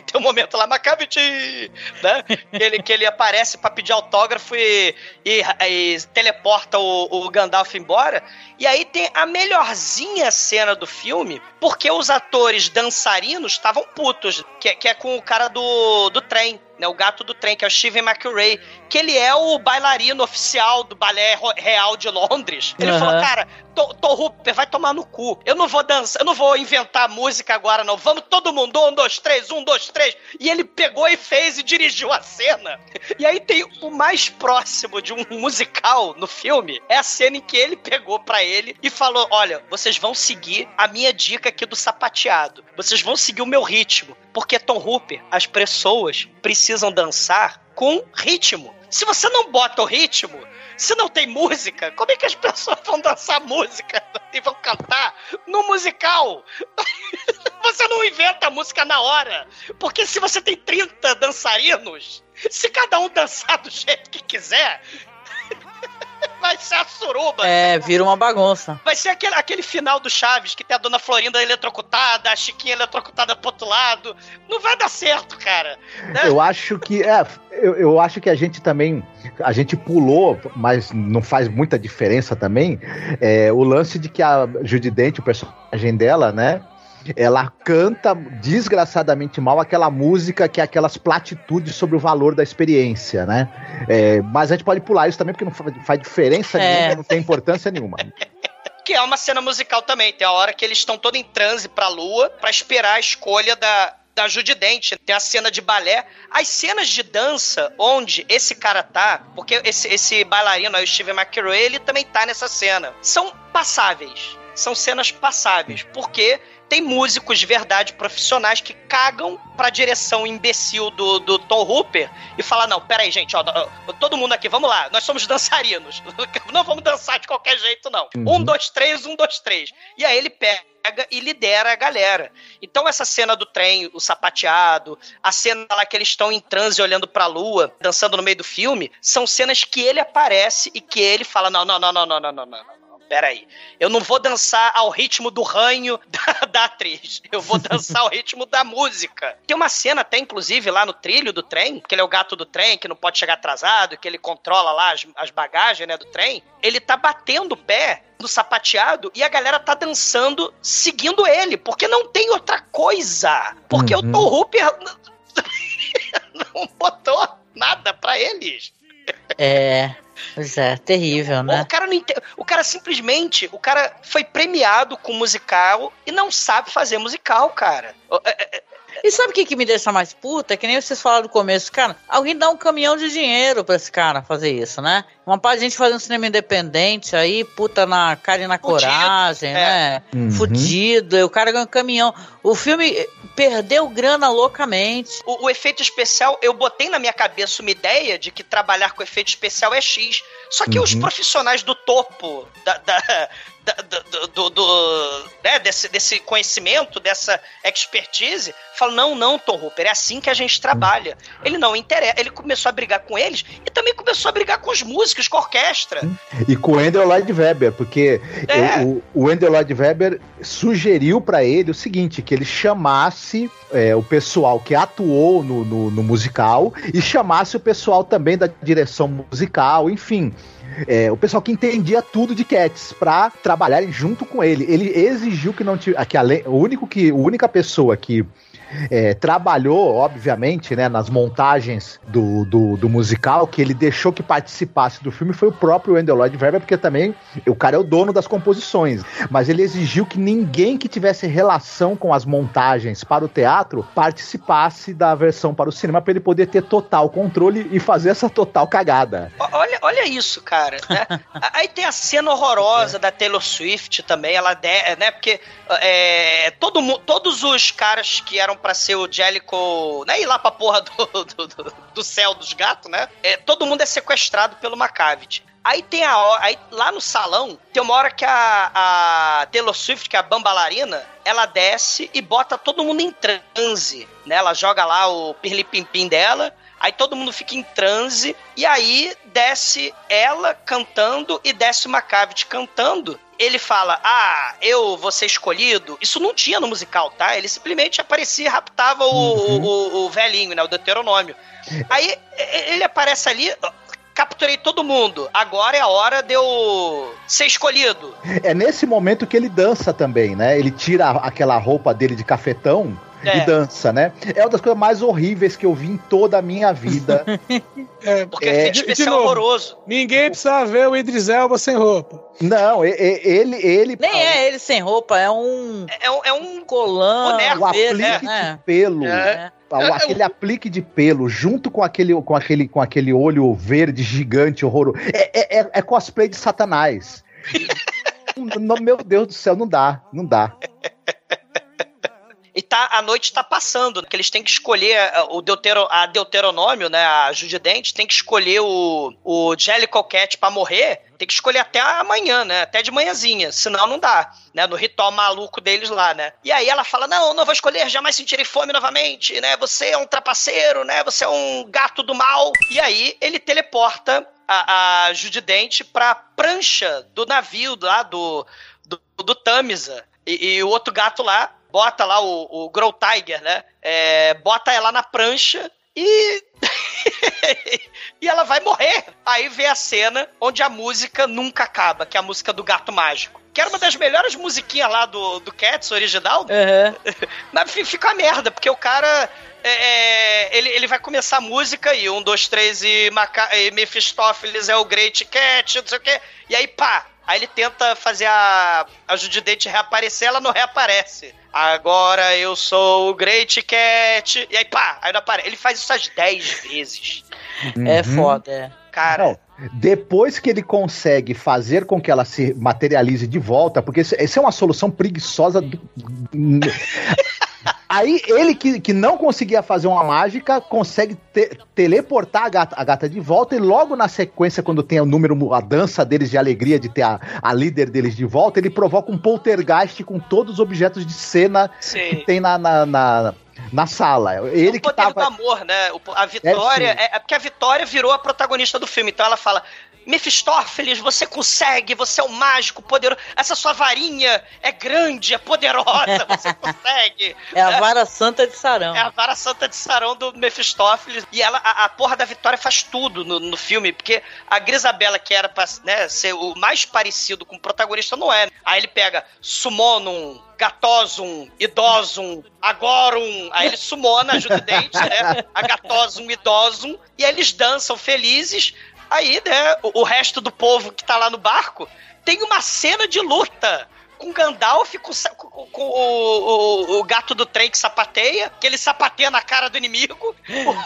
Speaker 4: Tem um momento lá, Macavity! Né? Que ele, que ele aparece pra pedir autógrafo e, e- e teleporta o, o Gandalf embora. E aí tem a melhorzinha cena do filme, porque os atores dançarinos estavam putos, que, que é com o cara do, do trem. Né, o gato do trem, que é o Steven McRae, que ele é o bailarino oficial do Balé Real de Londres. Ele
Speaker 8: Aham.
Speaker 4: falou, cara, Tom Hooper vai tomar no cu. Eu não vou dançar, eu não vou inventar música agora, não. Vamos todo mundo, um, dois, três, um, dois, três. E ele pegou e fez e dirigiu a cena. E aí tem o mais próximo de um musical no filme, é a cena em que ele pegou pra ele e falou: Olha, vocês vão seguir a minha dica aqui do sapateado. Vocês vão seguir o meu ritmo. Porque Tom Hooper, as pessoas precisam dançar com ritmo. Se você não bota o ritmo, se não tem música, como é que as pessoas vão dançar música e vão cantar no musical? Você não inventa a música na hora. Porque se você tem 30 dançarinos, se cada um dançar do jeito que quiser, vai ser a suruba.
Speaker 8: É, vira uma bagunça.
Speaker 4: Vai ser aquele, aquele final do Chaves, que tem a dona Florinda eletrocutada, a Chiquinha eletrocutada pro outro lado. Não vai dar certo, cara. Né?
Speaker 7: eu acho que é, eu, eu acho que a gente também a gente pulou, mas não faz muita diferença também. É, o lance de que a Judy Dent, o personagem dela, né? Ela canta desgraçadamente mal aquela música que é aquelas platitudes sobre o valor da experiência, né? É, mas a gente pode pular isso também porque não fa- faz diferença
Speaker 8: É.
Speaker 7: nenhuma, não tem importância nenhuma.
Speaker 4: Que é uma cena musical também. Tem a hora que eles estão todos em transe pra lua pra esperar a escolha da, da Judy Dent. Tem a cena de balé. As cenas de dança onde esse cara tá, porque esse, esse bailarino aí, o Steve McRae, ele também tá nessa cena. São passáveis. São cenas passáveis. Porque tem músicos de verdade profissionais que cagam pra direção imbecil do, do Tom Hooper e fala: Não, peraí, gente, ó, todo mundo aqui, vamos lá, nós somos dançarinos. Não vamos dançar de qualquer jeito, não. Um, dois, três, um, dois, três. E aí ele pega e lidera a galera. Então essa cena do trem, o sapateado, a cena lá que eles estão em transe olhando pra lua, dançando no meio do filme, são cenas que ele aparece e que ele fala: Não, não, não, não, não, não, não, não. Peraí, eu não vou dançar ao ritmo do ranho da, da atriz. Eu vou dançar ao ritmo da música. Tem uma cena até, inclusive, lá no trilho do trem, que ele é o gato do trem, que não pode chegar atrasado, que ele controla lá as, as bagagens né, do trem. Ele tá batendo o pé no sapateado e a galera tá dançando seguindo ele, porque não tem outra coisa. Porque
Speaker 7: Uhum.
Speaker 4: o Tom Hooper não botou nada pra eles.
Speaker 8: É. Pois é, terrível,
Speaker 4: O
Speaker 8: né?
Speaker 4: cara não ente- O cara simplesmente. O cara foi premiado com musical e não sabe fazer musical, cara. O- é- é-
Speaker 8: E sabe o que, que me deixa mais puta? É que nem vocês falaram no começo, cara. Alguém dá um caminhão de dinheiro pra esse cara fazer isso, né? Uma parte de gente fazendo cinema independente aí, puta na cara e na
Speaker 4: Fudido,
Speaker 8: coragem,
Speaker 4: é.
Speaker 8: né?
Speaker 7: Uhum.
Speaker 8: Fudido, e o cara ganha um caminhão. O filme perdeu grana loucamente.
Speaker 4: O, o efeito especial, eu botei na minha cabeça uma ideia de que trabalhar com efeito especial é X. Só que os
Speaker 7: Uhum.
Speaker 4: profissionais do topo da, da- da- do, do- né, desse, desse conhecimento, dessa expertise, falam: não, não, Tom Hooper, é assim que a gente trabalha. Ele não interessa. Ele começou a brigar com eles e também começou a brigar com os músicos, com a orquestra.
Speaker 7: E com o Wendell Lloyd Webber, porque
Speaker 4: É.
Speaker 7: o, o Wendell Lloyd Webber sugeriu pra ele o seguinte, que ele chamasse é, o pessoal que atuou no, no, no musical e chamasse o pessoal também da direção musical, enfim. É, o pessoal que entendia tudo de Cats pra trabalharem junto com ele. Ele exigiu que não tivesse. O único que, a única pessoa que é, trabalhou, obviamente, né, nas montagens do, do, do musical, que ele deixou que participasse do filme foi o próprio Wendell Lloyd Webber, porque também o cara é o dono das composições. Mas ele exigiu que ninguém que tivesse relação com as montagens para o teatro participasse da versão para o cinema, para ele poder ter total controle e fazer essa total cagada.
Speaker 4: Olha, olha isso, cara. né? Aí tem a cena horrorosa da Taylor Swift também, ela de, né? Porque é, todo, todos os caras que eram pra ser o Jellicle, né? Ir lá pra porra do, do, do- do céu dos gatos, né? É, todo mundo é sequestrado pelo Macavity. Aí tem a hora, aí lá no salão, tem uma hora que a, a Taylor Swift, que é a bambalarina, ela desce e bota todo mundo em transe, né? Ela joga lá o pirlipimpim dela, Aí todo mundo fica em transe e aí desce ela cantando e desce o Macavity cantando. Ele fala: "Ah, eu vou ser escolhido". Isso não tinha no musical, tá? Ele simplesmente aparecia e raptava o, o, o- o velhinho, né, o Deuteronômio. Aí ele aparece ali, capturei todo mundo. Agora é a hora de eu ser escolhido.
Speaker 7: É nesse momento que ele dança também, né? Ele tira aquela roupa dele de cafetão
Speaker 4: É.
Speaker 7: e dança, né? É uma das coisas mais horríveis que eu vi em toda a minha vida.
Speaker 6: É,
Speaker 4: Porque
Speaker 7: É.
Speaker 4: é,
Speaker 6: De-
Speaker 4: especial
Speaker 6: novo.
Speaker 4: horroroso.
Speaker 6: ninguém precisa ver o Idris Elba sem roupa.
Speaker 7: Não, ele, ele.
Speaker 8: Nem é ele sem roupa, é um
Speaker 4: É, um- é um
Speaker 8: colã. Verde,
Speaker 7: aplique
Speaker 8: né?
Speaker 7: de pelo.
Speaker 4: É.
Speaker 7: o- Aquele aplique de pelo, junto com aquele, com aquele, com aquele olho verde gigante, horroroso. É, é, é- é cosplay de Satanás. Não, meu Deus do céu, não dá, não dá.
Speaker 4: E tá, a noite tá passando, que eles têm que escolher eh, o Deutero, a Deuteronômio, né? A Judidente tem que escolher o, o Jellicle Cat pra morrer. Tem que escolher até amanhã, né? Até de manhãzinha. Senão não dá, né? No ritual maluco deles lá, né? E aí ela fala: Não, não vou escolher, jamais sentirei fome novamente, né? Você é um trapaceiro, né? Você é um gato do mal. E aí ele teleporta a, a Judidente pra prancha do navio lá do, do, do Tamisa. E, e o outro gato lá bota lá o, o Grow Tiger, né? É, bota ela na prancha e. e ela vai morrer. Aí vem a cena onde a música nunca acaba, que é a música do gato mágico. que era uma das melhores musiquinhas lá do, do Cats original.
Speaker 8: Aham.
Speaker 4: Mas fi- fica uma merda, porque o cara. é, é, ele, ele vai começar a música e um, dois, três e, Maca e Mephistófeles é o Great Cat, não sei o quê. E aí, pá. Aí ele tenta fazer a, a Judidente reaparecer, ela não reaparece. Agora eu sou o Great Cat. E aí, pá, aí não aparece. Ele faz isso às 10 vezes.
Speaker 8: É
Speaker 7: Uhum.
Speaker 8: foda, é.
Speaker 4: Cara,
Speaker 7: Não, depois que ele consegue fazer com que ela se materialize de volta, porque isso- essa é uma solução preguiçosa. do- Aí ele que, que não conseguia fazer uma mágica consegue te- teleportar a gata, a gata de volta e logo na sequência, quando tem o número, a dança deles de alegria de ter a, a líder deles de volta, ele provoca um poltergeist com todos os objetos de cena que
Speaker 4: sim.
Speaker 7: tem na, na, na, na sala. Ele
Speaker 4: o
Speaker 7: que
Speaker 4: poder do
Speaker 7: tava.
Speaker 4: amor, né? A Vitória.
Speaker 7: sim.
Speaker 4: É, é porque a Vitória virou a protagonista do filme. Então ela fala. Mefistófeles, você consegue, você é um mágico poderoso. Essa sua varinha é grande, é poderosa, você consegue.
Speaker 8: É a vara santa de Sarão.
Speaker 4: É a vara santa de Sarão do Mephistófeles. E ela, a, a porra da Vitória faz tudo no, no filme, porque a Grisabella, que era pra né, ser o mais parecido com o protagonista, não é. Aí ele pega Summonum, Gatosum, Idosum, Agorum. Aí ele sumona, ajuda o dente, né? A Gatosum, Idosum. E aí eles dançam felizes. Aí, né, o, o resto do povo que tá lá no barco tem uma cena de luta com Gandalf, com, com- com o, o- o gato do trem que sapateia, que ele sapateia na cara do inimigo.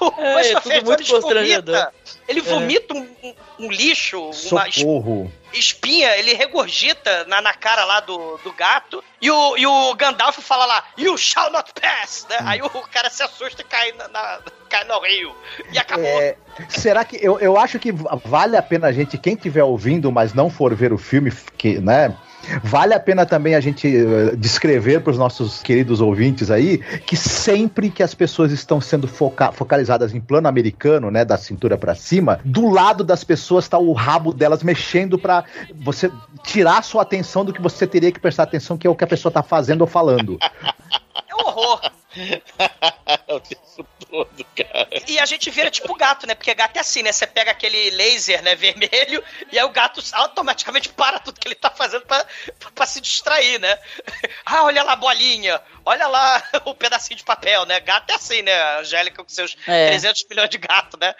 Speaker 4: O
Speaker 8: É, é tudo
Speaker 4: Fez
Speaker 8: muito
Speaker 4: vomita.
Speaker 8: constrangedor.
Speaker 4: Ele
Speaker 8: É.
Speaker 4: vomita um, um- um lixo, uma
Speaker 7: Socorro.
Speaker 4: espinha, ele regurgita na, na cara lá do, do gato. E o, e o Gandalf fala lá, You shall not pass! Né? Aí o cara se assusta e cai, na, na- cai no rio. E acabou.
Speaker 7: É, será que eu, eu acho que vale a pena a gente, quem estiver ouvindo, mas não for ver o filme, que, né? Vale a pena também a gente eh, descrever para os nossos queridos ouvintes aí que sempre que as pessoas estão sendo foca- focalizadas em plano americano, né, da cintura para cima, do lado das pessoas está o rabo delas mexendo para você tirar sua atenção do que você teria que prestar atenção, que é o que a pessoa tá fazendo ou falando.
Speaker 4: É horror.
Speaker 5: o tempo todo, cara.
Speaker 4: E a gente vira tipo gato, né? Porque gato é assim, né? Você pega aquele laser, né, vermelho, e aí o gato automaticamente para tudo que ele tá fazendo pra, pra se distrair, né? Ah, olha lá a bolinha, olha lá o pedacinho de papel, né? Gato é assim, né? A Angélica com seus
Speaker 8: É.
Speaker 4: 300 milhões de gato, né?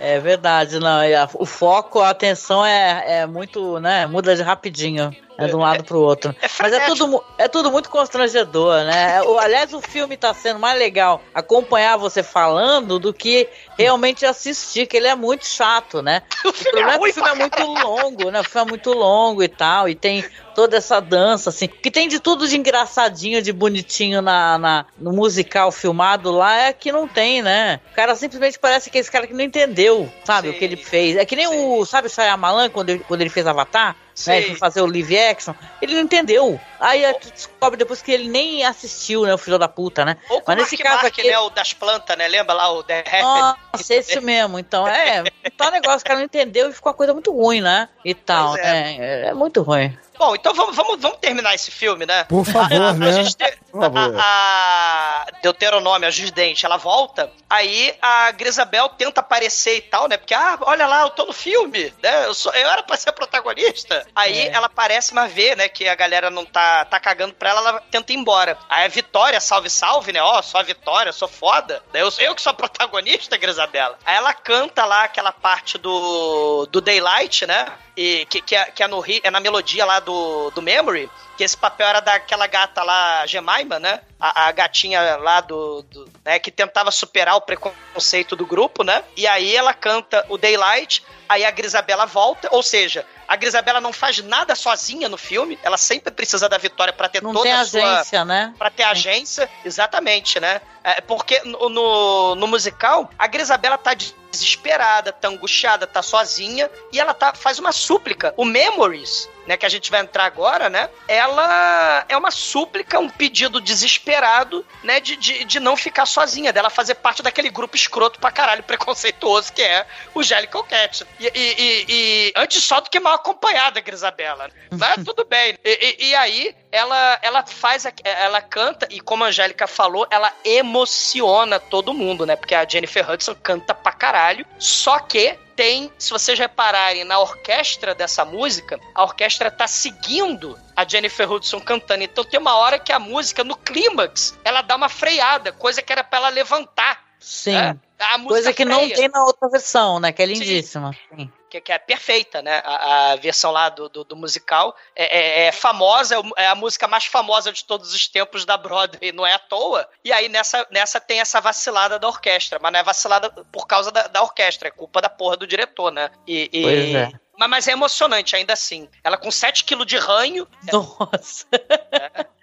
Speaker 8: É verdade, não. a- O foco, a atenção é, é muito, né? Muda de rapidinho. É de um lado pro outro. Mas é tudo, é tudo muito constrangedor, né? O, aliás, o filme tá sendo mais legal acompanhar você falando do que realmente assistir, que ele é muito chato, né? O problema é que o filme é muito longo, né? O filme é muito longo e tal, e tem toda essa dança, assim. Que tem de tudo de engraçadinho, de bonitinho na, na- no musical filmado lá, é que não tem, né? O cara simplesmente parece que é esse cara que não entendeu, sabe, o que ele fez. É que nem o, sabe o Shyamalan, quando ele, quando ele fez Avatar? Né, foi fazer o live action, ele não entendeu. Aí tu descobre depois que ele nem assistiu, né, o filho da puta, né?
Speaker 4: Ou com
Speaker 8: Mas nesse
Speaker 4: Mark
Speaker 8: caso
Speaker 4: Mark,
Speaker 8: aqui...
Speaker 4: né? O das plantas, né? Lembra lá o The?
Speaker 8: Nossa, esse mesmo. Então, é, um negócio que o cara não entendeu e ficou uma coisa muito ruim, né? E tal,
Speaker 4: Pois
Speaker 8: né? É, é muito ruim.
Speaker 4: Bom, então vamos, vamos, vamos terminar esse filme, né?
Speaker 3: Por favor,
Speaker 4: a, a,
Speaker 3: né?
Speaker 4: A gente tem,
Speaker 3: Por favor.
Speaker 4: a, a Deuteronômio, a Jusdente, ela volta, aí a Grisabel tenta aparecer e tal, né? Porque, ah, olha lá, eu tô no filme, né? Eu, sou, eu era pra ser protagonista. Aí
Speaker 8: É.
Speaker 4: ela aparece, mas vê, né, que a galera não tá, tá cagando pra ela, ela tenta ir embora. Aí a Vitória, salve, salve, né? Ó, sou a Vitória, sou foda. Daí Eu, eu que sou a protagonista, Grisabela. Aí ela canta lá aquela parte do, do Daylight, né? E que, que, é, que é, no, é na melodia lá do, do Memory, que esse papel era daquela gata lá, Jemima, né? A, a gatinha lá do, do- né, que tentava superar o preconceito do grupo, né? E aí ela canta o Daylight, aí a Grisabela volta, ou seja, a Grisabela não faz nada sozinha no filme, ela sempre precisa da vitória pra ter
Speaker 8: Não
Speaker 4: toda
Speaker 8: tem
Speaker 4: a sua
Speaker 8: agência, né?
Speaker 4: Pra ter agência, exatamente, né? É, porque no, no, no musical, a Grisabela tá desesperada, tá angustiada, tá sozinha, e ela tá, faz uma súplica. O Memories, né, que a gente vai entrar agora, né? Ela é uma súplica, um pedido desesperado, né, de, de, de não ficar sozinha, dela fazer parte daquele grupo escroto pra caralho, preconceituoso, que é o Jellicle Cat. E, e, e- antes só do que mal acompanhada, Grisabela. Mas tudo bem. E, e- e aí, ela, ela faz, a- ela canta, e como a Angélica falou, ela emociona todo mundo, né? Porque a Jennifer Hudson canta pra caralho, só que tem, se vocês repararem na orquestra dessa música, a orquestra tá seguindo a Jennifer Hudson cantando. Então tem uma hora que a música, no clímax, ela dá uma freada, coisa que era pra ela levantar.
Speaker 8: Sim.
Speaker 4: né?
Speaker 8: Coisa que não
Speaker 4: freia.
Speaker 8: tem na outra versão, né? Que é lindíssima. Sim.
Speaker 4: Que, que é perfeita, né? A, a versão lá do, do, do musical é, é- é famosa, é é a música mais famosa de todos os tempos da Broadway, não é à toa. E aí nessa, nessa tem essa vacilada da orquestra, mas não é vacilada por causa da, da orquestra, é culpa da porra do diretor, né? E, e-
Speaker 8: Pois é.
Speaker 4: Mas, mas é emocionante ainda assim. Ela com 7 quilos de ranho.
Speaker 8: Nossa.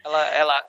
Speaker 4: Ela. ela,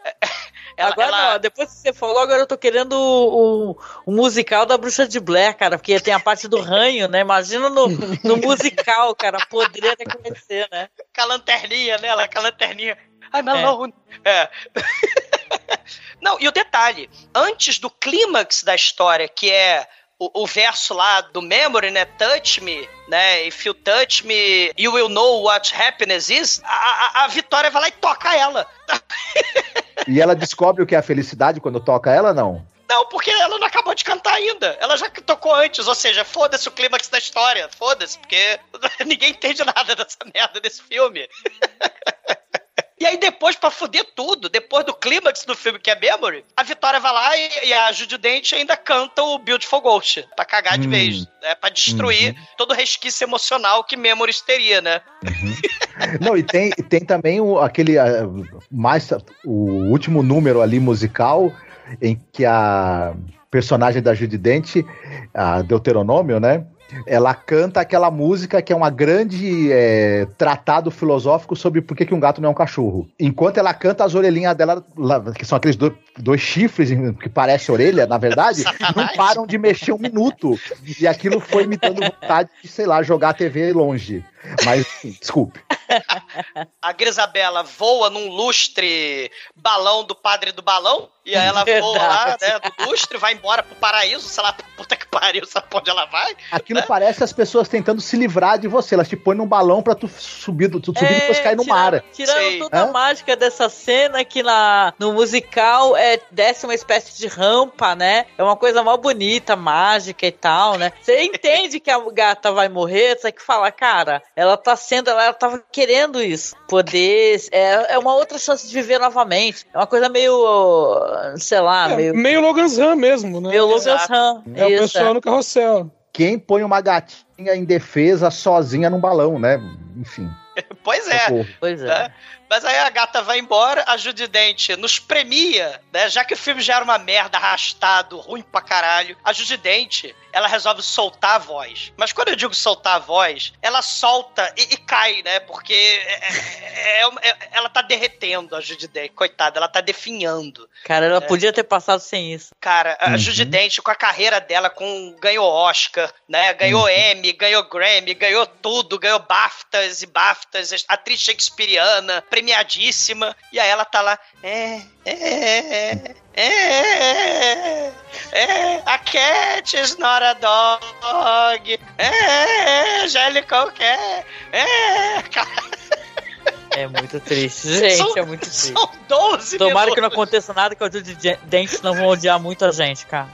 Speaker 4: ela,
Speaker 8: agora,
Speaker 4: ela-
Speaker 8: não, depois que você falou, agora eu tô querendo o, o- o musical da Bruxa de Blair, cara, porque tem a parte do ranho, né? Imagina no, no musical, cara, poderia até conhecer, né?
Speaker 4: com a lanterninha, né? Ela com a lanterninha. I'm
Speaker 8: É.
Speaker 4: alone. É. Não, e o detalhe, antes do clímax da história, que é o, o verso lá do Memory, né? Touch me, né? If you touch me, you will know what happiness is. A, a, a Vitória vai lá e toca ela.
Speaker 7: E ela descobre o que é a felicidade quando toca ela, não?
Speaker 4: Não, porque ela não acabou de cantar ainda. Ela já tocou antes, ou seja, foda-se o clímax da história. Foda-se, porque ninguém entende nada dessa merda desse filme. E aí depois, pra fuder tudo, depois do clímax do filme que é Memory, a Vitória vai lá e, e a Judy Dent ainda canta o Beautiful Ghost, pra cagar de
Speaker 7: Hum.
Speaker 4: vez, né? Pra destruir todo o resquício emocional que Memories teria, né?
Speaker 7: Não, e tem, e tem também o, aquele mais o último número ali musical em que a personagem da Judy Dent, a Deuteronômio, né? Ela canta aquela música que é uma grande é, tratado filosófico sobre por que, que um gato não é um cachorro. Enquanto ela canta, as orelhinhas dela, que são aqueles dois, dois chifres que parece orelha, na verdade, não param de mexer um minuto. E aquilo foi me dando vontade de, sei lá, jogar a TV longe. Mas, enfim, desculpe.
Speaker 4: A Grisabela voa num lustre balão do padre do balão, e aí ela voa lá,
Speaker 8: Verdade.
Speaker 4: né, do lustre, vai embora pro paraíso, sei lá, puta que pariu, sabe pra onde ela vai?
Speaker 7: Aquilo parece as pessoas tentando se livrar de você. Elas te põem num balão pra tu subir, do- tu subir e depois cair no mar.
Speaker 8: É, Tirando
Speaker 4: Sei.
Speaker 8: toda a mágica dessa cena que na, no musical é, desce uma espécie de rampa, né? É uma coisa mó bonita, mágica e tal, né? Você entende que a gata vai morrer, você tem que falar, cara, ela tá sendo, ela, ela tava querendo isso. Poder. É, é uma outra chance de viver novamente. É uma coisa meio. sei lá,
Speaker 6: É,
Speaker 8: meio.
Speaker 6: meio Logan's Run mesmo, né?
Speaker 8: Meio Logan's. Run.
Speaker 6: É o pessoal
Speaker 8: é.
Speaker 6: no carrossel.
Speaker 7: Quem põe uma gatinha em defesa sozinha num balão, né? Enfim.
Speaker 4: Pois é.
Speaker 7: socorro.
Speaker 8: Pois é.
Speaker 4: né? Mas aí a gata vai embora, a Judy Dent nos premia, né? Já que o filme já era uma merda, arrastado, ruim pra caralho, a Judy Dent, ela resolve soltar a voz. Mas quando eu digo soltar a voz, ela solta e, e cai, né? Porque é- é- é- ela tá derretendo, a Judy Dent. Coitada, ela tá definhando.
Speaker 8: Cara, ela
Speaker 4: É.
Speaker 8: podia ter passado sem isso.
Speaker 4: Cara, a
Speaker 7: Uhum.
Speaker 4: Judy Dent, com a carreira dela, com ganhou Oscar, né? Ganhou Emmy, ganhou Grammy, ganhou tudo, ganhou BAFTAs e BAFTAs, atriz shakespeariana, premiadíssima. E aí ela tá lá, é, é, é, é, é, é, a cat is not a dog, é, é, Jellicle quer, é, cara,
Speaker 8: É muito triste. Gente,
Speaker 4: São-
Speaker 8: é muito triste.
Speaker 4: são 12
Speaker 8: Tomara que não
Speaker 4: minutos,
Speaker 8: aconteça nada que o Judy De- Dentes não vão odiar muito a gente, cara.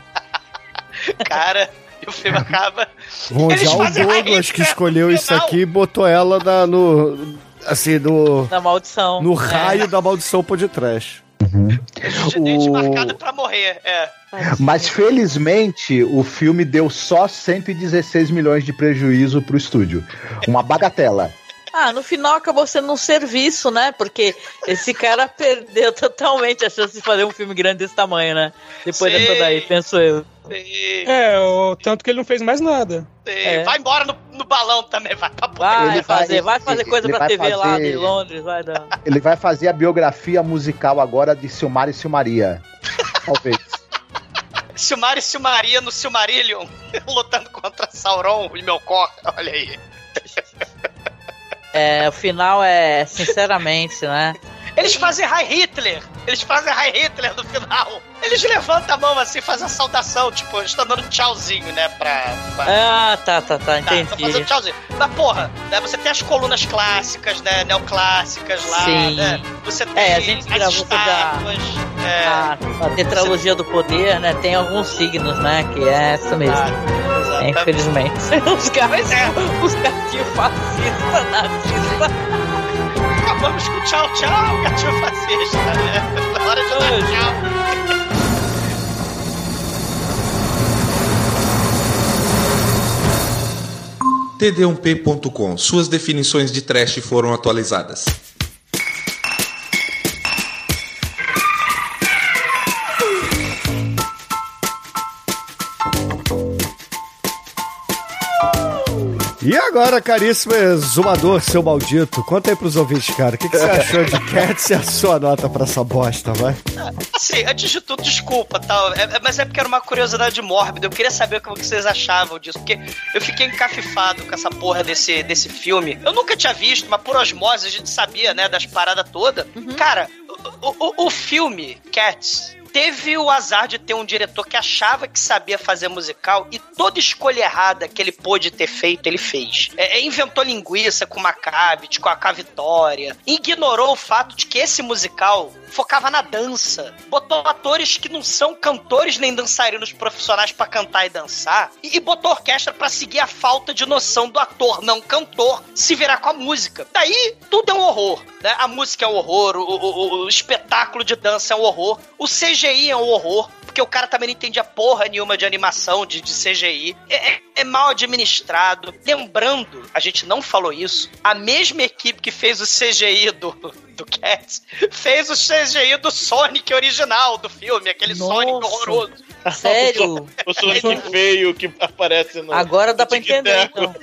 Speaker 4: cara, e o filme acaba...
Speaker 3: Vão odiar o Douglas que escolheu isso aqui e botou ela na- no. Assim, no.
Speaker 8: Da maldição.
Speaker 3: No
Speaker 8: É.
Speaker 3: raio da maldição podcast.
Speaker 4: Judy Dent
Speaker 7: O-
Speaker 4: marcada pra morrer, é.
Speaker 7: Mas felizmente o filme deu só 116 milhões de prejuízo pro estúdio. Uma bagatela.
Speaker 8: Ah, no final acabou sendo um serviço, né? Porque esse cara perdeu totalmente a chance de fazer um filme grande desse tamanho, né? Depois
Speaker 4: Sim.
Speaker 8: dessa daí, penso eu.
Speaker 4: E-
Speaker 6: É, o, tanto que ele não fez mais nada.
Speaker 8: É.
Speaker 4: Vai embora no, no balão também, vai pra puta.
Speaker 8: Vai
Speaker 7: Ele vai-
Speaker 8: fazer, vai fazer coisa
Speaker 7: ele
Speaker 8: pra
Speaker 7: vai
Speaker 8: TV lá
Speaker 7: fazer-
Speaker 8: de Londres, vai dar.
Speaker 7: Ele vai fazer a biografia musical agora de Silmar e Silmaria. Talvez.
Speaker 4: Silmar e Silmaria no Silmarillion, lutando contra Sauron e Melkor, olha aí.
Speaker 8: É, o final é, sinceramente, né?
Speaker 4: Eles fazem High Hitler, eles fazem High Hitler no final. Eles levantam a mão assim, fazem a saudação, tipo, eles estão dando tchauzinho, né, pra... pra...
Speaker 8: Ah, tá, tá, tá,
Speaker 4: Tá, tá
Speaker 8: entendi.
Speaker 4: fazendo tchauzinho. Mas, porra, né, você tem as colunas clássicas, né, neoclássicas lá,
Speaker 8: Sim.
Speaker 4: né? Você tem
Speaker 8: É, a gente
Speaker 4: as estátuas, é...
Speaker 8: A, a tetralogia do poder, né? Tem alguns signos, né? Que é isso mesmo.
Speaker 4: Exato.
Speaker 8: É,
Speaker 4: tá-
Speaker 8: infelizmente. Os caras, os gatinhos fascistas, nazistas.
Speaker 4: Acabamos com tchau, tchau, gatinho fascista, né? Na hora de dar tchau.
Speaker 12: td1p.com. Suas definições de trash foram atualizadas.
Speaker 3: E agora, caríssimo exumador, seu maldito, conta aí pros ouvintes, cara, o que, que você achou de Cats e a sua nota pra essa bosta, vai?
Speaker 4: Assim, antes de tudo, desculpa, tal. É- é- mas é porque era uma curiosidade mórbida. Eu queria saber o que vocês achavam disso. Porque eu fiquei encafifado com essa porra desse, desse filme. Eu nunca tinha visto, mas por osmose a gente sabia, né, das paradas todas. Cara, o, o- o filme, Cats. Teve o azar de ter um diretor que achava que sabia fazer musical e toda escolha errada que ele pôde ter feito, ele fez. É, é, inventou linguiça com Macabit, com a Cavitória. Ignorou o fato de que esse musical focava na dança. Botou atores que não são cantores nem dançarinos profissionais pra cantar e dançar. E, e botou orquestra pra seguir a falta de noção do ator não cantor se virar com a música. Daí, tudo é um horror. Né? A música é um horror, o, o- o espetáculo de dança é um horror, o CGI é um horror. Porque o cara também não entendia porra nenhuma de animação, de, de CGI. É, é- é mal administrado. Lembrando, a gente não falou isso, a mesma equipe que fez o CGI do, do Cats fez o CGI do Sonic original do filme, aquele Sonic horroroso.
Speaker 8: Sério?
Speaker 5: O Sonic feio que aparece no.
Speaker 8: Agora dá
Speaker 5: no
Speaker 8: pra entender, então.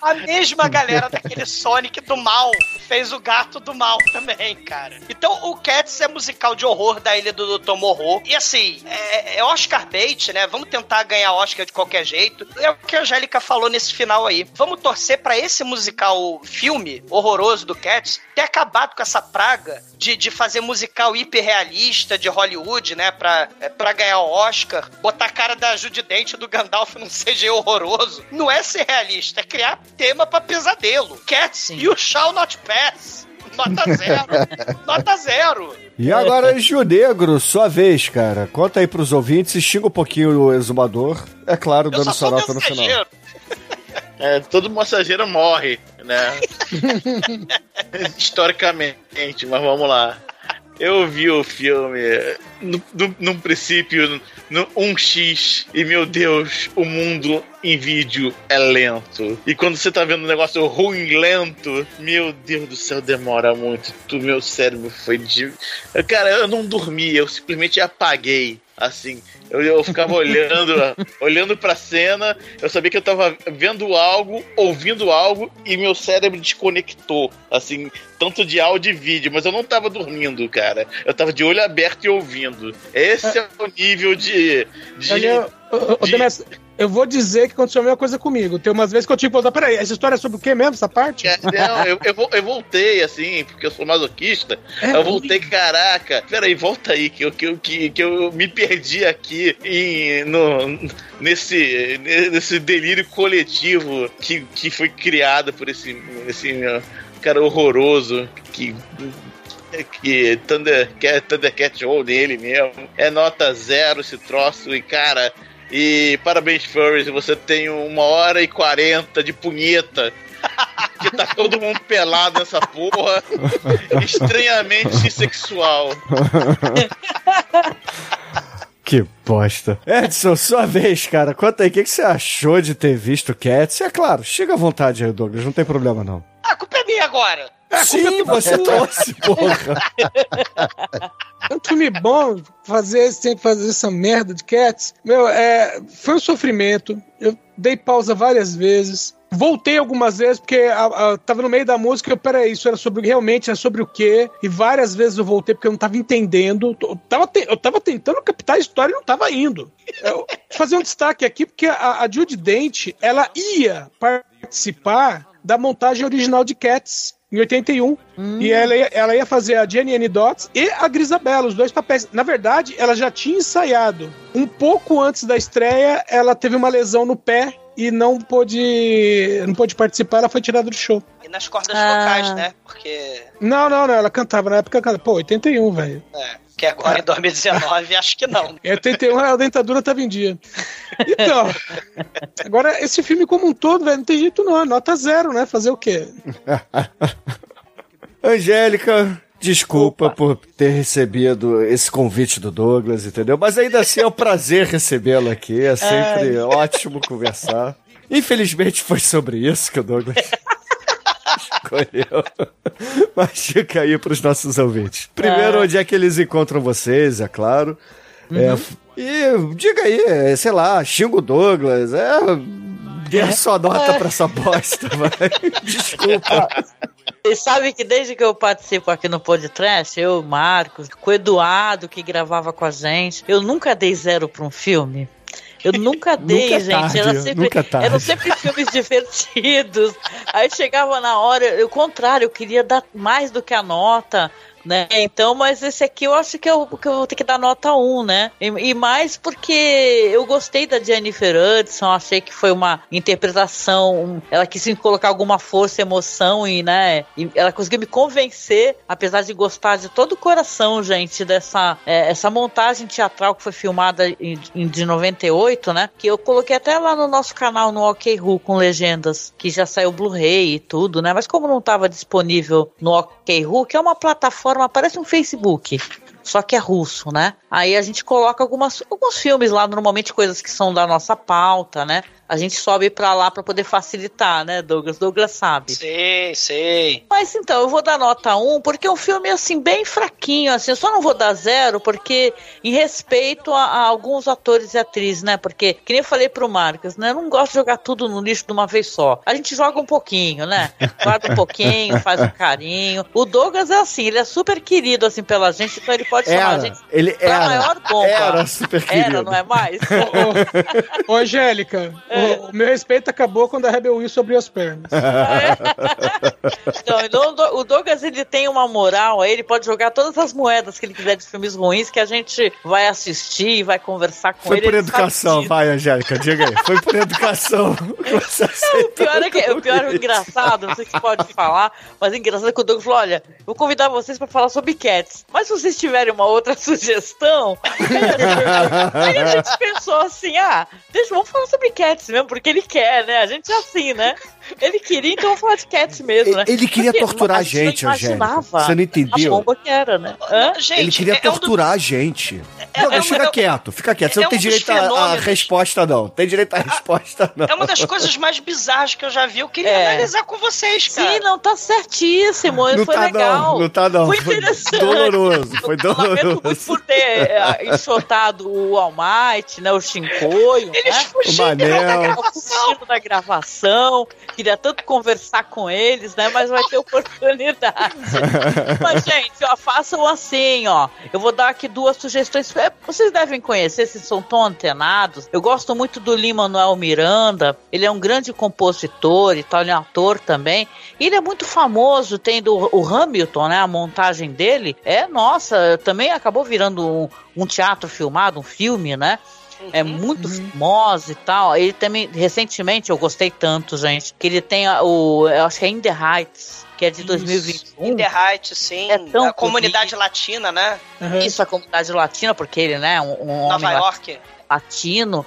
Speaker 4: A mesma galera daquele Sonic do mal fez o gato do mal também, cara. Então o Cats é musical de horror da Ilha do Dr. Morro. E assim, é, é Oscar bait, né? Vamos tentar ganhar Oscar de qualquer jeito. É o que a Angélica falou nesse final aí. Vamos torcer pra esse musical filme horroroso do Cats ter acabado com essa praga de, de fazer musical hiperrealista de Hollywood, né? Pra, é, pra ganhar o Oscar. Botar a cara da Judy Dent e do Gandalf num CG horroroso. Não é ser realista, é criar tema pra pesadelo. Cats, you shall not pass. Nota zero. Nota zero.
Speaker 3: E agora, Gil Negro, sua vez, cara. Conta aí pros ouvintes e xinga um pouquinho o exumador. É claro, dando sua nota no final.
Speaker 5: mensageiro. É, todo mensageiro morre, né? Historicamente, mas vamos lá. Eu vi o filme no, no- num princípio, no 1x, e meu Deus, o mundo em vídeo é lento. E quando você tá vendo um negócio ruim, lento, meu Deus do céu, demora muito. Tu, meu cérebro foi de. Cara, eu não dormi, eu simplesmente apaguei. Assim, eu, eu ficava olhando, olhando pra cena, eu sabia que eu tava vendo algo, ouvindo algo, e meu cérebro desconectou, assim, tanto de áudio e vídeo, mas eu não tava dormindo, cara. Eu tava de olho aberto e ouvindo. Esse é, o nível de. de,
Speaker 6: ô, ô,
Speaker 5: de-
Speaker 6: eu vou dizer que aconteceu a mesma coisa comigo. Tem umas vezes que eu tive que voltar. Peraí, essa história é sobre o que mesmo, essa parte?
Speaker 5: É, Não, eu, eu, eu voltei, assim, porque eu sou masoquista. eu voltei, caraca, peraí, volta aí, que eu, que, eu- que, que eu me perdi aqui em, no, nesse, nesse delírio coletivo que, que foi criado por esse, esse uh, cara horroroso que. Que, Thunder, que é Thundercat ou dele mesmo. É nota zero esse troço. E, cara, e parabéns, Furries. Você tem uma hora e quarenta de punheta. Que tá todo mundo pelado nessa porra. Estranhamente sexual.
Speaker 3: Que bosta. Edson, sua vez, cara. Conta aí, o que, que você achou de ter visto Cats? É claro, chega à vontade aí, Douglas, não tem problema não.
Speaker 4: A culpa é minha agora.
Speaker 3: Sim, você trouxe, porra.
Speaker 6: É um filme bom, fazer, tem que fazer essa merda de Cats. Meu, é, foi um sofrimento. Eu dei pausa várias vezes. Voltei algumas vezes, porque a, a- tava no meio da música. Eu, peraí, isso era sobre realmente era sobre o quê? E várias vezes eu voltei porque eu não tava entendendo. Eu tava, te- eu tava tentando captar a história e não tava indo. Eu, vou fazer um destaque aqui, porque a, a Judy Dent, ela ia participar da montagem original de Cats. Em 81. E ela ia, ela ia fazer a Jenny Ann Dots e a Grisabella, os dois papéis. Na verdade, ela já tinha ensaiado. Um pouco antes da estreia, ela teve uma lesão no pé e não pôde, não pôde participar, ela foi tirada do show.
Speaker 4: E nas cordas
Speaker 8: Ah.
Speaker 4: vocais, né? Porque.
Speaker 6: Não, não, não, ela cantava na época, cantava- pô, 81, velho.
Speaker 4: É, que agora em 2019, acho que não.
Speaker 6: Em 81 a dentadura tava em dia. Então, agora esse filme como um todo, velho, não tem jeito não, é nota zero, né? Fazer o quê?
Speaker 3: Angélica, desculpa por ter recebido esse convite do Douglas, entendeu? Mas ainda assim é um prazer recebê-lo aqui. É sempre ótimo conversar. Infelizmente foi sobre isso que o Douglas escolheu. Mas fica aí pros nossos ouvintes. Primeiro, onde é que eles encontram vocês, é claro. É, f- e diga aí, é, sei lá, xinga o Douglas, é. Dê sua nota pra essa bosta, vai. Desculpa.
Speaker 8: Vocês sabem que desde que eu participo aqui no podcast, eu, Marcos, com o Eduardo que gravava com a gente, eu nunca dei zero pra um filme. Eu nunca dei,
Speaker 3: Nunca
Speaker 8: gente.
Speaker 3: tarde,
Speaker 8: era sempre, eram sempre filmes divertidos. Aí chegava na hora, eu, o contrário, eu queria dar mais do que a nota. Né? Então, mas esse aqui eu acho que eu, que eu vou ter que dar nota 1, né? E, e mais porque eu gostei da Jennifer Hudson, achei que foi uma interpretação, ela quis colocar alguma força, emoção e, né? E ela conseguiu me convencer, apesar de gostar de todo o coração, gente, dessa é, essa montagem teatral que foi filmada em, em- de 98, né? Que eu coloquei até lá no nosso canal no OK Ru com legendas, que já saiu Blu-ray e tudo, né? Mas como não estava disponível no OK Ru, que é uma plataforma, parece um Facebook. Só que é russo, né? Aí a gente coloca algumas, alguns filmes lá, normalmente coisas que são da nossa pauta, né? A gente sobe pra lá pra poder facilitar, né, Douglas? Douglas sabe.
Speaker 4: Sei, sei.
Speaker 8: Mas então, eu vou dar nota 1, porque é um filme, assim, bem fraquinho, assim. Eu só não vou dar zero, porque em respeito a, a alguns atores e atrizes, né? Porque, que nem eu falei pro Marcos, né? Eu não gosto de jogar tudo no lixo de uma vez só. A gente joga um pouquinho, né? Guarda um pouquinho, faz um carinho. O Douglas é assim, ele é super querido, assim, pela gente, então ele pode chamar a
Speaker 3: Era,
Speaker 8: gente
Speaker 3: ele
Speaker 8: pra
Speaker 3: era.
Speaker 8: maior bomba.
Speaker 3: Era super querido.
Speaker 8: Era, não é mais?
Speaker 6: Ô, ô, Angélica, o, o meu respeito acabou quando a Rebel Wilson abriu as pernas.
Speaker 8: Não, então, o Do- o Douglas ele tem uma moral aí, ele pode jogar todas as moedas que ele quiser de filmes ruins que a gente vai assistir, vai conversar com
Speaker 3: Foi
Speaker 8: ele.
Speaker 3: por
Speaker 8: ele
Speaker 3: educação, vai, Angélica, diga aí. Foi por educação.
Speaker 8: Não, o pior é que o pior é o
Speaker 3: isso.
Speaker 8: engraçado, não sei se pode falar, mas o engraçado é que o Douglas falou: olha, vou convidar vocês pra falar sobre Cats. Mas se vocês tiverem uma outra sugestão, aí a gente pensou assim, ah, deixa, vamos falar sobre Cats mesmo, porque ele quer, né? A gente é assim, né? Ele queria, então de Cats mesmo, né?
Speaker 3: Ele queria
Speaker 8: Porque
Speaker 3: torturar a
Speaker 8: gente não
Speaker 3: gente, Angélica.
Speaker 8: imaginava
Speaker 3: Você não
Speaker 8: A
Speaker 3: entendeu?
Speaker 8: bomba que era, né? Hã?
Speaker 4: Gente,
Speaker 3: Ele queria
Speaker 4: é- é um do-
Speaker 3: torturar a gente.
Speaker 4: é um-
Speaker 3: fica
Speaker 4: é um-
Speaker 3: quieto, fica quieto. Você
Speaker 4: é
Speaker 3: não tem
Speaker 4: um dos
Speaker 3: direito à- resposta, não. Tem direito à resposta, não.
Speaker 4: É uma das coisas mais bizarras que eu já vi. Eu queria
Speaker 8: É.
Speaker 4: analisar com vocês, cara.
Speaker 8: Sim, não, tá certíssimo.
Speaker 3: Não
Speaker 8: foi
Speaker 3: tá
Speaker 8: legal.
Speaker 3: não, não tá não.
Speaker 8: Foi
Speaker 3: Foi
Speaker 8: interessante.
Speaker 3: doloroso, foi
Speaker 8: Lamento muito
Speaker 3: doloroso.
Speaker 8: por ter é, enxotado o All Might, né? O Shinkoio,
Speaker 4: Eles
Speaker 8: né?
Speaker 4: fugiram da gravação.
Speaker 8: da gravação, queria tanto conversar com eles, né? Mas vai ter oportunidade. Mas, gente, ó, façam assim, ó. Eu vou dar aqui duas sugestões. É, Vocês devem conhecer, se são tão antenados. Eu gosto muito do Lin-Manuel Miranda. Ele é um grande compositor e tal, é um ator também. E ele é muito famoso, tem do, o Hamilton, né? A montagem dele é, nossa, também acabou virando um, um teatro filmado, um filme, né? É muito famoso e tal. Ele também, recentemente, eu gostei tanto, gente, que ele tem o. Eu acho que é In the Heights, que é de 2021.
Speaker 4: In the Heights, sim.
Speaker 8: É tão
Speaker 4: a comunidade latina, né?
Speaker 8: Isso, a comunidade latina, porque ele, né, um, um
Speaker 4: Nova
Speaker 8: homem
Speaker 4: York.
Speaker 8: latino.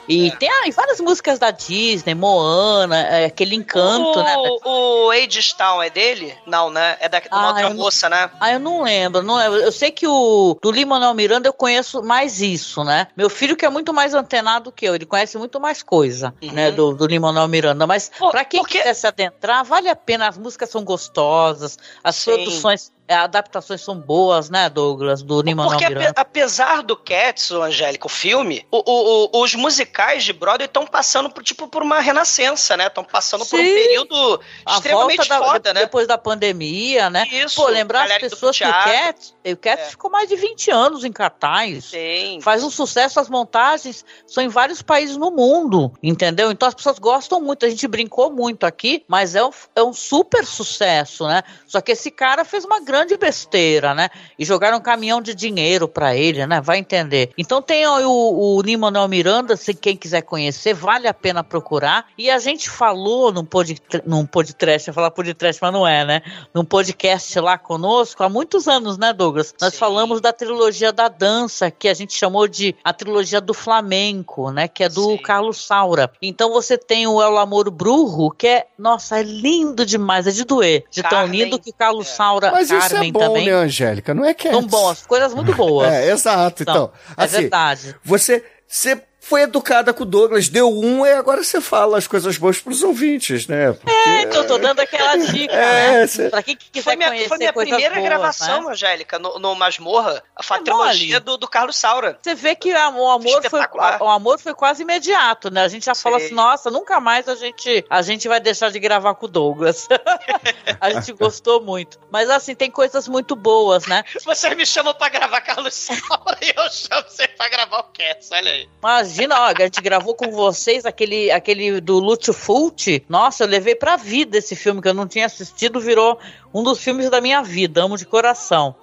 Speaker 8: E tem ah, várias músicas da Disney, Moana, é, aquele encanto,
Speaker 4: o,
Speaker 8: né?
Speaker 4: O Age Town é dele? Não, né? É da, de uma
Speaker 8: Ah,
Speaker 4: outra
Speaker 8: eu não-
Speaker 4: moça, né?
Speaker 8: Ah, eu não lembro, não lembro. Eu sei que o do Lin-Manuel Miranda eu conheço mais isso, né? Meu filho que é muito mais antenado que eu, ele conhece muito mais coisa, né, do, do Lin-Manuel Miranda. Mas
Speaker 4: Pô,
Speaker 8: pra quem
Speaker 4: porque-
Speaker 8: quiser se adentrar, vale a pena. As músicas são gostosas, as
Speaker 4: Sim.
Speaker 8: produções, adaptações são boas, né, Douglas, do Lin-Manuel
Speaker 4: Porque ape- apesar do Cats, ô, Angélica, o filme, o- o- o- os musicais de Broadway estão passando por tipo por uma renascença, né? Estão passando por um
Speaker 8: Sim.
Speaker 4: período
Speaker 8: A
Speaker 4: extremamente
Speaker 8: da-
Speaker 4: foda, né?
Speaker 8: depois da pandemia, né?
Speaker 4: Isso,
Speaker 8: Pô, lembrar as pessoas que o. Cats, o Cats
Speaker 4: É.
Speaker 8: ficou mais de 20 anos em cartaz.
Speaker 4: Sim.
Speaker 8: Faz um sucesso, as montagens são em vários países no mundo, entendeu? Então as pessoas gostam muito, a gente brincou muito aqui, mas é um, é um super sucesso, né? Só que esse cara fez uma grande grande besteira, né? E jogaram um caminhão de dinheiro pra ele, né? Vai entender. Então tem aí o, o Lin-Manuel Miranda, se quem quiser conhecer, vale a pena procurar. E a gente falou num, pod, num podcast, eu ia falar podcast, mas não é, né? Num podcast lá conosco, há muitos anos, né, Douglas? Nós falamos da trilogia da dança, que a gente chamou de a trilogia do flamenco, né? Que é do Carlos Saura. Então você tem o El Amor Brujo, que é, nossa, é lindo demais, é de doer. De tão
Speaker 3: Carmen,
Speaker 8: lindo que o Carlos Saura,
Speaker 3: Mas
Speaker 8: Carmen
Speaker 3: é bom,
Speaker 8: também.
Speaker 3: né, Angélica? Não é que é.
Speaker 8: São boas, coisas muito boas.
Speaker 3: É, exato. Então,
Speaker 8: é
Speaker 3: assim,
Speaker 8: verdade.
Speaker 3: Você, você foi educada com o Douglas, deu um e agora você fala as coisas boas pros ouvintes, né? Porque-
Speaker 8: É, então eu tô dando aquela dica,
Speaker 3: É,
Speaker 8: né?
Speaker 3: cê-
Speaker 8: Pra quem quiser
Speaker 4: Foi minha,
Speaker 8: conhecer
Speaker 4: foi minha primeira
Speaker 8: boas,
Speaker 4: gravação,
Speaker 8: né?
Speaker 4: Angélica, no, no Masmorra. A
Speaker 8: É
Speaker 4: trilogia
Speaker 8: mole.
Speaker 4: do, do Carlos Saura.
Speaker 8: Você vê que a- o amor, foi, o amor foi quase imediato, né? A gente já falou assim, nossa, nunca mais a gente, a gente vai deixar de gravar com o Douglas. a gente gostou muito. Mas assim, tem coisas muito boas, né?
Speaker 4: Vocês me chamam pra gravar Carlos Saura e eu chamo você pra gravar o Cats, olha aí.
Speaker 8: Imagina, ó, a gente gravou com vocês aquele, aquele do Lúcio Fulci. Nossa, eu levei pra vida esse filme que eu não tinha assistido, virou um dos filmes da minha vida, amo de coração.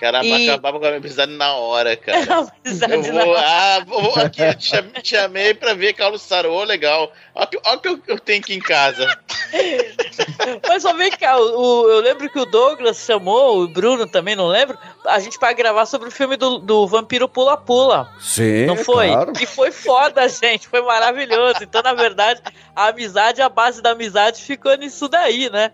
Speaker 5: Caramba,
Speaker 8: E-
Speaker 5: acabava com a minha amizade na hora, cara.
Speaker 8: Amizade
Speaker 5: eu
Speaker 8: na
Speaker 5: vou,
Speaker 8: hora.
Speaker 5: ah, vou aqui, eu te chamei, te chamei pra ver Carlos Saura, ô, legal. Olha o que, olha o que eu, eu tenho aqui em casa.
Speaker 8: Mas só vem cá, o, o- eu lembro que o Douglas chamou, o Bruno também, não lembro, a gente pra gravar sobre o filme do, do Vampiro Pula Pula.
Speaker 3: Sim,
Speaker 8: Não foi?
Speaker 3: claro.
Speaker 8: E foi foda, gente. Foi maravilhoso. Então, na verdade, a amizade, a base da amizade ficou nisso daí, né?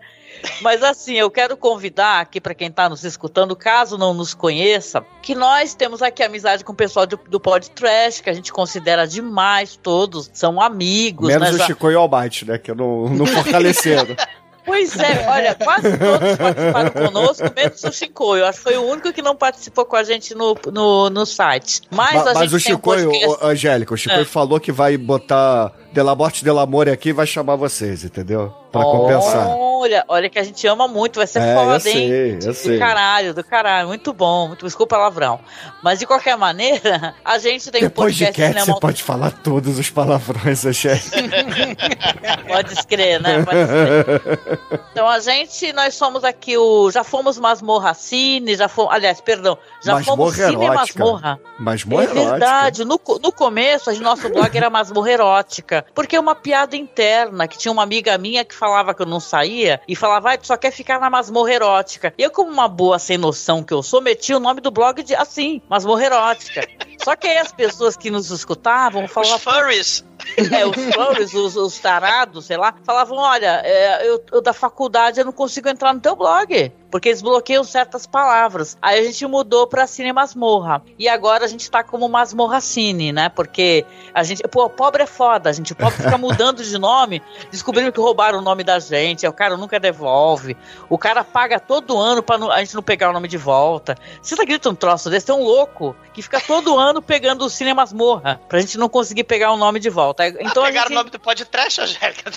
Speaker 8: Mas assim, eu quero convidar aqui para quem tá nos escutando, caso não nos conheça, que nós temos aqui amizade com o pessoal do, do Pod Trash, que a gente considera demais todos, são amigos,
Speaker 3: Menos
Speaker 8: né?
Speaker 3: o
Speaker 8: Já-
Speaker 3: Chico e o Almighty, né? Que não, não fortaleceram.
Speaker 8: Pois é, olha, quase todos participaram conosco, menos o Chico. Eu acho que foi o único que não participou com a gente no, no, no site. Mas,
Speaker 3: Ma-
Speaker 8: a
Speaker 3: Mas,
Speaker 8: gente
Speaker 3: o
Speaker 8: tem um podcast-
Speaker 3: Angélica, o Chico
Speaker 8: É.
Speaker 3: falou que vai botar Della Morte Del Amore aqui vai chamar vocês, entendeu? Pra compensar.
Speaker 8: Olha, olha que a gente ama muito, vai ser
Speaker 3: É,
Speaker 8: foda,
Speaker 3: eu sei,
Speaker 8: hein?
Speaker 3: eu sei.
Speaker 8: Do caralho, do caralho, muito bom, muito desculpa o palavrão. Mas de qualquer maneira, a gente tem
Speaker 3: Depois
Speaker 8: um
Speaker 3: de
Speaker 8: podcast
Speaker 3: Cat, você pode falar todos os palavrões, Angélica.
Speaker 8: Pode escrever, né? Pode escrever. Então a gente, nós somos aqui o. Já fomos Masmorra Cine, já fomos. Aliás, perdão, já fomos
Speaker 3: Masmorra
Speaker 8: Cine
Speaker 3: erótica.
Speaker 8: Masmorra.
Speaker 3: Masmorra
Speaker 8: é verdade. No, no começo, a gente- nosso blog era masmorra erótica. Porque é uma piada interna, que tinha uma amiga minha que falava que eu não saía e falava, vai, tu só quer ficar na masmorra erótica. E eu, como uma boa sem noção que eu sou, meti o nome do blog de assim, masmorra erótica. Só que aí as pessoas que nos escutavam falavam.
Speaker 4: Os furries.
Speaker 8: É, os furries, os, os tarados, sei lá, falavam: olha, é, eu, eu da faculdade eu não consigo entrar no teu blog. Porque eles bloqueiam certas palavras. Aí a gente mudou pra Cine Masmorra. E agora a gente tá como Masmorra Cine, né? Porque a gente. Pô, pobre é foda. A gente pobre fica mudando de nome. Descobriram que roubaram o nome da gente. O cara nunca devolve. O cara paga todo ano pra não- a gente não pegar o nome de volta. Você acredita um troço desse? Tem um louco que fica todo ano pegando o Cine Masmorra. Pra gente não conseguir pegar o nome de volta. Então a
Speaker 4: Pegaram
Speaker 8: gente...
Speaker 4: o nome do podcast, Angélica?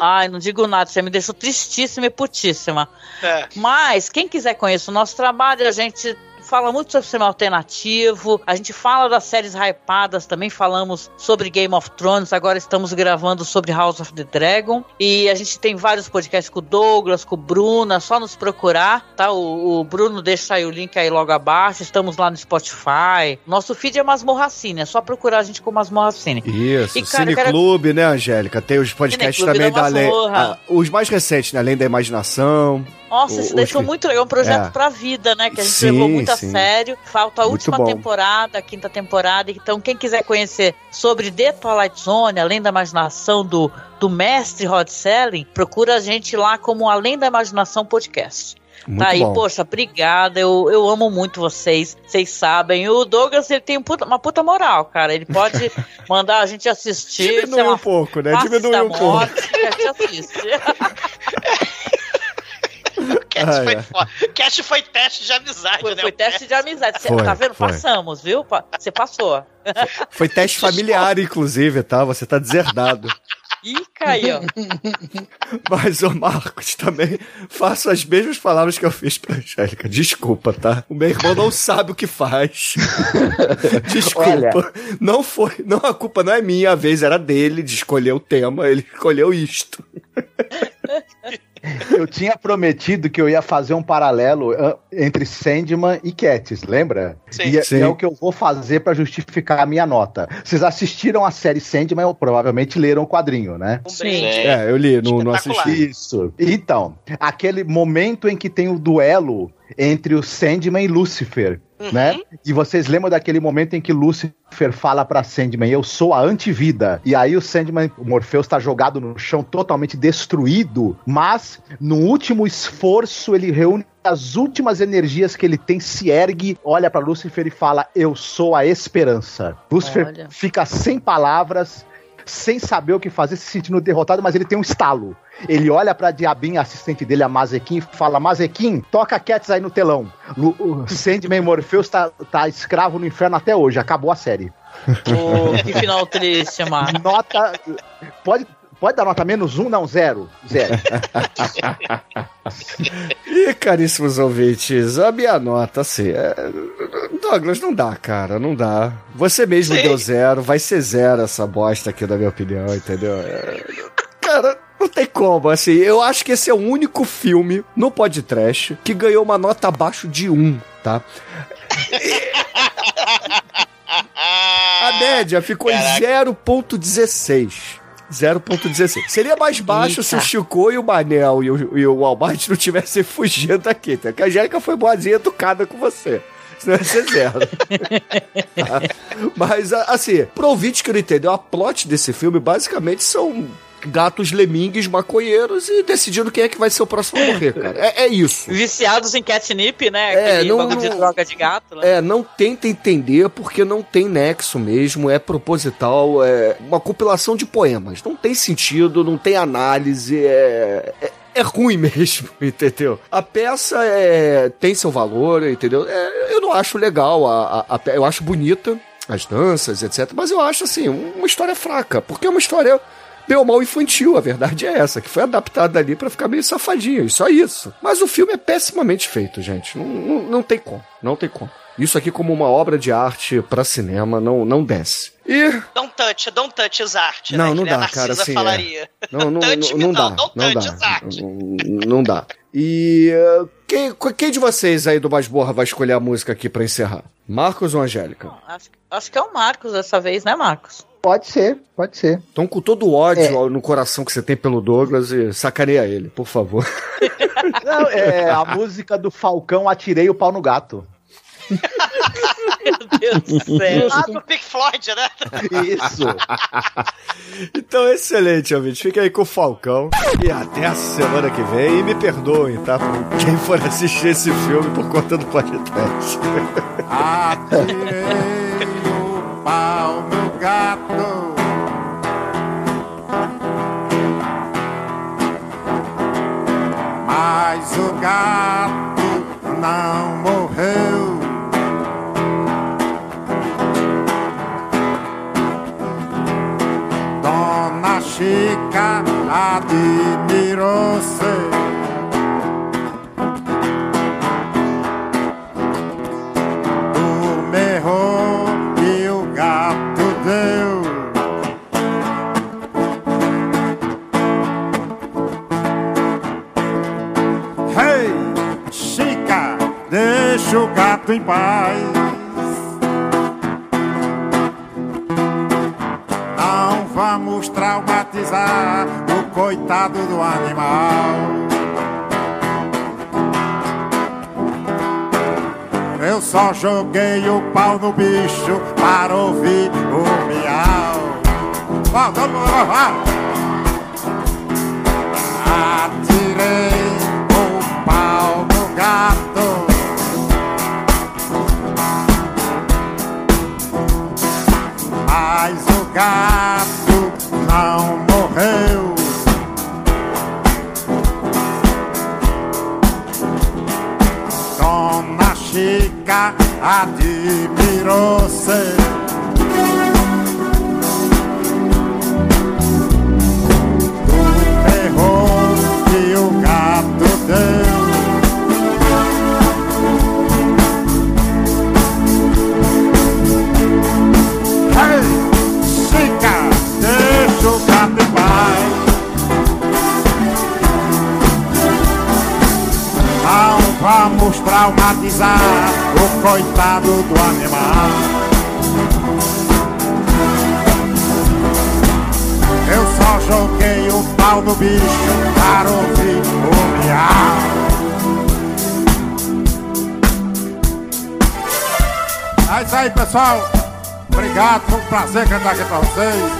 Speaker 8: Ai, não digo nada, você me deixou tristíssima e putíssima.
Speaker 4: É.
Speaker 8: Mas, quem quiser conhecer o nosso trabalho, a gente fala muito sobre cinema alternativo, a gente fala das séries hypadas, também falamos sobre Game of Thrones, agora estamos gravando sobre House of the Dragon, e a gente tem vários podcasts com o Douglas, com o Bruno, é só nos procurar, tá? O, o Bruno deixa aí o link aí logo abaixo, estamos lá no Spotify. Nosso feed é Masmorracine, é só procurar a gente com Masmorracine.
Speaker 3: Isso,
Speaker 8: E, cara, eu quero-
Speaker 3: Cineclube, né, Angélica? Tem os podcasts também
Speaker 8: da
Speaker 3: da Além. Ah, os mais recentes, né? Além da Imaginação.
Speaker 8: Nossa,
Speaker 3: O-
Speaker 8: esse daí foi
Speaker 3: que-
Speaker 8: muito legal, um projeto
Speaker 3: É.
Speaker 8: pra vida, né? Que a gente
Speaker 3: Sim,
Speaker 8: levou muito a
Speaker 3: sim.
Speaker 8: sério. Falta a última temporada, a quinta temporada. Então, quem quiser conhecer sobre The Twilight Zone, além da imaginação do, do mestre Rod Selling, procura a gente lá como Além da Imaginação Podcast.
Speaker 3: Muito
Speaker 8: tá aí,
Speaker 3: bom.
Speaker 8: poxa, obrigada. Eu, eu amo muito vocês. Vocês sabem. O Douglas, ele tem um uma puta moral, cara. Ele pode mandar a gente assistir.
Speaker 3: Diminui um pouco, né? Diminui um pouco.
Speaker 8: Morte, a gente assiste.
Speaker 4: Cat,
Speaker 3: Ah,
Speaker 4: foi,
Speaker 3: é.
Speaker 4: foda. Cat foi teste de amizade,
Speaker 8: Foi,
Speaker 4: né?
Speaker 8: foi teste de amizade. Você
Speaker 3: Foi,
Speaker 8: tá vendo?
Speaker 3: foi.
Speaker 8: Passamos, viu? Você passou.
Speaker 3: Foi teste familiar, inclusive, tá? Você tá deserdado.
Speaker 8: Ih, caiu.
Speaker 3: Mas, ô Marcos, também faço as mesmas palavras que eu fiz pra Angélica. Desculpa, tá? O meu irmão não sabe o que faz. Desculpa.
Speaker 7: Olha.
Speaker 3: Não foi. Não, a culpa não é minha, a vez era dele de escolher o tema. Ele escolheu isto.
Speaker 7: Eu tinha prometido que eu ia fazer um paralelo ah, entre Sandman e Cats, lembra?
Speaker 4: Sim.
Speaker 7: E, é-
Speaker 3: Sim.
Speaker 7: e é o que eu vou fazer pra justificar a minha nota. Vocês assistiram a série Sandman ou provavelmente leram o quadrinho, né?
Speaker 8: Sim.
Speaker 3: É, eu li, não, não assisti.
Speaker 7: Isso. Então, aquele momento em que tem o duelo entre o Sandman e Lúcifer, né? E vocês lembram daquele momento em que Lúcifer fala pra Sandman, eu sou a antivida. E aí o Sandman, o Morpheus tá jogado no chão totalmente destruído, mas no último esforço ele reúne as últimas energias que ele tem, se ergue, olha pra Lúcifer e fala, eu sou a esperança. Lúcifer
Speaker 8: Olha.
Speaker 7: fica sem palavras, sem saber o que fazer, se sentindo derrotado, mas ele tem um estalo. Ele olha pra Diabinha, assistente dele, a Mazequim, e fala: Mazequim, toca Cats aí no telão. Lu- O Sandman Morpheus tá, tá escravo no inferno até hoje, acabou a série.
Speaker 8: Pô, que final triste, Marcos.
Speaker 7: Nota. Pode, pode dar nota menos um? Não, zero. Zero.
Speaker 3: E, caríssimos ouvintes, a minha nota, assim, é... Douglas, não dá, cara, não dá. Você mesmo
Speaker 4: Sim.
Speaker 3: deu zero, vai ser zero essa bosta aqui, na minha opinião, entendeu? É, Cara, não tem como, assim, eu acho que esse é o único filme no podcast que ganhou uma nota abaixo de um, tá? A média ficou em 0.16. 0.16. Seria mais baixo se o Chico e o Manel e o, e o Walmart não tivessem fugido daqui, tá? Porque a Angélica foi boazinha educada com você. Senão ia ser zero. Tá? Mas, assim, pro ouvinte que não entendeu, a plot desse filme basicamente são gatos lemingues maconheiros e decidindo quem é que vai ser o próximo a morrer, cara. É, é isso.
Speaker 8: Viciados em catnip, né?
Speaker 3: É,
Speaker 8: Aquele
Speaker 3: não-
Speaker 8: bagulho de
Speaker 3: não-
Speaker 8: droga de gato, né?
Speaker 3: É, não tenta entender porque não tem nexo mesmo, é proposital, é uma compilação de poemas. Não tem sentido, não tem análise, é. é... é ruim mesmo, entendeu? A peça é, tem seu valor, entendeu? É, eu não acho legal, a, a- a eu acho bonita as danças, etc. Mas eu acho, assim, uma história fraca, porque é uma história bem ou mal infantil, a verdade é essa, que foi adaptada ali pra ficar meio safadinho, e só isso. Mas o filme é pessimamente feito, gente. Não, não, não tem como, não tem como. Isso aqui como uma obra de arte pra cinema não, não desce. E
Speaker 4: Don't touch, don't touch is art,
Speaker 3: Não,
Speaker 4: né?
Speaker 3: não dá, cara, assim, é.
Speaker 4: falaria.
Speaker 3: não, não,
Speaker 4: touch
Speaker 3: não, não
Speaker 4: não,
Speaker 3: dá,
Speaker 4: don't
Speaker 3: não
Speaker 4: touch
Speaker 3: dá, não, não dá. E uh, quem, quem de vocês aí do Masborra vai escolher a música aqui pra encerrar? Marcos ou Angélica?
Speaker 8: Acho, acho que é o Marcos dessa vez, né, Marcos?
Speaker 7: Pode ser, pode ser.
Speaker 3: Então, com todo o ódio no coração que você tem pelo Douglas, e sacaneia ele, por favor.
Speaker 7: Não, é a música do Falcão Atirei o Pau no Gato.
Speaker 8: Meu Deus do céu.
Speaker 4: Ah, do Pink Floyd, né?
Speaker 7: Isso.
Speaker 3: Então, excelente, ouvinte. Fica aí com o Falcão. E até a semana que vem. E me perdoem, tá? Por quem for assistir esse filme por conta do podcast.
Speaker 13: Atirei o pau no gato. Mas o gato não morreu. Dona Chica admirou-se. Deixa o gato em paz. Não vamos traumatizar o coitado do animal. Eu só joguei o pau no bicho para ouvir o miau. Atirei o pau no gato. Gato não morreu. Dona Chica admirou-se. Traumatizar o coitado do animal. Eu só joguei o pau no bicho para ouvir o miau. É isso aí, pessoal. Obrigado, foi um prazer cantar aqui pra vocês.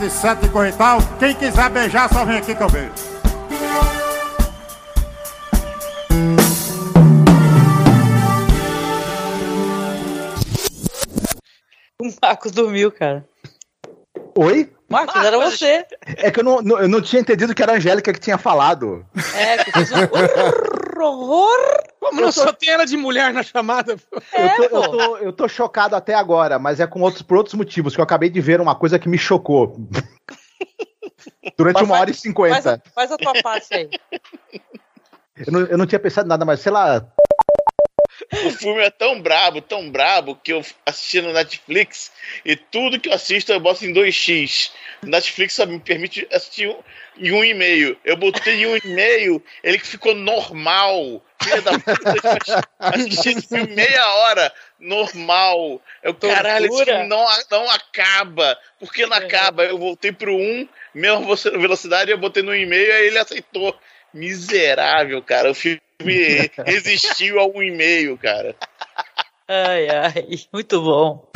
Speaker 13: Etc e tal. Quem quiser beijar, só vem aqui que eu beijo.
Speaker 8: Marcos dormiu, cara.
Speaker 7: Oi?
Speaker 8: Marcos, era você.
Speaker 7: É que eu não, não- eu não tinha entendido que era a Angélica que tinha falado.
Speaker 8: É, que fez um horror.
Speaker 6: Como não só tem ela de mulher na chamada?
Speaker 8: É,
Speaker 7: eu, tô, eu, tô, eu tô chocado até agora, mas é com outros, por outros motivos, que eu acabei de ver uma coisa que me chocou. Durante uma hora e
Speaker 8: Faz
Speaker 7: cinquenta.
Speaker 8: faz a tua parte aí.
Speaker 7: Eu não, eu não tinha pensado em nada, mas sei lá.
Speaker 5: O filme é tão brabo, tão brabo, que eu assisti no Netflix e tudo que eu assisto eu boto em 2x. O Netflix só me permite assistir um- em um e meio. Eu botei em um e meio, ele ficou normal. Filha da puta, assisti esse filme meia hora, normal. Eu, caralho, esse filme não, não acaba. Por que não acaba? Eu voltei pro 1, mesma vo- velocidade, eu botei no 1,5 aí ele aceitou. Miserável, cara. O filme resistiu a um e meio, cara.
Speaker 8: Ai, ai. Muito bom.